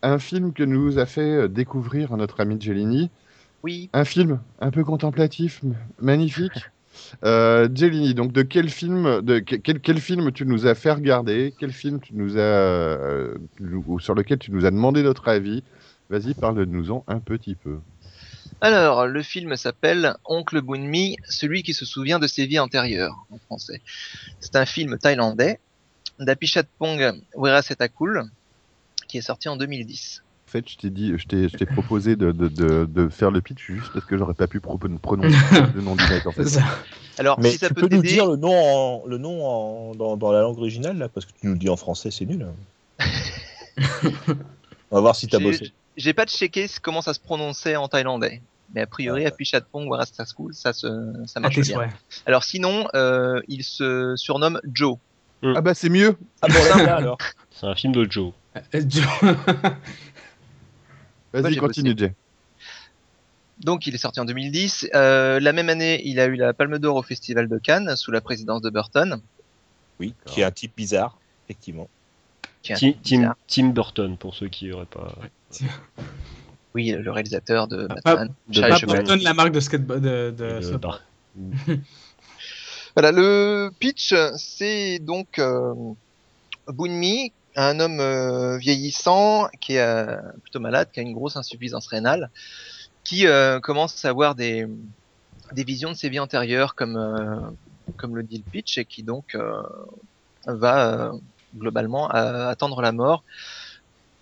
un film que nous a fait découvrir notre ami Gelini, Oui. un film un peu contemplatif, magnifique. *laughs* Euh, donc de quel film, de quel, quel film tu nous as fait regarder, quel film tu nous as, euh, ou sur lequel tu nous as demandé notre avis? Vas-y, parle-nous-en un petit peu. Alors, le film s'appelle Oncle Bunmi, celui qui se souvient de ses vies antérieures, en français. C'est un film thaïlandais d'Apichatpong Weerasetakul, qui est sorti en 2010. En fait, je t'ai dit, je t'ai, je t'ai proposé de, de, de, de faire le pitch juste parce que j'aurais pas pu pro- prononcer *laughs* le nom du mec en fait. Alors, Mais si ça tu peut peux nous dire le nom, en, le nom en- dans, dans la langue originale, là, parce que tu nous le dis en français, c'est nul. hein. *laughs* On va voir si t'as J'ai- bossé. J'ai pas checké comment ça se prononçait en thaïlandais. Mais a priori, Ah. Apichatpong Weerasetakul, ça, se, ça À marche bien. Alors sinon, euh, il se surnomme Joe. Ah bah c'est mieux. Ah bon, là, *laughs* là, alors. C'est un film de Joe. Euh, Joe- *laughs* Moi, Vas-y, continue, Jay. Donc il est sorti en 2010. Euh, la même année, il a eu la Palme d'Or au Festival de Cannes sous la présidence de Burton. Oui, qui est un type bizarre, effectivement. Tim Burton, pour ceux qui n'auraient pas. *laughs* Oui, le réalisateur de Ah, Batman. de Charlie Pas Batman. Burton, la marque de skateboard. De, de, *laughs* Voilà, le pitch, c'est donc euh, Bunmi, un homme euh, vieillissant qui est euh, plutôt malade, qui a une grosse insuffisance rénale, qui euh, commence à avoir des, des visions de ses vies antérieures, comme, euh, comme le dit le pitch, et qui donc euh, va euh, globalement attendre la mort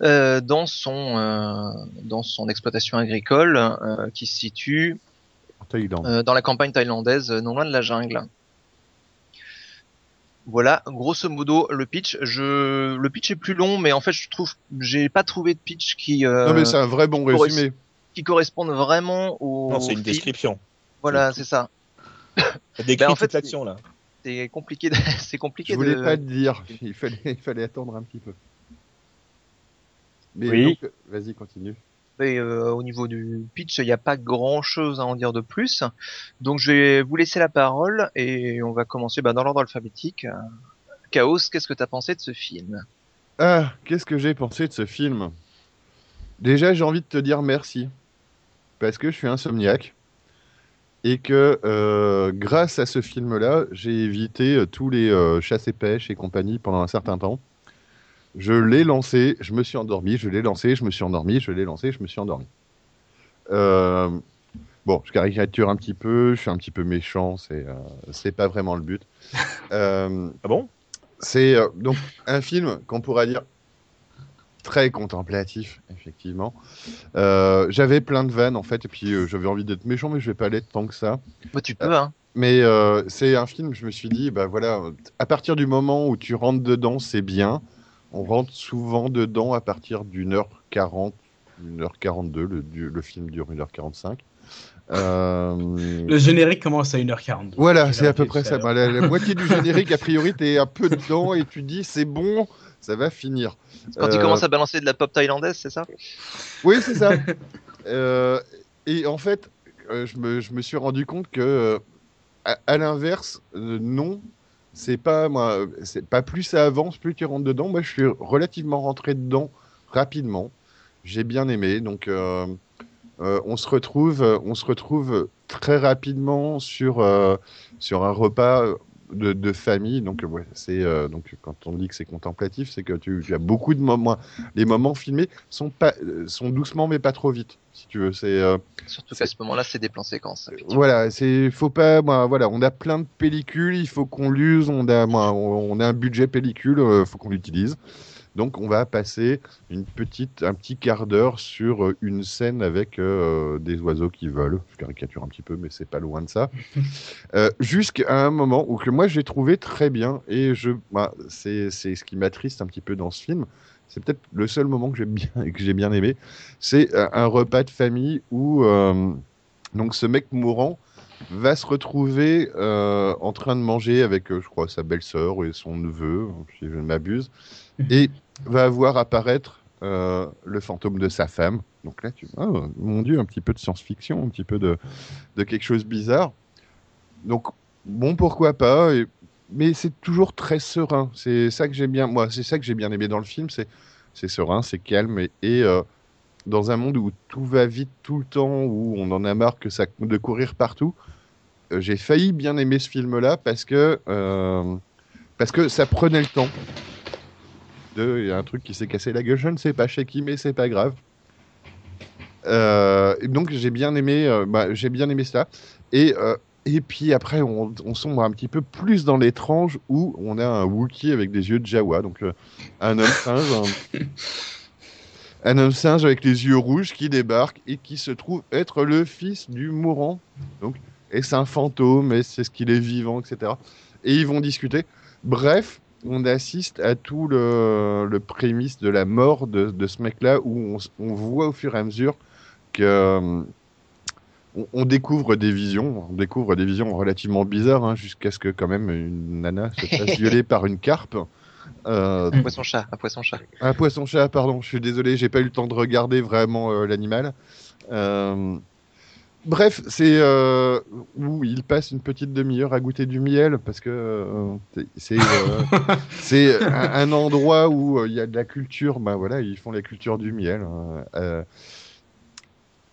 euh, dans son euh, dans son exploitation agricole euh, qui se situe euh, dans la campagne thaïlandaise, euh, non loin de la jungle. Voilà, grosso modo le pitch. Je, le pitch est plus long, mais en fait, je trouve, j'ai pas trouvé de pitch qui euh, non mais c'est un vrai bon résumé. qui corresponde vraiment au. Non, c'est une description. Voilà, c'est ça. Ça décrit Ben, en toute fait, l'action, là. C'est compliqué. De... *laughs* c'est compliqué Je voulais de. pas te dire, *laughs* il fallait, il fallait attendre un petit peu. Mais Oui. donc, vas-y, continue. Et, euh, au niveau du pitch, il n'y a pas grand chose à en dire de plus. Donc je vais vous laisser la parole et on va commencer bah, dans l'ordre alphabétique. Chaos, qu'est-ce que tu as pensé de ce film? Ah, qu'est-ce que j'ai pensé de ce film? Déjà, j'ai envie de te dire merci. Parce que je suis insomniaque. Et que euh, grâce à ce film-là, j'ai évité euh, tous les euh, chasses et pêches et compagnie pendant un certain temps. Je l'ai lancé, je me suis endormi, je l'ai lancé, je me suis endormi, je l'ai lancé, je me suis endormi. Euh, bon, je caricature un petit peu, je suis un petit peu méchant, c'est euh, c'est pas vraiment le but. *laughs* Euh, Ah bon? c'est euh, donc un film qu'on pourrait dire très contemplatif, effectivement. Euh, J'avais plein de vannes en fait, et puis euh, j'avais envie d'être méchant, mais je vais pas l'être tant que ça. Bah, Tu peux, hein. Mais euh, c'est un film, je me suis dit, bah voilà, à partir du moment où tu rentres dedans, c'est bien. On rentre souvent dedans à partir d'une heure 40, une heure 42, le, du- le film dure 1h45. Euh, Le générique commence à 1h40. voilà, c'est à peu près ça. Bah, la, la moitié du générique, a priori, t'es un peu dedans et tu dis, c'est bon, ça va finir. Quand tu Euh, commences à balancer de la pop thaïlandaise, c'est ça? Oui, c'est ça. Euh, et en fait, euh, je, me, je me suis rendu compte que, euh, à, à l'inverse, euh, non, c'est pas moi, euh, c'est pas plus ça avance, plus tu rentres dedans. Moi, je suis relativement rentré dedans rapidement. J'ai bien aimé, donc euh, euh, on se retrouve, on se retrouve très rapidement sur sur un repas de, de famille. Donc, euh, ouais, c'est euh, donc quand on dit que c'est contemplatif, c'est que tu, tu as beaucoup de moments. Les moments filmés sont pas euh, sont doucement mais pas trop vite, si tu veux. C'est euh, Surtout qu'à ce moment-là, c'est des plans séquences. voilà, c'est faut pas voilà, on a plein de pellicules, il faut qu'on l'use, on a on a un budget pellicule, euh, faut qu'on l'utilise. Donc on va passer une petite un petit quart d'heure sur euh, une scène avec euh, des oiseaux qui volent. Je caricature un petit peu mais c'est pas loin de ça. *laughs* Euh, jusqu'à un moment où que moi j'ai trouvé très bien et je moi, c'est ce qui m'attriste un petit peu dans ce film. C'est peut-être le seul moment que j'aime bien *laughs* que j'ai bien aimé. C'est un repas de famille où euh, donc ce mec mourant va se retrouver euh, en train de manger avec, je crois, sa belle-sœur et son neveu, si je ne m'abuse, et va voir apparaître euh, le fantôme de sa femme. Donc là, tu oh, mon Dieu, un petit peu de science-fiction, un petit peu de, de quelque chose bizarre. Donc bon, pourquoi pas. Mais c'est toujours très serein. C'est ça que j'aime bien. Moi, c'est ça que j'ai bien aimé dans le film. C'est serein, c'est calme et, euh, dans un monde où tout va vite tout le temps, où on en a marre que de courir partout. euh, j'ai failli bien aimer ce film-là parce parce que ça prenait le temps. De, il y a un truc qui s'est cassé la gueule. Je ne sais pas chez qui, mais c'est pas grave. Euh, donc j'ai bien aimé, euh, bah, j'ai bien aimé ça. Et euh, et puis après, on, on sombre un petit peu plus dans l'étrange où on a un Wookie avec des yeux de Jawa, donc un homme singe, un, *laughs* un homme singe avec les yeux rouges qui débarque et qui se trouve être le fils du mourant. Donc, et c'est un fantôme, et c'est ce qu'il est vivant, etc. Et ils vont discuter. Bref, on assiste à tout le, le prémisse de la mort de, de ce mec-là où on, voit au fur et à mesure que euh, on, on découvre des visions, on découvre des visions relativement bizarres, hein, jusqu'à ce que quand même une nana se fasse *laughs* violer par une carpe. Euh, Un poisson-chat, un poisson-chat. un poisson-chat, pardon, je suis désolé, j'ai pas eu le temps de regarder vraiment euh, l'animal. Euh, Bref, c'est euh, où il passe une petite demi-heure à goûter du miel parce que euh, c'est- *laughs* c'est euh, un, un endroit où euh, il y a de la culture. Ben voilà, ils font la culture du miel. hein.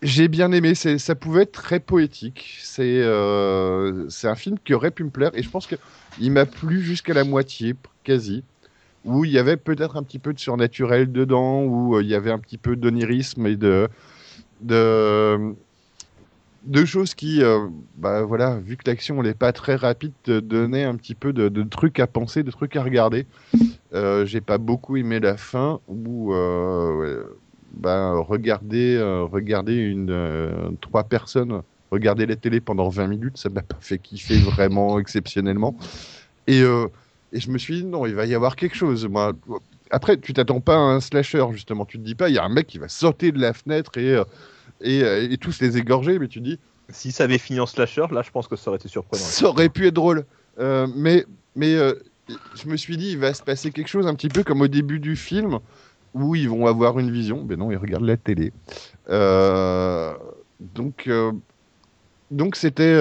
J'ai bien aimé, ça pouvait être très poétique. C'est c'est un film qui aurait pu me plaire et je pense que il m'a plu jusqu'à la moitié, quasi où il y avait peut-être un petit peu de surnaturel dedans, où il y avait un petit peu d'onirisme et de, de, de choses qui, euh, bah voilà, vu que l'action n'est pas très rapide, te donnaient un petit peu de, trucs à penser, de trucs à regarder. Euh, J'ai pas beaucoup aimé la fin, où euh, bah, regarder, euh, regarder une, trois personnes regarder la télé pendant 20 minutes, ça m'a pas fait kiffer vraiment exceptionnellement. Et, et je me suis dit, non, il va y avoir quelque chose. Moi, après, tu t'attends pas à un slasher, justement. Tu te dis pas, il y a un mec qui va sauter de la fenêtre et, et, euh, et tous les égorger, mais tu dis, Si ça avait fini en slasher, là, je pense que ça aurait été surprenant. ça aurait pu être drôle. Euh, mais mais euh, je me suis dit, il va se passer quelque chose un petit peu comme au début du film, où ils vont avoir une vision. Ben non, ils regardent la télé. Euh, donc, donc c'était,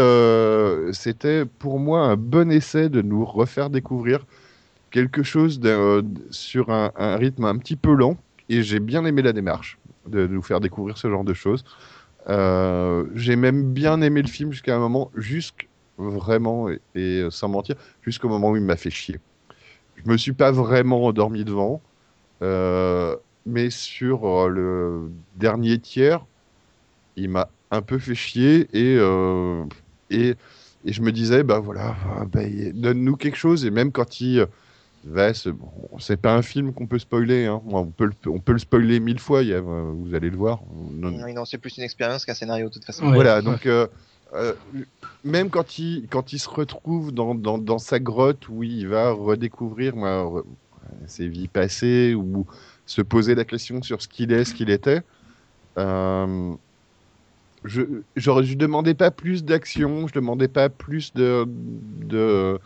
c'était pour moi un bon essai de nous refaire découvrir quelque chose sur un, un rythme un petit peu lent. Et j'ai bien aimé la démarche de nous faire découvrir ce genre de choses. Euh, j'ai même bien aimé le film jusqu'à un moment, jusqu'à vraiment, et, et sans mentir, jusqu'au moment où il m'a fait chier. Je me suis pas vraiment endormi devant, euh, mais sur euh, le dernier tiers, il m'a un peu fait chier et, euh, et, et je me disais, bah voilà, ah, bah, donne-nous quelque chose. Et même quand il Bon, c'est pas un film qu'on peut spoiler, hein. on, peut le, on peut le spoiler mille fois, euh, vous allez le voir. Non- Oui, non, c'est plus une expérience qu'un scénario de toute façon. Ouais. voilà, donc euh, euh, même quand il, quand il se retrouve dans, dans, dans sa grotte où il va redécouvrir moi, re- ses vies passées ou se poser la question sur ce qu'il est, ce qu'il était, euh, je ne demandais pas plus d'action, je demandais pas plus de, de,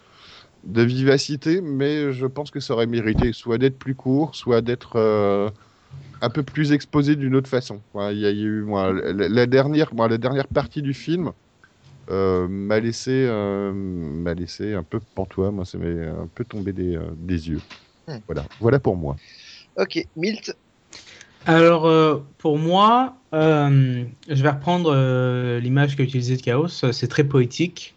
de vivacité, mais je pense que ça aurait mérité soit d'être plus court, soit d'être euh, un peu plus exposé d'une autre façon. Y, a il y a eu moi, la, la dernière, moi, la dernière partie du film euh, m'a laissé, euh, m'a laissé un peu pantois. Moi, ça m'est un peu tombé des, euh, des yeux. Hmm. Voilà, voilà pour moi. Ok, Milt, Alors, euh, pour moi, euh, je vais reprendre euh, l'image qu'a utilisée de Chaos. C'est très poétique.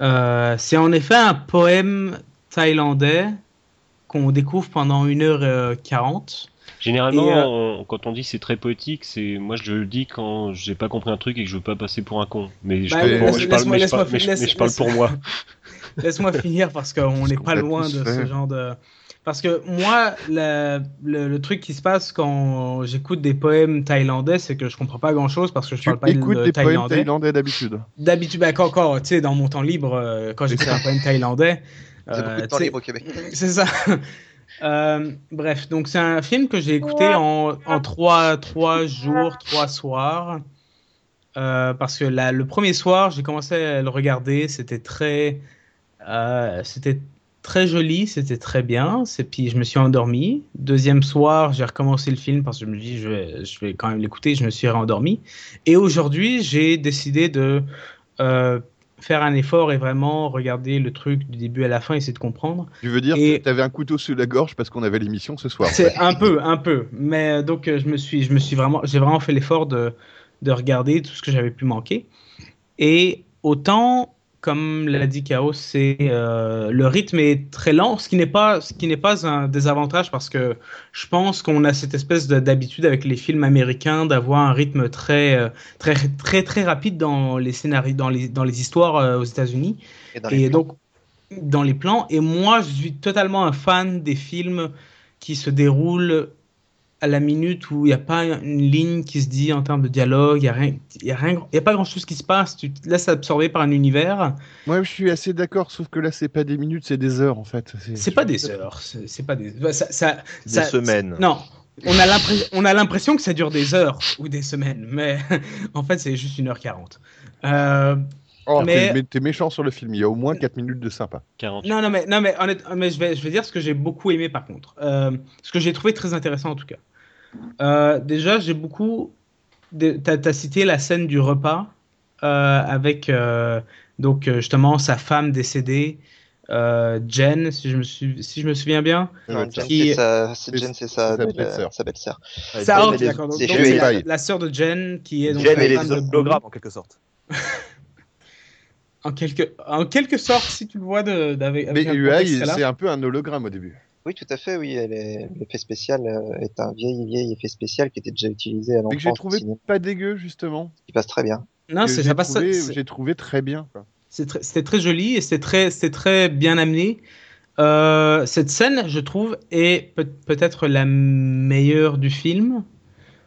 Euh, c'est en effet un poème thaïlandais qu'on découvre pendant 1h40. Généralement, Et, euh, quand on dit c'est très poétique, c'est moi je le dis quand j'ai pas compris un truc et que je veux pas passer pour un con. Mais je, Bah, je parle- mais je parle- mais je- laisse- mais je parle laisse- pour moi. Laisse-moi finir parce qu'on n'est pas loin de ce genre de. Parce que moi, le, le- le truc qui se passe quand j'écoute des poèmes thaïlandais, c'est que je comprends pas grand-chose parce que je Tu parle pas écoutes de des poèmes thaïlandais. thaïlandais d'habitude. D'habitude, bah, quand, quand, tu sais, dans mon temps libre, euh, quand j'écoute un poème thaïlandais. euh, beaucoup de temps tu sais, libre au Québec. *laughs* C'est ça. Euh, bref, donc c'est un film que j'ai écouté en, en trois, trois jours, trois soirs. Euh, parce que la- le premier soir, j'ai commencé à le regarder, c'était très, euh, c'était très joli, c'était très bien. C'est puis je me suis endormi. Deuxième soir, j'ai recommencé le film parce que je me dis je vais, je vais quand même l'écouter. Je me suis rendormi. Et aujourd'hui, j'ai décidé de euh, faire un effort et vraiment regarder le truc du début à la fin, essayer de comprendre. Tu veux dire Et- que t'avais un couteau sous la gorge parce qu'on avait l'émission ce soir. C'est un peu, un peu. Mais euh, donc, euh, je me suis, je me suis vraiment, j'ai vraiment fait l'effort de, de regarder tout ce que j'avais pu manquer. Et autant, comme l'a dit Chaos, c'est euh, le rythme est très lent, ce qui n'est pas, ce qui n'est pas un désavantage parce que je pense qu'on a cette espèce de- d'habitude avec les films américains d'avoir un rythme très, euh, très, très, très rapide dans les scénarios, dans les, dans les histoires euh, aux États-Unis. Et dans plans. donc, dans les plans. Et moi, je suis totalement un fan des films qui se déroulent à la minute où il n'y a pas une ligne qui se dit en termes de dialogue, il n'y a, rien- il y a, rien- il y a pas grand-chose qui se passe. Tu te laisses absorber par un univers. Moi, je suis assez d'accord, sauf que là, c'est pas des minutes, c'est des heures en fait. C'est pas des heures. C'est pas des. bah, Ça, ça- Des ça- semaines. Non. On a l'impression- on a l'impression que ça dure des heures ou des semaines, mais *laughs* en fait, c'est juste 1h40. Euh, Oh, Mais- t'es- méchant sur le film, il y a au moins 4 minutes de sympa. 40. Non, non, mais, non, mais, honnête- mais je, vais, je vais dire ce que j'ai beaucoup aimé par contre. Euh, ce que j'ai trouvé très intéressant en tout cas. Euh, déjà, j'ai beaucoup. T'as as cité la scène du repas euh, avec euh, donc justement sa femme décédée, euh, Jen, si je, me suis, si je me souviens bien. Non, Jen, Qui- c'est sa, c'est c'est- Jen, c'est c'est sa, sa belle- belle-sœur. c'est la, la sœur de Jen qui est donc Jen et les hologrammes, en quelque sorte. *laughs* En quelque, en quelque sorte, si tu le vois de, d'avec, Mais avec un UI, c'est un peu un hologramme au début. Oui, tout à fait, oui. L'effet spécial euh, est un vieil, vieil effet spécial qui était déjà utilisé à Mais que j'ai l'enfance trouvé pas dégueu, justement. qui passe très bien. Non, c'est ça passe. J'ai trouvé très bien. très- C'était très joli et c'était très, c'était très bien amené. Euh, cette scène, je trouve, est peut- peut-être la meilleure du film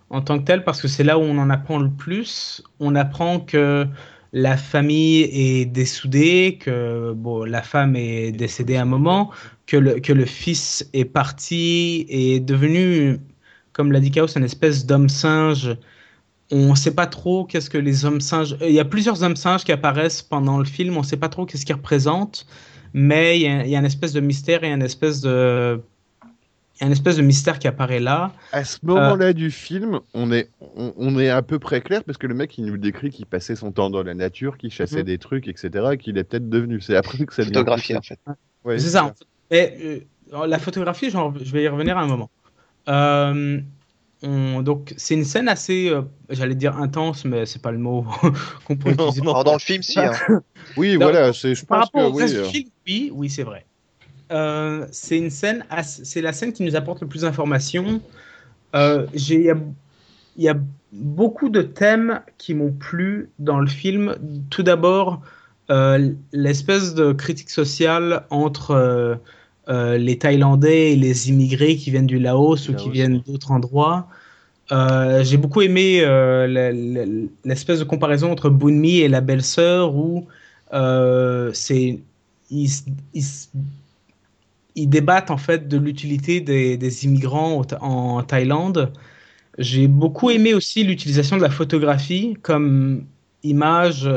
en tant que telle parce que c'est là où on en apprend le plus. On apprend que la famille est dessoudée, que bon, la femme est décédée à un moment, que le, que le fils est parti et est devenu, comme l'a dit Chaos, une espèce d'homme singe. On ne sait pas trop qu'est-ce que les hommes singes. Il y a plusieurs hommes singes qui apparaissent pendant le film. On ne sait pas trop qu'est-ce qu'ils représentent, mais il y, a, il y a une espèce de mystère et une espèce de, y a une espèce de mystère qui apparaît là. À ce moment-là du film, on est, on, on est à peu près clair parce que le mec, il nous décrit qu'il passait son temps dans la nature, qu'il chassait Mhm. des trucs, etc. et qu'il est peut-être devenu. C'est après que ça plus- en fait. Ouais, c'est ça. en fait. Et, euh, la photographie, je vais y revenir à un moment. Euh, on- donc c'est une scène assez, euh, j'allais dire intense, mais c'est pas le mot *laughs* qu'on pourrait Non, utiliser. dans le film, si. Hein. Oui, voilà, je Par pense que rapport au oui. reste euh, du film, oui, oui, c'est vrai. Euh, c'est une scène, c'est la scène qui nous apporte le plus d'informations. Euh, Il y a, il y a beaucoup de thèmes qui m'ont plu dans le film. Tout d'abord, euh, l'espèce de critique sociale entre les Thaïlandais et les immigrés qui viennent du Laos ou qui viennent d'autres endroits. J'ai beaucoup aimé l'espèce de comparaison entre Bunmi et la belle-sœur où c'est ils, ils ils débattent en fait de l'utilité des, immigrants en Thaïlande. J'ai beaucoup aimé aussi l'utilisation de la photographie comme image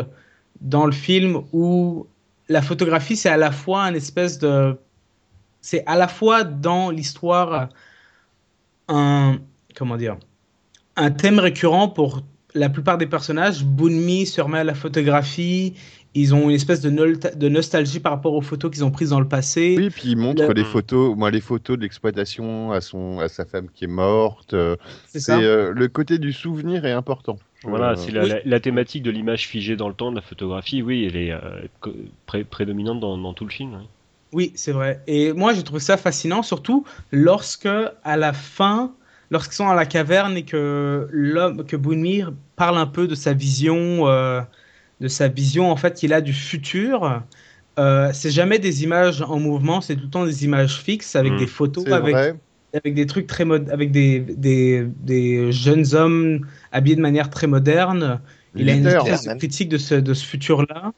dans le film où la photographie c'est à la fois un espèce de c'est à la fois dans l'histoire un comment dire un thème récurrent pour la plupart des personnages. Bunmi se remet à la photographie. Ils ont une espèce de, nostalgie par rapport aux photos qu'ils ont prises dans le passé. Oui, puis il montre Le- les photos, moi les photos de l'exploitation à son, à sa femme qui est morte. euh, c'est euh, le côté du souvenir est important. Voilà, Euh, c'est la, oui. la- la thématique de l'image figée dans le temps, de la photographie, oui, elle est euh, pré- prédominante dans, dans tout le film. oui. Oui, c'est vrai. Et moi, j'ai trouvé ça fascinant, surtout lorsque, à la fin, lorsqu'ils sont à la caverne et que l'homme, que Bunmir parle un peu de sa vision, euh, de sa vision en fait qu'il a du futur. Euh, c'est jamais des images en mouvement, c'est tout le temps des images fixes avec Mm. des photos, avec, vrai. avec des trucs très mod avec des, des, des jeunes hommes habillés de manière très moderne. Il a une espèce de critique de ce, de ce futur-là.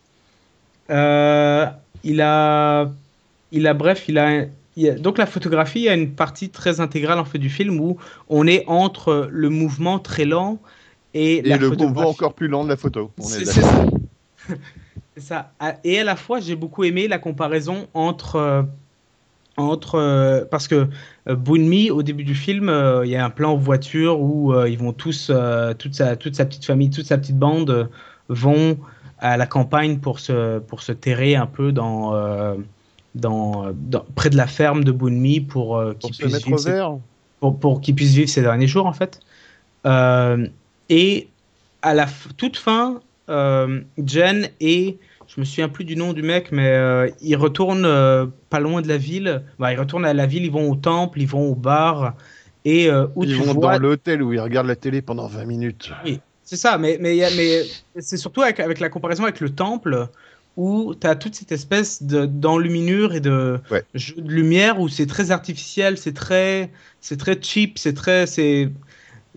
Euh, il a, il a, bref, il a, il y a- donc la photographie a une partie très intégrale en fait du film où on est entre le mouvement très lent et, Et le mouvement encore plus lent de la photo. C'est ça. *laughs* À- Et à la fois, j'ai beaucoup aimé la comparaison entre. euh, entre euh, parce que euh, Bunmi, au début du film, euh, il y a un plan en voiture où ils vont tous, toute, sa, toute sa petite famille, toute sa petite bande vont à la campagne pour se, pour se terrer un peu dans, dans, dans- près de la ferme de Bunmi pour, euh, Pour qu'il se puisse mettre vivre ses- pour, pour qu'il puisse vivre ses derniers jours en fait. Et à la toute fin, euh, Jen et je me souviens plus du nom du mec, mais euh, ils retournent euh, pas loin de la ville. Bah, ils retournent à la ville, ils vont au temple, ils vont au bar et euh, où Ils tu vont vois. dans l'hôtel où ils regardent la télé pendant 20 minutes. C'est ça, mais, mais, c'est surtout avec, avec la comparaison avec le temple où tu as toute cette espèce de- d'enluminure et de Ouais. jeu de lumière où c'est très artificiel, c'est très, c'est très cheap, c'est très, c'est,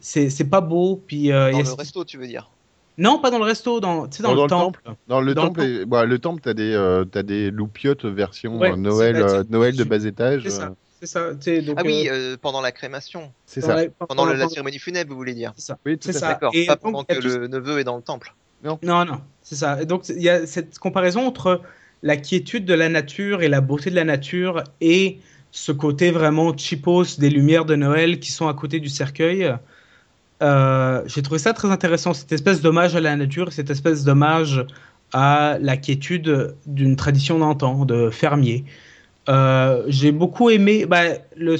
c'est, c'est pas beau. Puis euh, Dans le resto, tu veux dire? Non, pas dans le resto, dans, tu sais, dans, Dans le, le temple. Dans le Dans le temple, et- bah, le temple, t'as des, euh, t'as des loupiottes version Ouais, euh, Noël, c'est- euh, Noël de bas étage. C'est ça, c'est ça. donc, Ah oui, euh, pendant la crémation. C'est ça. la- Pendant le- la pendant- cérémonie funèbre, vous voulez dire C'est ça. Oui, tout C'est à fait. ça. D'accord, Et pas donc, pendant que tout- le neveu est dans le temple. Non, non, c'est ça. Et donc, il y a cette comparaison entre la quiétude de la nature et la beauté de la nature et ce côté vraiment cheapos des lumières de Noël qui sont à côté du cercueil. Euh, J'ai trouvé ça très intéressant, cette espèce d'hommage à la nature, cette espèce d'hommage à la quiétude d'une tradition d'antan, de fermier. Euh, J'ai beaucoup aimé. Bah, le,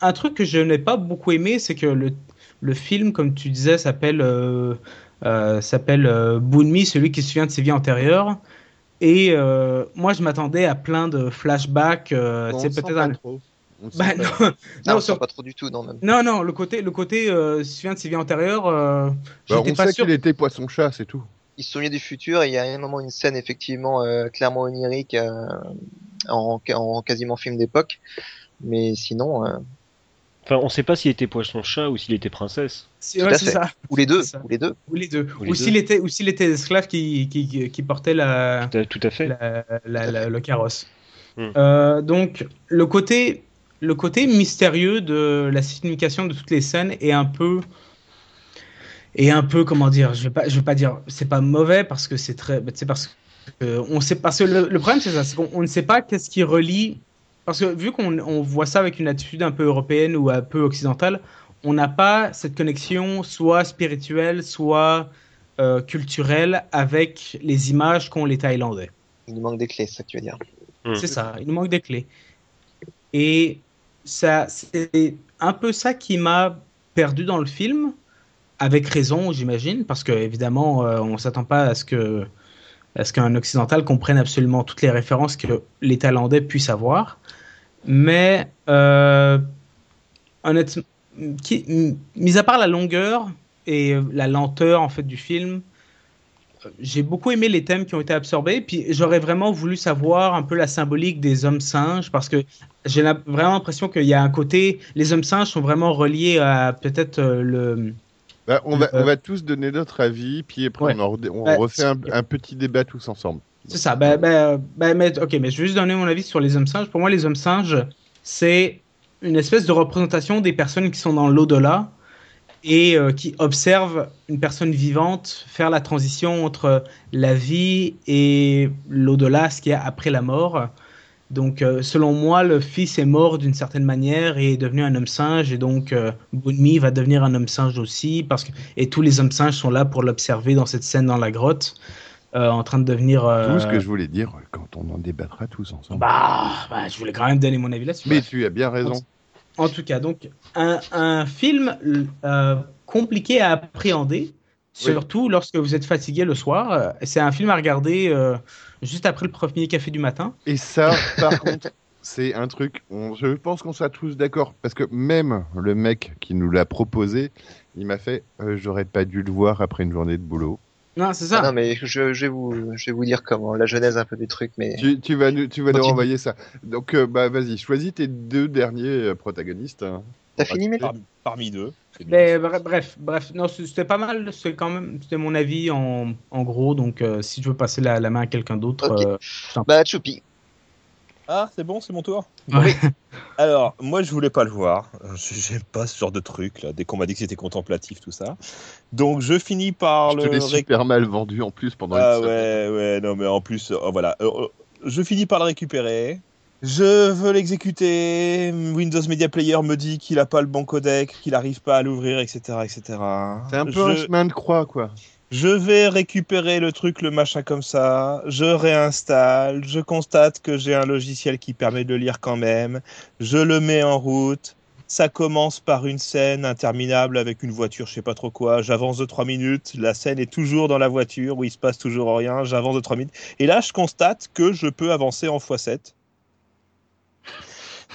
un truc que je n'ai pas beaucoup aimé, c'est que le, le film, comme tu disais, s'appelle euh, euh, Bunmi, celui qui se souvient de ses vies antérieures. Et moi, je m'attendais à plein de flashbacks. Sent peut-être un- trop. On Bah, sent pas. non, Non, non, sur- sent pas trop du tout, non, même. non, non, le côté, le côté euh, souvient de ses vies antérieures. Euh, Bah, on pas sait sûr. qu'il était poisson-chat, c'est tout. Il se souvenait du futur et il y a un moment une scène effectivement euh, clairement onirique euh, en, en quasiment film d'époque. Mais sinon, euh, Enfin, on sait pas s'il était poisson-chat ou s'il était princesse. C'est ouais, ça. ou les deux, ou les deux. Ou les deux. Ou s'il était, ou s'il était esclave qui, qui, qui portait la, Tout à- Tout à fait. la- la- la- le carrosse. Hmm. Euh, donc le côté, le côté mystérieux de la signification de toutes les scènes est un peu, est un peu comment dire, je vais pas, je vais pas dire, c'est pas mauvais parce que c'est très, c'est parce que on sait parce que le, le problème c'est ça, c'est qu'on on ne sait pas qu'est-ce qui relie, parce que vu qu'on on voit ça avec une attitude un peu européenne ou un peu occidentale, on n'a pas cette connexion soit spirituelle, soit euh, culturelle avec les images qu'ont les Thaïlandais. Il nous manque des clés, c'est ça que tu veux dire. Hmm. C'est ça, il nous manque des clés. Et c'est un peu ça qui m'a perdu dans le film, avec raison, j'imagine, parce que évidemment, euh, on s'attend pas à ce qu'un occidental comprenne absolument toutes les références que les Thaïlandais puissent avoir. Mais euh, honnêtement, mis à part la longueur et la lenteur en fait du film, j'ai beaucoup aimé les thèmes qui ont été absorbés, puis j'aurais vraiment voulu savoir un peu la symbolique des hommes singes, parce que j'ai vraiment l'impression qu'il y a un côté, les hommes singes sont vraiment reliés à peut-être euh, le... Bah, on, va, Euh, on va tous donner notre avis, puis après Ouais. on, Ouais, refait un, petit débat tous ensemble. C'est ça, bah, bah, bah, mais, ok, mais je vais juste donner mon avis sur les hommes singes. Pour moi, les hommes singes, c'est une espèce de représentation des personnes qui sont dans l'au-delà et euh, qui observent une personne vivante faire la transition entre la vie et l'au-delà, ce qu'il y a après la mort. Donc, euh, selon moi, le fils est mort d'une certaine manière et est devenu un homme singe, et donc euh, Bunmi va devenir un homme singe aussi, parce que et tous les hommes singes sont là pour l'observer dans cette scène dans la grotte, euh, en train de devenir. euh, Tout ce que je voulais dire quand on en débattra tous ensemble. bah, bah, je voulais quand même donner mon avis là-dessus. Mais tu as bien raison. En tout cas, donc un, un film compliqué à appréhender, surtout lorsque vous êtes fatigué le soir. C'est un film à regarder juste après le premier café du matin. Et ça, *laughs* par contre, c'est un truc, on- je pense qu'on soit tous d'accord, parce que même le mec qui nous l'a proposé, il m'a fait, euh, j'aurais pas dû le voir après une journée de boulot. Non, c'est Ah ça. non, mais je, je vais vous, je vais vous dire comment la genèse un peu du truc, mais Tu, tu vas, nous, tu vas nous renvoyer ça. Donc, euh, bah, vas-y, choisis tes deux derniers euh, protagonistes. hein. t'as fini, mais Parmi, parmi deux. Mais bref, bref, non, c'était pas mal. C'était quand même, c'était mon avis en, en gros. Donc, euh, si je veux passer la, la main à quelqu'un d'autre, Ok. euh, bah Choupi. Ah, c'est bon, c'est mon tour. *laughs* Alors, moi, je voulais pas le voir. Je- J'aime pas ce genre de truc là. Dès qu'on m'a dit que c'était contemplatif, tout ça. Donc, je finis par Je le. te l'ai réc- super mal vendu en plus pendant Ah une ouais, ouais, non, mais en plus, oh, voilà. Euh, euh, je finis par le récupérer. Je veux l'exécuter. Windows Media Player me dit qu'il a pas le bon codec, qu'il arrive pas à l'ouvrir, etc., etc. C'est un peu Je- un chemin de croix, quoi. Je vais récupérer le truc, le machin comme ça, je réinstalle, je constate que j'ai un logiciel qui permet de le lire quand même, je le mets en route, ça commence par une scène interminable avec une voiture, je sais pas trop quoi, j'avance de 3 minutes, la scène est toujours dans la voiture où il se passe toujours rien, j'avance de 3 minutes, et là je constate que je peux avancer en x7.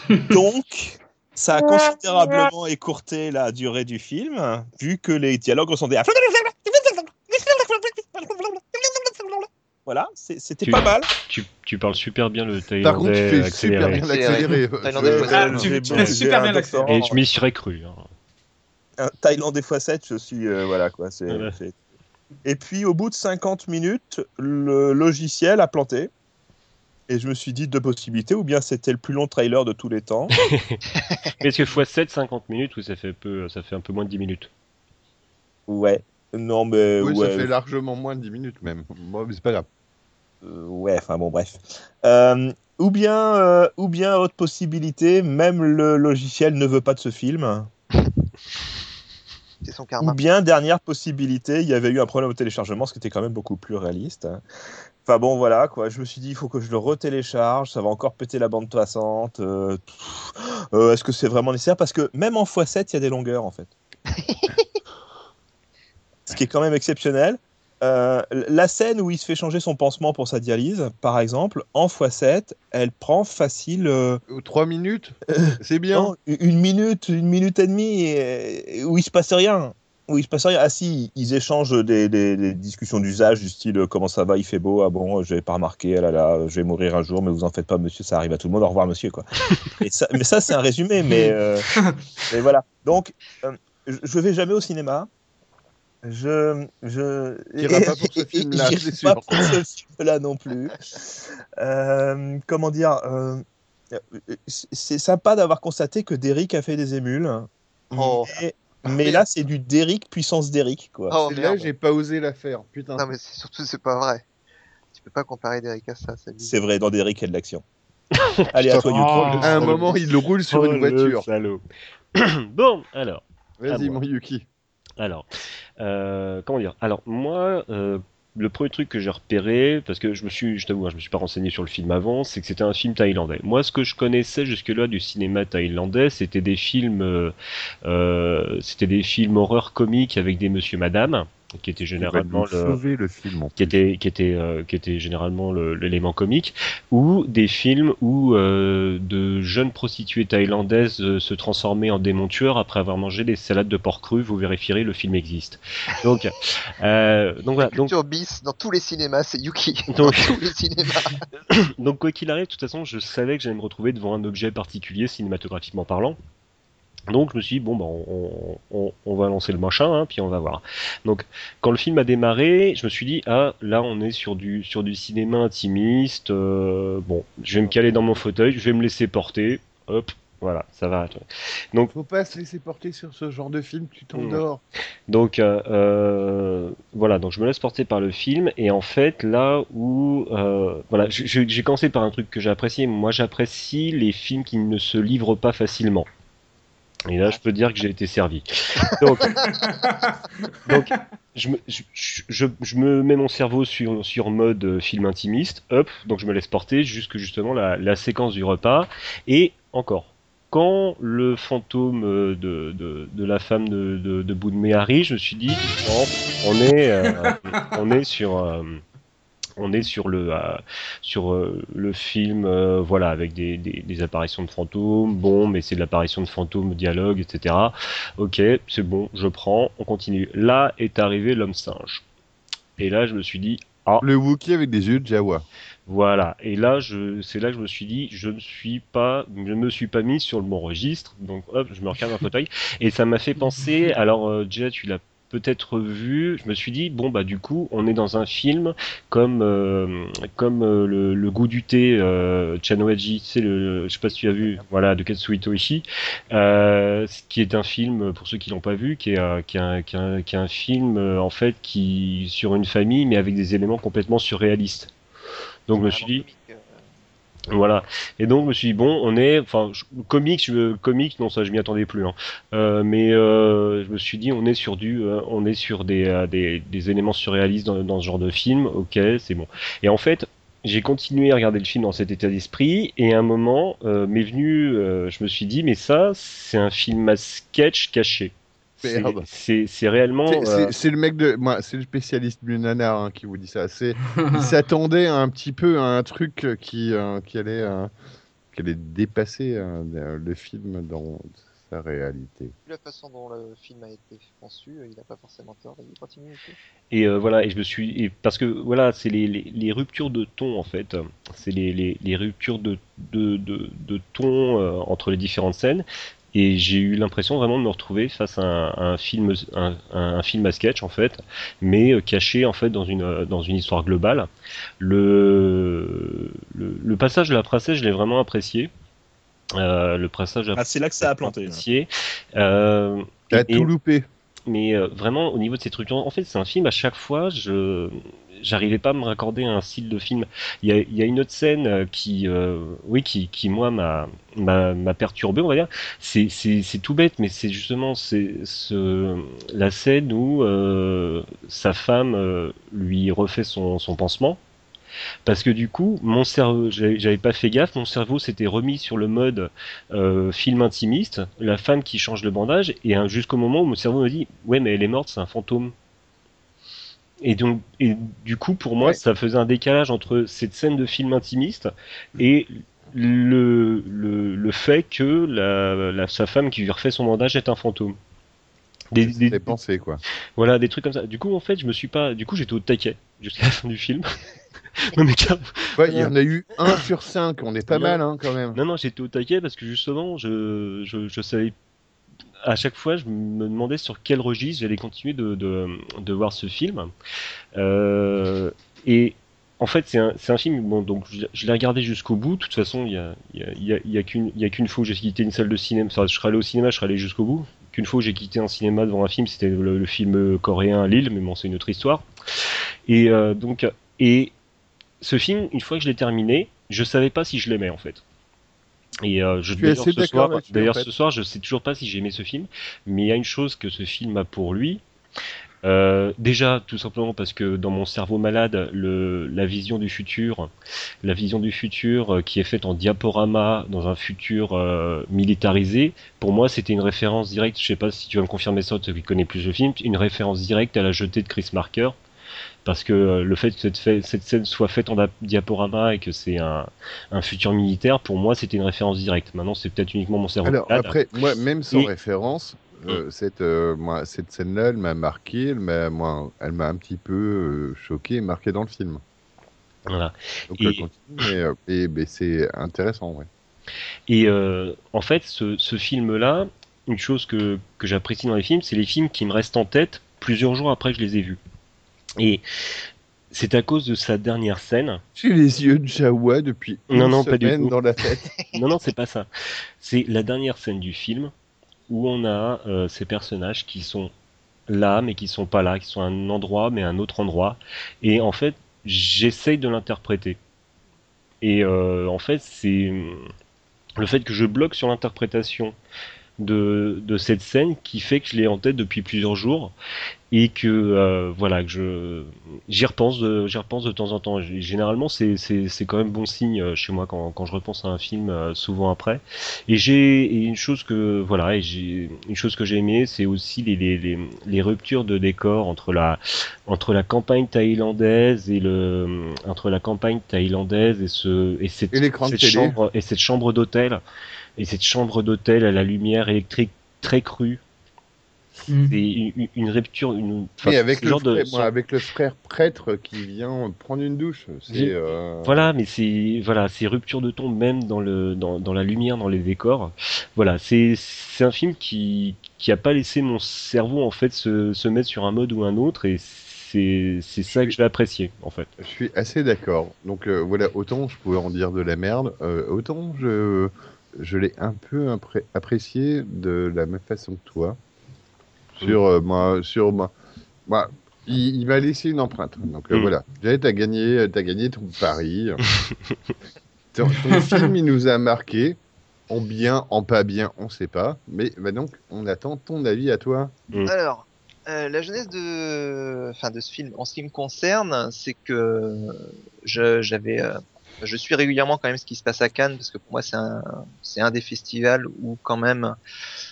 *laughs* Donc, ça a considérablement écourté la durée du film, vu que les dialogues sont des... Voilà, c'était pas mal. Tu, tu parles super bien le Par contre, tu thaïlandais fais super bien l'accéléré. Thaïlandais. Ah, tu- tu fais super bien doctorat Et je m'y serais cru. hein. un Thaïlandais x7, je suis. euh, voilà quoi. c'est- Voilà. c'est- Et puis au bout de 50 minutes, le logiciel a planté. Et je me suis dit deux possibilités. Ou bien c'était le plus long trailer de tous les temps. *laughs* *laughs* Est-ce que x7, 50 minutes ou ça fait, peu, ça fait un peu moins de 10 minutes ouais. Non, mais. Oui, ouais. ça fait largement moins de 10 minutes même. Bon, mais c'est pas grave. Euh, ouais, enfin bon, bref. Euh, ou bien, euh, ou bien autre possibilité, même le logiciel ne veut pas de ce film. *laughs* C'est son Ou karma. bien, dernière possibilité, il y avait eu un problème au téléchargement, ce qui était quand même beaucoup plus réaliste. Enfin bon, voilà, quoi. Je me suis dit, il faut que je le retélécharge, ça va encore péter la bande passante. euh, euh, Est-ce que c'est vraiment nécessaire? Parce que même en x7, il y a des longueurs, en fait. *laughs* ce qui est quand même exceptionnel. Euh, la scène où il se fait changer son pansement pour sa dialyse, par exemple, en x7, elle prend facile... euh, 3 minutes? C'est bien. non, une minute, une minute et demie et- et où il se passe rien. Où il se passe rien. Ah si, ils échangent des, des- des discussions d'usage du style euh, comment ça va, il fait beau, ah bon, je vais pas remarqué, ah là là, je vais mourir un jour, mais vous en faites pas, monsieur, ça arrive à tout le monde. Au revoir, monsieur, quoi. *laughs* Et ça, mais ça, c'est un résumé, mais, euh, *laughs* mais voilà. Donc, euh, je je vais jamais au cinéma. Je, je. T'iras pas pour ce *laughs* film-là, pas pour ce film-là non plus. Euh, comment dire euh, c'est sympa d'avoir constaté que Derrick a fait des émules. Oh. Mais, mais là, c'est du Derrick puissance Derrick, quoi. Oh merde. j'ai pas osé la faire. Putain. Non mais c'est surtout c'est pas vrai. Tu peux pas comparer Derek à ça. c'est vrai, dans Derrick, il y a de l'action. *laughs* Allez, à toi, Oh. Yuki. À un moment, il roule sur Oh, une voiture. salaud. *coughs* bon, alors. Vas-y, mon Yuki. Alors, euh, comment dire? Alors, moi, euh, le premier truc que j'ai repéré, parce que je me suis, je t'avoue, hein, je me suis pas renseigné sur le film avant, c'est que c'était un film thaïlandais. Moi, ce que je connaissais jusque-là du cinéma thaïlandais, c'était des films, euh, euh, c'était des films horreur comiques avec des Monsieur Madame, qui étaient généralement le, sauver le film. en qui était qui était euh, qui était généralement le- l'élément comique ou des films où euh, de jeunes prostituées thaïlandaises euh, se transformaient en démons tueurs après avoir mangé des salades de porc cru vous vérifierez le film existe donc *laughs* euh, donc voilà donc Culture bis dans tous les cinémas, c'est Yuki. *laughs* Dans tous les cinémas. *coughs* donc quoi qu'il arrive de toute façon je savais que j'allais me retrouver devant un objet particulier cinématographiquement parlant donc je me suis dit, bon, bah, on, on, on va lancer le machin, hein, puis on va voir. Donc quand le film a démarré, je me suis dit, ah là on est sur du, sur du cinéma intimiste, euh, bon, je vais me caler dans mon fauteuil, je vais me laisser porter, hop, voilà, ça va. Donc Faut pas se laisser porter sur ce genre de film, tu t'endors. donc euh, euh, voilà, donc je me laisse porter par le film et en fait là où euh, voilà, j'ai commencé par un truc que j'ai apprécié. Moi, j'apprécie les films qui ne se livrent pas facilement. Et là, je peux dire que j'ai été servi. Donc, *laughs* donc je, me, je, je, je me mets mon cerveau sur, sur mode euh, film intimiste, hop, donc je me laisse porter jusque justement la, la séquence du repas. Et encore, quand le fantôme euh, de, de, de la femme de, de, de Boudmé arrive, je me suis dit, on est, euh, on est sur, euh, on est sur le, euh, sur euh, le film, euh, voilà, avec des, des, des apparitions de fantômes. Bon, mais c'est de l'apparition de fantômes, dialogue, etc. Ok, c'est bon, je prends, on continue. Là est arrivé l'homme singe. Et là, je me suis dit, Le Wookie avec des yeux de Jawa. voilà. Et là, je, c'est là que je me suis dit, je ne suis pas, je me suis pas mis sur le bon registre. Donc, hop, je me regarde un fauteuil. Et ça m'a fait penser, alors, déjà, tu l'as peut-être vu, je me suis dit, bon, bah, du coup, on est dans un film comme, euh, comme euh, le, le goût du thé, euh, Chanoaji, c'est le, je sais pas si tu as vu, voilà, de Katsuhito Ishii, euh, ce qui est un film, pour ceux qui l'ont pas vu, qui est, un- qui est un, qui est un, qui est un film, euh, en fait, qui, sur une famille, mais avec des éléments complètement surréalistes. Donc, je me suis dit, euh, Voilà. Et donc je me suis dit bon, on est, enfin, comics, je, comics, non ça je m'y attendais plus. Hein. Euh, mais euh, je me suis dit on est sur du, euh, on est sur des, euh, des, des éléments surréalistes dans, dans ce genre de film. Ok, c'est bon. Et en fait, j'ai continué à regarder le film dans cet état d'esprit. Et à un moment euh, m'est venu, euh, je me suis dit mais ça c'est un film à sketch caché. C'est- Merde. C'est c'est réellement. C'est- euh, C'est le mec de. Moi, c'est le spécialiste du nanar hein, qui vous dit ça. Il *laughs* s'attendait un petit peu à un truc qui, euh, qui, allait, euh, qui allait dépasser euh, le film dans sa réalité. La façon dont le film a été conçu, il n'a pas forcément tort. Vas-y, continue. Et euh, voilà, et je me suis et parce que voilà, c'est les, les, les ruptures de ton en fait, c'est les, les, les ruptures de de, de, de ton euh, entre les différentes scènes. Et j'ai eu l'impression vraiment de me retrouver face à un, à un film un, un film à sketch en fait, mais euh, caché en fait dans une euh, dans une histoire globale. Le le, le passage de la princesse, je l'ai vraiment apprécié. Euh, le passage de la Ah, c'est là que ça a planté. apprécié. Euh, T'as tout loupé. mais euh, vraiment au niveau de ces trucs en fait c'est un film à chaque fois je j'arrivais pas à me raccorder un style de film. Il y a, une autre scène euh, qui euh, oui qui, moi m'a m'a perturbé on va dire. C'est tout bête mais c'est justement c'est ce la scène où euh, sa femme lui refait son son pansement. Parce que du coup, mon cerveau, j'avais pas fait gaffe, mon cerveau s'était remis sur le mode film intimiste, la femme qui change le bandage, et jusqu'au moment où mon cerveau me dit, ouais, mais elle est morte, c'est un fantôme. Et donc, et du coup, pour moi, Ouais. ça faisait un décalage entre cette scène de film intimiste et le, le, le fait que la, la- sa femme qui lui refait son bandage est un fantôme. Des, des- Des pensées, quoi. voilà, des trucs comme ça. Du coup, en fait, je me suis pas. Du coup, j'étais au taquet jusqu'à la fin du film. *laughs* non, mais car- Ouais, il y en a eu 1 sur 5. On est pas mal, hein, quand même. non, non, j'étais au taquet parce que justement, je, je, je savais. À chaque fois, je me demandais sur quel registre j'allais continuer de, voir ce film. Euh, et en fait, c'est un, film. Donc je, l'ai regardé jusqu'au bout. De toute façon, il y a, qu'une fois où j'ai quitté une salle de cinéma. Enfin, je serais allé au cinéma, je serais allé jusqu'au bout. Qu'une fois où j'ai quitté un cinéma devant un film, c'était le, film coréen Lille, mais bon, c'est une autre histoire. Et euh, donc, ce film, une fois que je l'ai terminé, je savais pas si je l'aimais en fait. Et euh, je d'ailleurs, ce soir, d'ailleurs en fait. ce soir, je sais toujours pas si j'ai aimé ce film, mais il y a une chose que ce film a pour lui. Euh, déjà, tout simplement parce que dans mon cerveau malade, le, la vision du futur, la vision du futur euh, qui est faite en diaporama dans un futur euh, militarisé, pour moi, c'était une référence directe. Je sais pas si tu vas me confirmer ça, toi qui connais plus le film, une référence directe à la jetée de Chris Marker. Parce que euh, le fait que cette, fait- cette scène soit faite en diaporama et que c'est un, un futur militaire, pour moi, c'était une référence directe. Maintenant, c'est peut-être uniquement mon cerveau Alors, après, moi, même sans Et- référence, euh, cette, euh, moi, cette scène-là, elle m'a marqué, elle m'a moi, elle m'a un petit peu euh, choqué et marqué dans le film. Voilà. Donc, Et- continue, mais, et, mais c'est intéressant, ouais. Et en fait, ce, ce film-là, une chose que, que j'apprécie dans les films, c'est les films qui me restent en tête plusieurs jours après que je les ai vus. Et c'est à cause de sa dernière scène. J'ai les yeux de Jawa depuis une Non, non, pas du semaine tout. dans la tête. *laughs* *laughs* Non, non, c'est pas ça. C'est la dernière scène du film où on a euh, ces personnages qui sont là, mais qui sont pas là, qui sont à un endroit, mais à un autre endroit. Et en fait, j'essaye de l'interpréter. Et euh, en fait, c'est le fait que je bloque sur l'interprétation de, de cette scène qui fait que je l'ai en tête depuis plusieurs jours et que euh, voilà que je j'y repense de, j'y repense de temps en temps. Généralement c'est c'est c'est quand même bon signe euh, chez moi quand quand je repense à un film euh, souvent après. Et j'ai une chose que voilà et j'ai une chose que j'ai aimé c'est aussi les, les les les ruptures de décor entre la entre la campagne thaïlandaise et le entre la campagne thaïlandaise et ce et cette, Et cette chambre et cette chambre d'hôtel et cette chambre d'hôtel à la lumière électrique très crue Mm. c'est une, rupture une enfin, Et avec le, genre de frère, moi, avec le frère prêtre qui vient prendre une douche. C'est. euh, Voilà, mais c'est voilà, ces ruptures de ton même dans le dans, dans la lumière, dans les décors. Voilà, c'est c'est un film qui qui a pas laissé mon cerveau en fait se se mettre sur un mode ou un autre et c'est c'est ça que je vais apprécier en fait. Je suis assez d'accord. Donc euh, voilà, autant je pouvais en dire de la merde, euh, autant je, je l'ai un peu impré- apprécié de la même façon que toi. Sur euh, moi, sur moi, moi, il, il m'a laissé une empreinte. Donc euh, Mm. voilà, Jay, t'as gagné, t'as gagné ton pari. *laughs* ton, ton film, il nous a marqué. En bien, en pas bien, on sait pas. Mais bah donc, on attend ton avis à toi. Mm. Alors, euh, la jeunesse de, enfin, de ce film, en ce qui me concerne, c'est que je, j'avais, euh, je suis régulièrement quand même ce qui se passe à Cannes parce que pour moi c'est un, c'est un des festivals où quand même,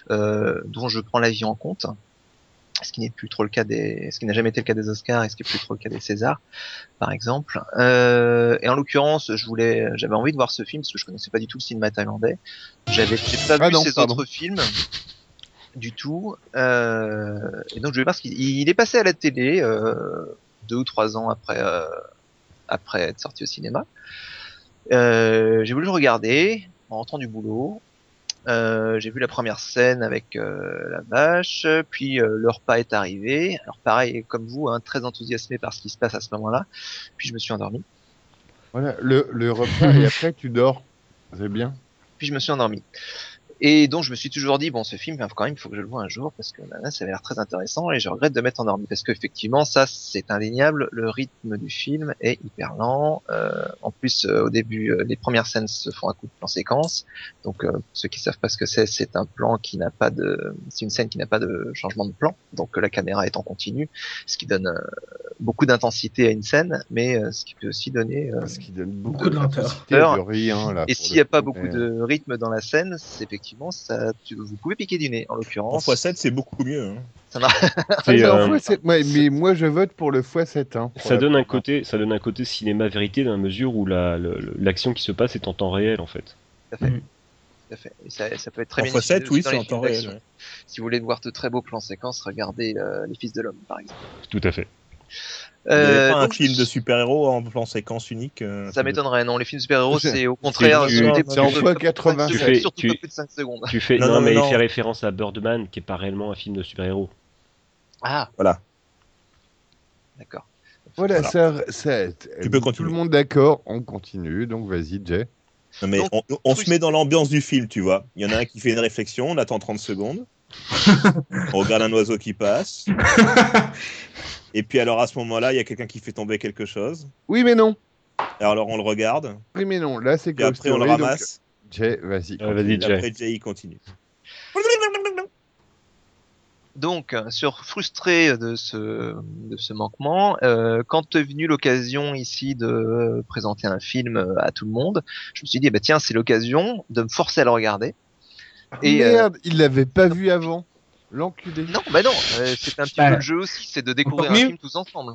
euh, dont je prends la vie en compte. Ce qui n'est plus trop le cas des, ce qui n'a jamais été le cas des Oscars et ce qui est plus trop le cas des Césars, par exemple. Euh, et en l'occurrence, je voulais, j'avais envie de voir ce film parce que je connaissais pas du tout le cinéma thaïlandais. J'avais, j'ai pas Ah vu non, ses pardon. autres films du tout. Euh, et donc je vais voir ce qu'il il est passé à la télé euh, deux ou trois ans après après être sorti au cinéma. J'ai voulu le regarder en rentrant du boulot. Euh, j'ai vu la première scène avec euh, la vache, puis euh, le repas est arrivé. Alors pareil, comme vous, hein, très enthousiasmé par ce qui se passe à ce moment-là. Puis je me suis endormi. Voilà, le, le repas et *laughs* après tu dors. C'est bien. Puis je me suis endormi. Et donc je me suis toujours dit bon ce film quand même il faut que je le vois un jour parce que là, ça avait l'air très intéressant et je regrette de m'être endormi parce qu'effectivement ça c'est indéniable le rythme du film est hyper lent. Euh, en plus euh, au début euh, les premières scènes se font un coup de plan séquence. Donc euh, pour ceux qui savent pas ce que c'est c'est un plan qui n'a pas de c'est une scène qui n'a pas de changement de plan. Donc euh, la caméra est en continu ce qui donne euh, beaucoup d'intensité à une scène mais euh, ce qui peut aussi donner euh, donne beaucoup, de lenteur. à rien, là, et s'il n'y a pas coup, beaucoup de rythme dans la scène, c'est effectivement ça, tu- vous pouvez piquer du nez. En En l'occurrence, x7, c'est beaucoup mieux. hein. ça marche. *laughs* En euh, x7, ouais, mais moi je vote pour le x7. Hein, Ça donne un côté, ça donne un côté cinéma vérité dans la mesure où la- l'action qui se passe est en temps réel en fait. Tout à fait. Tout à fait. Et ça, ça peut être très En x7, utilisé oui, aussi dans c'est en temps réel. Si vous voulez voir de très beaux plans séquences, regardez euh, Les Fils de l'Homme, par exemple. Tout à fait. Euh, pas un film de super-héros en plan séquence unique. euh, Ça m'étonnerait, non. Les films de super-héros, C'est- au contraire. c'est- en fois de- 80. de- Tu fais- surtout tu- pas plus de 5 secondes. Tu fais, Non, non, non, mais non. il fait référence à Birdman, qui est pas réellement un film de super-héros. Ah. Voilà. D'accord. Voilà, Voilà. ça, ça- Tu peux tout continuer. le monde d'accord, on continue. Donc vas-y, Jay. Non, mais Donc, on, se met dans l'ambiance du film, tu vois. Il y en a un qui fait une réflexion, on attend 30 secondes. On regarde un oiseau qui passe. *laughs* Et puis alors à ce moment-là, il y a quelqu'un qui fait tomber quelque chose. Oui, mais non. Alors on le regarde. Oui, mais non. Là, c'est Et après on le Story, donc, ramasse. Jay, vas-y. Euh, Jay. après Jay il continue. Donc, sur frustré de ce, de ce manquement, euh, quand est venue l'occasion ici de présenter un film à tout le monde, je me suis dit, bah tiens, c'est l'occasion de me forcer à le regarder. Et, euh, Merde, il l'avait pas vu avant. L'enculé. non, bah non, euh, c'est un petit Bah, peu le jeu aussi, c'est de découvrir un film tous ensemble.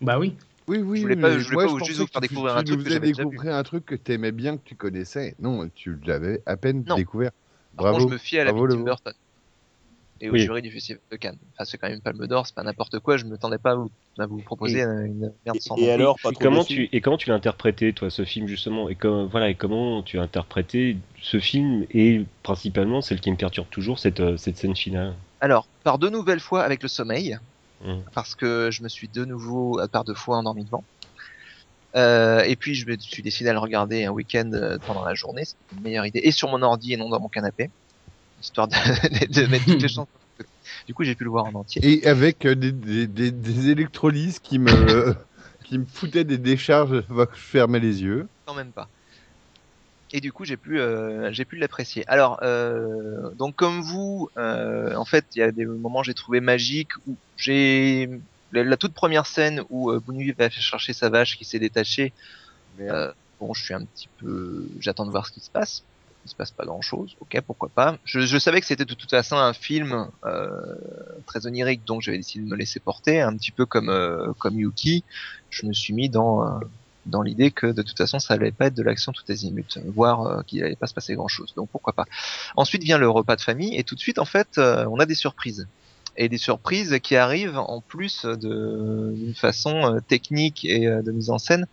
Bah oui. Oui, oui. Je voulais pas- mais je voulais moi, pas juste pensais vous faire tu- découvrir tu un truc vu. découvrir un truc que t'aimais bien, que tu connaissais. Non, tu l'avais à peine Non. découvert. Par Bravo. contre, je me fie à la Bravo, Tim Burton. Et au Oui. jury du Festival de Cannes. Enfin, c'est quand même une palme d'or, c'est pas n'importe quoi, je me tendais pas à vous, à vous proposer Et- une merde sans Et alors, pas Et trop comment tu et comment tu l'as interprété toi ce film justement et comme voilà et comment tu as interprété ce film et principalement celle qui me perturbe toujours cette euh, cette scène finale? Alors, par deux nouvelles fois avec le sommeil, Mm. parce que je me suis de nouveau, à part deux fois, endormi devant. Euh, et puis, je me suis décidé à le regarder un week-end euh, pendant la journée, c'est une meilleure idée. Et sur mon ordi et non dans mon canapé, histoire *laughs* de, de mettre toutes les *laughs* chances. Du coup, j'ai pu le voir en entier. Et avec euh, des, des, des, des électrolyses qui me, *laughs* qui me foutaient des décharges, je fermais les yeux. Quand même pas. Et du coup, j'ai pu, euh, j'ai pu l'apprécier. Alors, euh, donc comme vous, euh, en fait, il y a des moments que j'ai trouvé magiques où j'ai la, la toute première scène où euh, Bounui va chercher sa vache qui s'est détachée. Euh, bon, je suis un petit peu, j'attends de voir ce qui se passe. Il se passe pas grand chose. Ok, pourquoi pas. Je, je savais que c'était de toute façon un film euh, très onirique, donc j'avais décidé de me laisser porter, un petit peu comme euh, comme Yuki. Je me suis mis dans euh, dans l'idée que de toute façon ça allait pas être de l'action tout azimut, voire euh, qu'il allait pas se passer grand chose. Donc pourquoi pas. Ensuite vient le repas de famille et tout de suite en fait euh, on a des surprises et des surprises qui arrivent en plus d'une façon euh, technique et euh, de mise en scène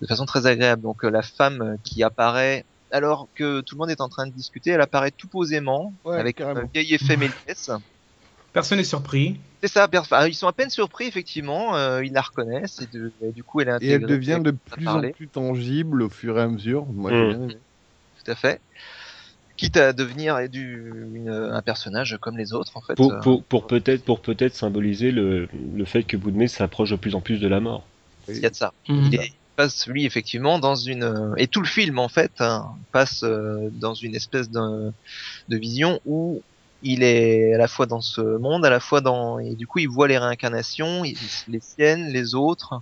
de façon très agréable. Donc euh, la femme euh, qui apparaît alors que tout le monde est en train de discuter, elle apparaît tout posément Ouais, avec carrément. un vieil effet Méliès. Personne n'est surpris. C'est ça, enfin, ils sont à peine surpris effectivement, euh, ils la reconnaissent et, de- et du coup elle est Et elle devient de plus en plus tangible au fur et à mesure. Moi, j'ai Mm. bien aimé. tout à fait. Quitte à devenir du, une- un personnage comme les autres, en fait. Pour, euh, pour, pour peut-être pour symboliser le, le fait que Boudmé s'approche de plus en plus de la mort. il y a de ça. Il est passe lui effectivement dans une euh, et tout le film en fait hein, passe euh, dans une espèce de, de vision où il est à la fois dans ce monde, à la fois dans et du coup il voit les réincarnations, les siennes, les autres,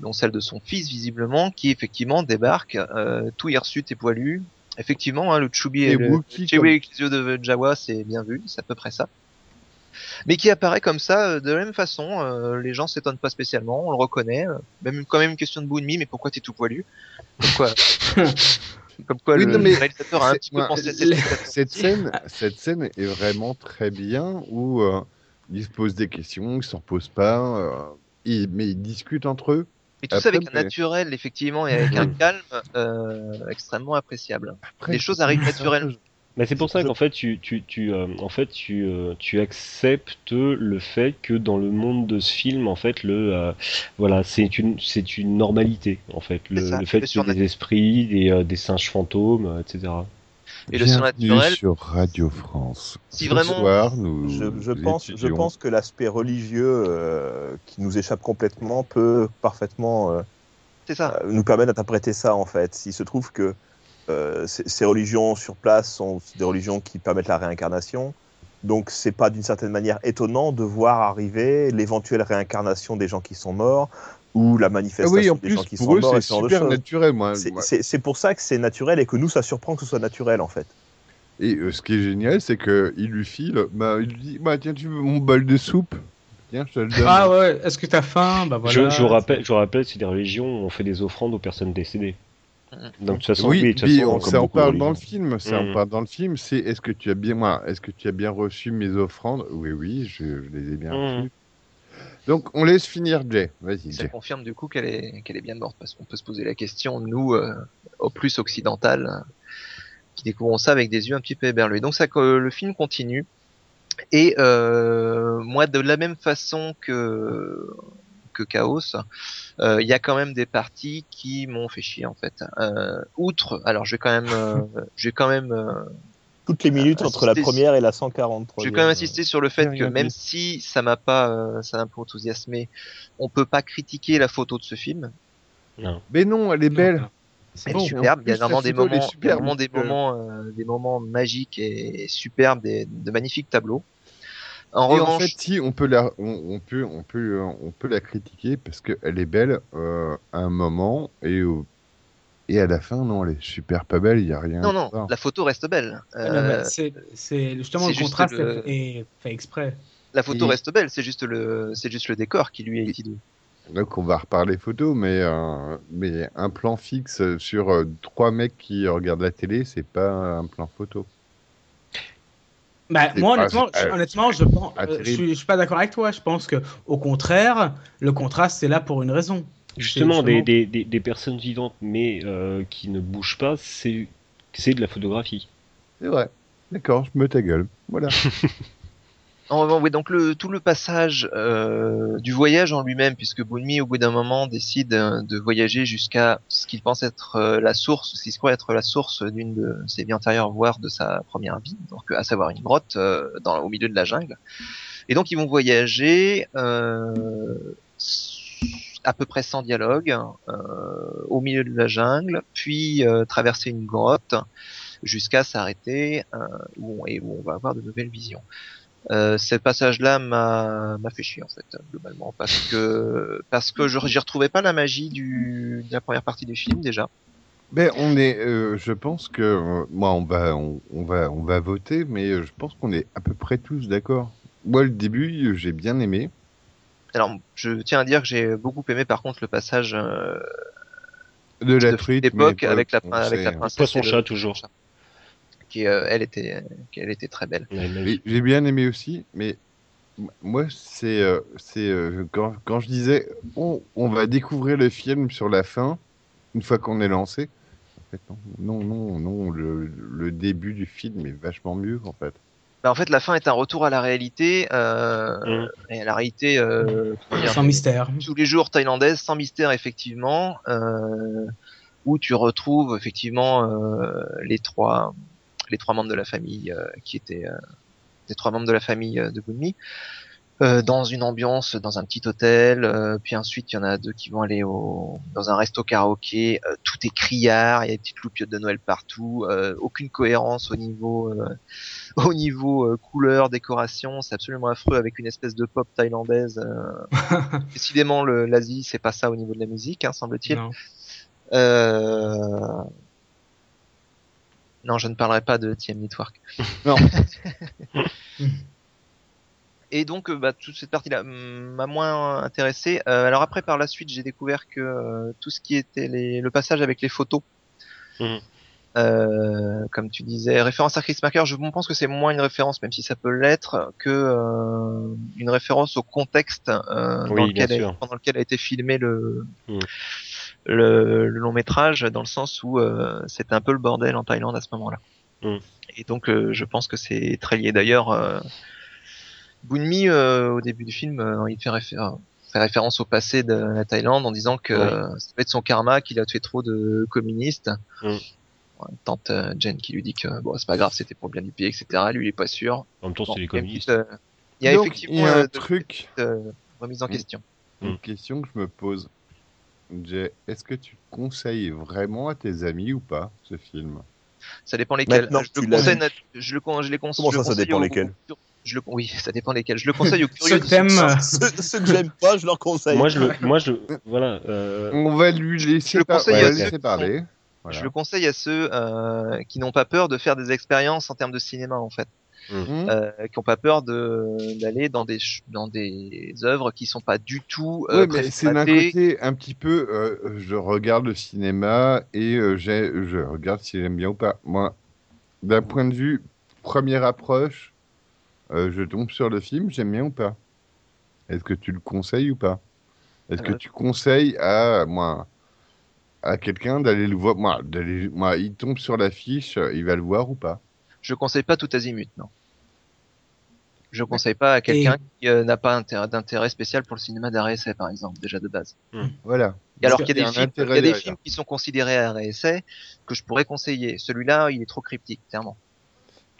dont celle de son fils visiblement, qui effectivement débarque euh, tout hirsute et poilu. Effectivement, hein, le Chubby et, Et le Wookie, Chewie comme- avec les yeux de Jawa, c'est bien vu, c'est à peu près ça. Mais qui apparaît comme ça euh, de la même façon, euh, les gens s'étonnent pas spécialement, on le reconnaît, euh, même quand même une question de bout de mie, mais pourquoi t'es tout poilu? Comme quoi, *laughs* comme quoi Oui, le non, mais réalisateur a un petit peu pensé à cette Cette scène, cette scène est vraiment très bien où euh, ils se posent des questions, ils s'en posent pas, euh, mais ils discutent entre eux. Et tout ça avec un naturel, effectivement, et avec un *laughs* calme euh, extrêmement appréciable. Après, Les choses arrivent naturellement. Mais c'est pour ça qu'en fait, tu, tu, tu, euh, en fait, tu, euh, tu acceptes le fait que dans le monde de ce film, en fait, le, euh, voilà, c'est une, c'est une normalité, en fait, le, ça, le fait des esprits, des, euh, des singes fantômes, etc. Et le surnaturel- sur Radio France. Si Ce vraiment- soir, nous Je, je pense, je pense que l'aspect religieux euh, qui nous échappe complètement peut parfaitement euh, C'est ça. euh, nous permettre d'interpréter ça en fait. Il se trouve que euh, ces, religions sur place sont des religions qui permettent la réincarnation. Donc c'est pas d'une certaine manière étonnant de voir arriver l'éventuelle réincarnation des gens qui sont morts ou la Ah manifestation oui, en des plus, gens qui pour sont eux, morts c'est de super naturel. Moi, C'est- pour ça que c'est naturel et que nous ça surprend que ce soit naturel en fait. Et euh, ce qui est génial, c'est que il lui file, bah, il lui dit, bah tiens, tu veux mon bol de soupe? Tiens, je te le donne. Ah ouais, est-ce que t'as faim? Bah voilà. je, je vous rappelle, je vous rappelle, c'est des religions où on fait des offrandes aux personnes décédées. Donc de toute façon, oui, oui, de toute puis façon, on, ça en parle dans le film. Ça en Mhm. parle dans le film. C'est est-ce que tu as bien, moi, est-ce que tu as bien reçu mes offrandes? Oui, oui, je, je les ai bien Mhm. reçues. Donc on laisse finir Jay. Vas-y, Ça Jay. confirme du coup qu'elle est, qu'elle est bien morte, parce qu'on peut se poser la question, nous, euh, au plus occidental, euh, qui découvrons ça avec des yeux un petit peu éberlués. Donc ça, que le film continue. Et euh, moi, de la même façon que que Chaos, euh, il y a quand même des parties qui m'ont fait chier en fait. Euh, outre, alors je vais quand même, euh, *laughs* je vais quand même euh, Toutes les minutes entre la première et la 143. Je vais quand même insister sur le fait que même si ça m'a pas, euh, ça m'a un peu enthousiasmé, on peut pas critiquer la photo de ce film. Mais non, elle est belle. C'est Elle est bon. superbe. Il y a vraiment des moments, vraiment des euh, moments, euh, des moments magiques et superbes, des, de magnifiques tableaux. En Et en revanche, fait, si on peut la, on, on peut, on peut, euh, on peut la critiquer parce qu'elle est belle euh, à un moment et au- et à la fin, non, elle est super pas belle. Il y a rien. non, non, la photo reste belle. Ah Euh, c'est- justement le juste contraste le- est fait exprès. la photo Et- reste belle. C'est juste le, c'est juste le décor qui lui est hideux. Donc on va reparler photo, mais euh, mais un plan fixe sur euh, trois mecs qui regardent la télé, c'est pas un plan photo. Bah, moi, honnêtement, je, pas- honnêtement, je pense, euh, je, suis, je suis pas d'accord avec toi. Je pense que, au contraire, le contraste c'est là pour une raison. Justement, des, des, des, des personnes vivantes mais euh, qui ne bougent pas, c'est c'est de la photographie. C'est vrai. D'accord, je me ta gueule. Voilà. *laughs* Oui, donc le, tout le passage euh, du voyage en lui-même, puisque Bunmi, au bout d'un moment, décide euh, de voyager jusqu'à ce qu'il pense être euh, la source, ce qu'il croit être la source d'une de ses vies antérieures, voire de sa première vie, donc à savoir une grotte euh, dans, au milieu de la jungle. Et donc ils vont voyager euh, à peu près sans dialogue, euh, au milieu de la jungle, puis traverser une grotte jusqu'à s'arrêter où, on, et où on va avoir de nouvelles visions. Euh, ce passage-là m'a m'a fait chier en fait globalement parce que parce que je j'y retrouvais pas la magie du de la première partie du film déjà. Mais on est, euh, je pense que euh, moi on va, on, on va, on va voter, mais euh, je pense qu'on est à peu près tous d'accord. Moi le début euh, j'ai bien aimé. Alors je tiens à dire que j'ai beaucoup aimé par contre le passage euh, De la de truite, avec la avec hein. princesse Poisson chat toujours. Qui euh, elle était qu'elle était très belle. J'ai bien aimé aussi, mais moi, c'est euh, c'est euh, quand, quand je disais on, on va découvrir le film sur la fin, une fois qu'on est lancé. En fait, non, non, non, non, le, le début du film est vachement mieux, en fait. Bah, en fait la fin est un retour à la réalité euh, Mm. et à la réalité euh, dire, Sans mystère. tous les jours thaïlandaise sans mystère effectivement euh, où tu retrouves effectivement euh, les trois les trois membres de la famille euh, qui étaient euh, les trois membres de la famille euh, de Bunmi euh, dans une ambiance, dans un petit hôtel. euh, puis ensuite, il y en a deux qui vont aller au, dans un resto karaoké. euh, tout est criard, il y a des petites loupiottes de Noël partout. euh, aucune cohérence au niveau, euh, *laughs* au niveau euh, couleur, décoration. C'est absolument affreux avec une espèce de pop thaïlandaise. *laughs* euh. Décidément, l'Asie, c'est pas ça au niveau de la musique, hein, semble-t-il. Non. Je ne parlerai pas de TM Network. *laughs* Non. *laughs* Et donc, euh, bah, toute cette partie-là hum, m'a moins intéressé. Euh, alors après, par la suite, j'ai découvert que euh, tout ce qui était les... le passage avec les photos, Mhm. euh, comme tu disais, référence à Chris Marker, je pense que c'est moins une référence, même si ça peut l'être, que euh, une référence au contexte euh, Oui, dans lequel bien a- sûr. pendant lequel a été filmé le, Mhm. Le, le long métrage, dans le sens où euh, c'était un peu le bordel en Thaïlande à ce moment-là. Mhm. Et donc, euh, je pense que c'est très lié. D'ailleurs, euh, Bunmi, euh, au début du film, euh, il fait, réfé- fait référence au passé de la Thaïlande en disant que Ouais. euh, ça va être son karma qu'il a tué trop de communistes. Mm. Tante euh, Jen qui lui dit que bon, c'est pas grave, c'était pour le bien du pays, etc. Lui, il est pas sûr. En même temps, Bon, c'est les il y a une communistes. petite, euh, Il y a Donc, effectivement il y a euh, un de- truc, euh, remise en Mm. question. une Mm. question que je me pose. Jay, est-ce que tu conseilles vraiment à tes amis ou pas ce film? Ça dépend lesquels. Je, le conseille, je le con- je les conseille. Comment ça, ça dépend lesquels je le, oui, ça dépend lesquels. Je le conseille aux *laughs* Ceux curieux. que t'aimes, euh, *laughs* ceux, ceux que j'aime pas, je leur conseille. Moi, je le, moi, je, *laughs* voilà. euh, On va lui laisser, Je le par- à ceux laisser parler. Voilà. Je le conseille à ceux euh, qui n'ont pas peur de faire des expériences en termes de cinéma en fait, Hmm euh, qui n'ont pas peur de d'aller dans des dans des œuvres qui sont pas du tout euh, c'est d'un côté un petit peu, euh, je regarde le cinéma et euh, j'ai- je regarde si j'aime bien ou pas. Moi, d'un point de vue première approche, euh, je tombe sur le film, j'aime bien ou pas. Est-ce que tu le conseilles ou pas? Est-ce que Euh. tu conseilles à moi à quelqu'un d'aller le voir? Moi, moi, il tombe sur l'affiche, il va le voir ou pas? Je conseille pas tout azimut, non. Je conseille pas à quelqu'un qui euh, n'a pas intérêt- d'intérêt spécial pour le cinéma d'arrêt essai par exemple déjà de base. Voilà. Et alors qu'il y a des films, il y intérêt a des derrière. films qui sont considérés arrêt essai que je pourrais conseiller. Celui-là, il est trop cryptique, clairement.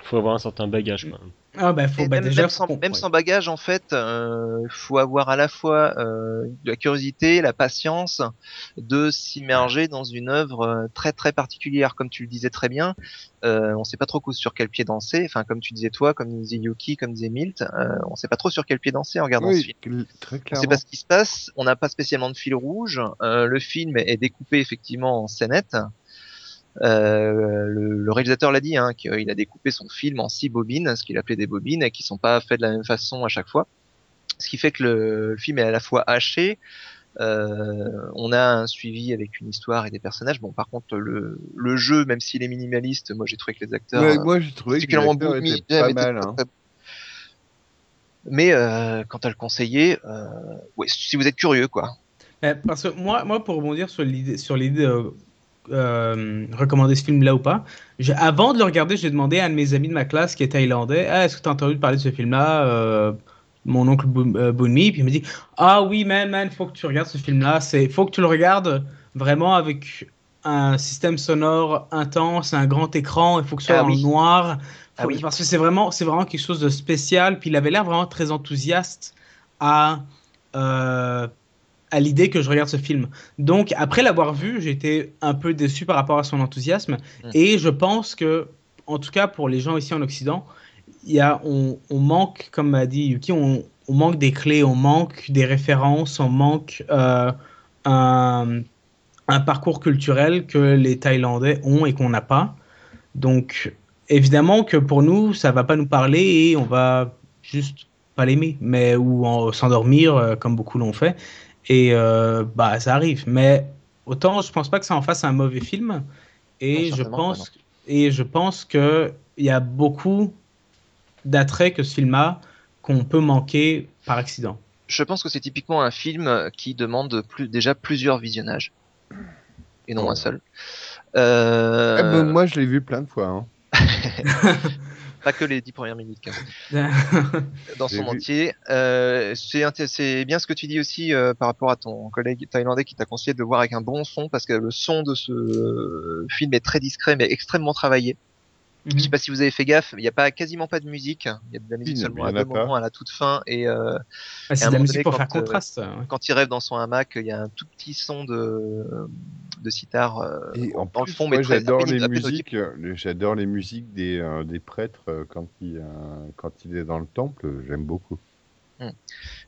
faut avoir un certain bagage. Quand même. Ah bah faut bah, même, déjà même sans, même sans bagage, en fait, il faut avoir à la fois euh, de la curiosité, la patience de s'immerger dans une œuvre euh, très très particulière, comme tu le disais très bien. Euh, on sait pas trop sur quel pied danser. Enfin, comme tu disais toi, comme disait Yuki, comme disait Milt, euh, on sait pas trop sur quel pied danser en regardant ce film. très On sait clairement. pas ce qui se passe. On n'a pas spécialement de fil rouge. Euh, le film est découpé effectivement en scénettes. Euh, le, le réalisateur l'a dit, hein, qu'il a découpé son film en six bobines, ce qu'il appelait des bobines, et qui sont pas faites de la même façon à chaque fois. Ce qui fait que le, le film est à la fois haché. euh, on a un suivi avec une histoire et des personnages. Bon, par contre, le, le jeu, même s'il est minimaliste, moi j'ai trouvé que les acteurs, Ouais, moi, j'ai trouvé que pas mal. très, hein. Mais euh, quant à le conseiller, euh, ouais, si vous êtes curieux, quoi. Eh, Parce que moi, moi pour rebondir sur l'idée, sur l'idée de euh, recommander ce film-là ou pas, avant de le regarder, j'ai demandé à un de mes amis de ma classe qui est thaïlandais, ah, est-ce que tu as entendu parler de ce film-là? Euh, Mon oncle Boon- euh, Boonmi, puis il me dit, ah oui, man, man, faut que tu regardes ce film-là, c'est, faut que tu le regardes vraiment avec un système sonore intense, un grand écran, il faut que ce soit Ah en oui. noir, Ah oui. parce que c'est vraiment, vraiment quelque chose de spécial, puis il avait l'air vraiment très enthousiaste à euh, à l'idée que je regarde ce film. Donc, après l'avoir vu, été un peu déçu par rapport à son enthousiasme. Mm. Et je pense que, en tout cas pour les gens ici en Occident, y a, on, on manque, comme m'a dit Yuki, on, on manque des clés, on manque des références, on manque euh, un, un parcours culturel que les Thaïlandais ont et qu'on n'a pas. Donc, évidemment que pour nous, ça va pas nous parler et on va juste pas l'aimer, mais ou en- s'endormir euh, comme beaucoup l'ont fait. Et euh, bah ça arrive. Mais autant je pense pas que ça en fasse un mauvais film. Et Non, je pense et je pense que il y a beaucoup d'attraits que ce film a qu'on peut manquer par accident. Je pense que c'est typiquement un film qui demande plus, déjà plusieurs visionnages. Et non Oh. un seul. Euh, Eh ben, moi, je l'ai vu plein de fois. hein. *laughs* Pas que les dix premières minutes, quand même. *laughs* dans son entier. Euh, c'est bien ce que tu dis aussi euh, par rapport à ton collègue thaïlandais qui t'a conseillé de le voir avec un bon son parce que le son de ce film est très discret mais extrêmement travaillé. Je sais pas si vous avez fait gaffe, il n'y a pas quasiment pas de musique. Il y a de la musique Si, seulement à deux moments la toute fin. Et euh, Ah, Et c'est à un de la moment musique donné, pour quand, faire euh, contraste. quand il rêve dans son hamac, il y a un tout petit son de, de sitar euh, Et en dans le plus, fond, moi, j'adore les musiques. J'adore les musiques des, des prêtres quand il, quand il est dans le temple. J'aime beaucoup.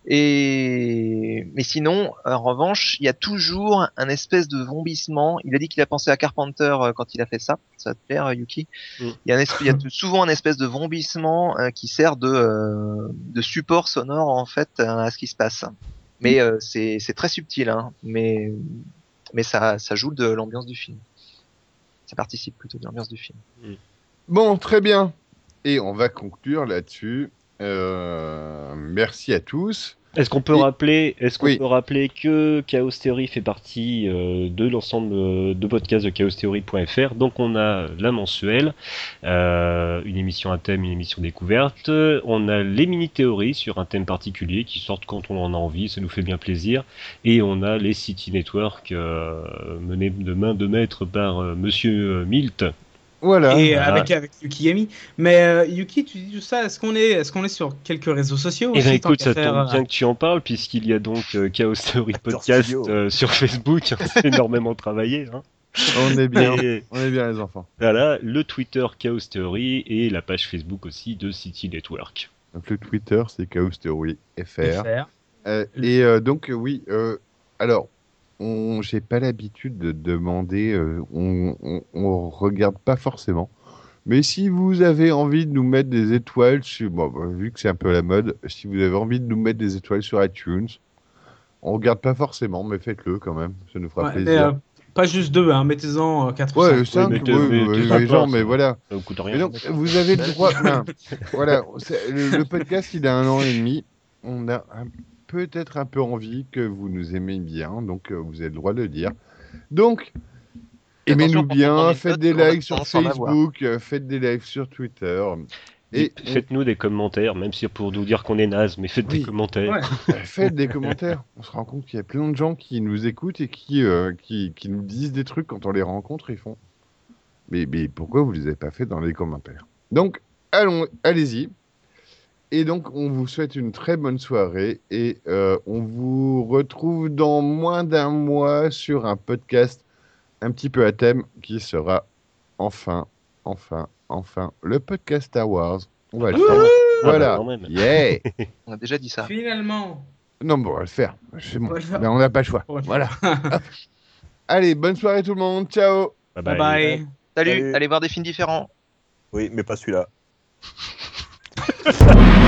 Et mais sinon, en revanche, il y a toujours un espèce de vombissement. Il a dit qu'il a pensé à Carpenter euh, quand il a fait ça. Ça va te plaire, euh, Yuki Mm. Il y a, il y a *laughs* souvent un espèce de vombissement euh, qui sert de, euh, de support sonore en fait euh, à ce qui se passe. Mais euh, c'est c'est très subtil, hein. Mais mais ça ça joue de l'ambiance du film. Ça participe plutôt de l'ambiance du film. Bon, très bien. Et on va conclure là-dessus. Euh, merci à tous. Est-ce qu'on peut Et- rappeler, est-ce qu'on Oui. peut rappeler que Chaos Theory fait partie euh, de l'ensemble euh, de podcasts de chaostheory.fr. Donc on a la mensuelle, euh, une émission à thème, une émission découverte. On a les mini théories sur un thème particulier qui sortent quand on en a envie, ça nous fait bien plaisir. Et on a les City Network menés de main de maître par Monsieur Milt. Voilà. Et euh, voilà. avec, avec Yuki Yami. Mais euh, Yuki, tu dis tout ça, est-ce qu'on est, est, qu'on est sur quelques réseaux sociaux Et aussi, bien écoute, ça faire, tombe euh, bien que tu en parles puisqu'il y a donc euh, Chaos Theory Podcast euh, sur Facebook. *laughs* C'est énormément travaillé. Hein. On est bien. Et- on est bien, les enfants. Voilà, le Twitter Chaos Theory et la page Facebook aussi de City Network. Donc, le Twitter, c'est Chaos Theory FR. Euh, et euh, donc, euh, oui. euh, alors, on, j'ai pas l'habitude de demander. euh, on, on, on regarde pas forcément. Mais si vous avez envie de nous mettre des étoiles, sur, bon, bah, vu que c'est un peu la mode, si vous avez envie de nous mettre des étoiles sur iTunes, on regarde pas forcément, mais faites-le quand même. Ça nous fera Ouais, plaisir. euh, pas juste deux, hein, mettez-en 4 ou Ouais, 5. cinq, mais ouais, t'es- mais ouais, t'es les gens, mais voilà. Ça vous coûte rien. donc, vous avez le *laughs* droit. ben, voilà, le, le podcast, il a un an et demi. On a un- peut-être un peu envie que vous nous aimez bien, donc euh, vous avez le droit de le dire. Donc, aimez-nous bien, des faites des likes sur. Facebook, euh, faites des lives sur Twitter. Et faites-nous des commentaires, même si c'est pour nous dire qu'on est naze, mais faites Oui. des commentaires. Ouais. *laughs* euh, faites des commentaires. On se rend compte qu'il y a plein de gens qui nous écoutent et qui, euh, qui, qui nous disent des trucs quand on les rencontre. Ils font Mais, mais pourquoi vous les avez pas fait dans les commentaires? Donc, allons, allez-y. Et donc, on vous souhaite une très bonne soirée et euh, on vous retrouve dans moins d'un mois sur un podcast un petit peu à thème qui sera enfin, enfin, enfin le podcast Star Wars. On va le faire. Ah bah, Voilà. même. Yeah. *laughs* On a déjà dit ça. Finalement. Non, bon, on va le faire. C'est bon. On va le faire. Mais on n'a pas le choix. Voilà. Allez, bonne soirée tout le monde. Ciao. Bye Bye bye. bye. Salut, Salut. allez voir des films différents. Oui, mais pas celui-là. Ha ha ha!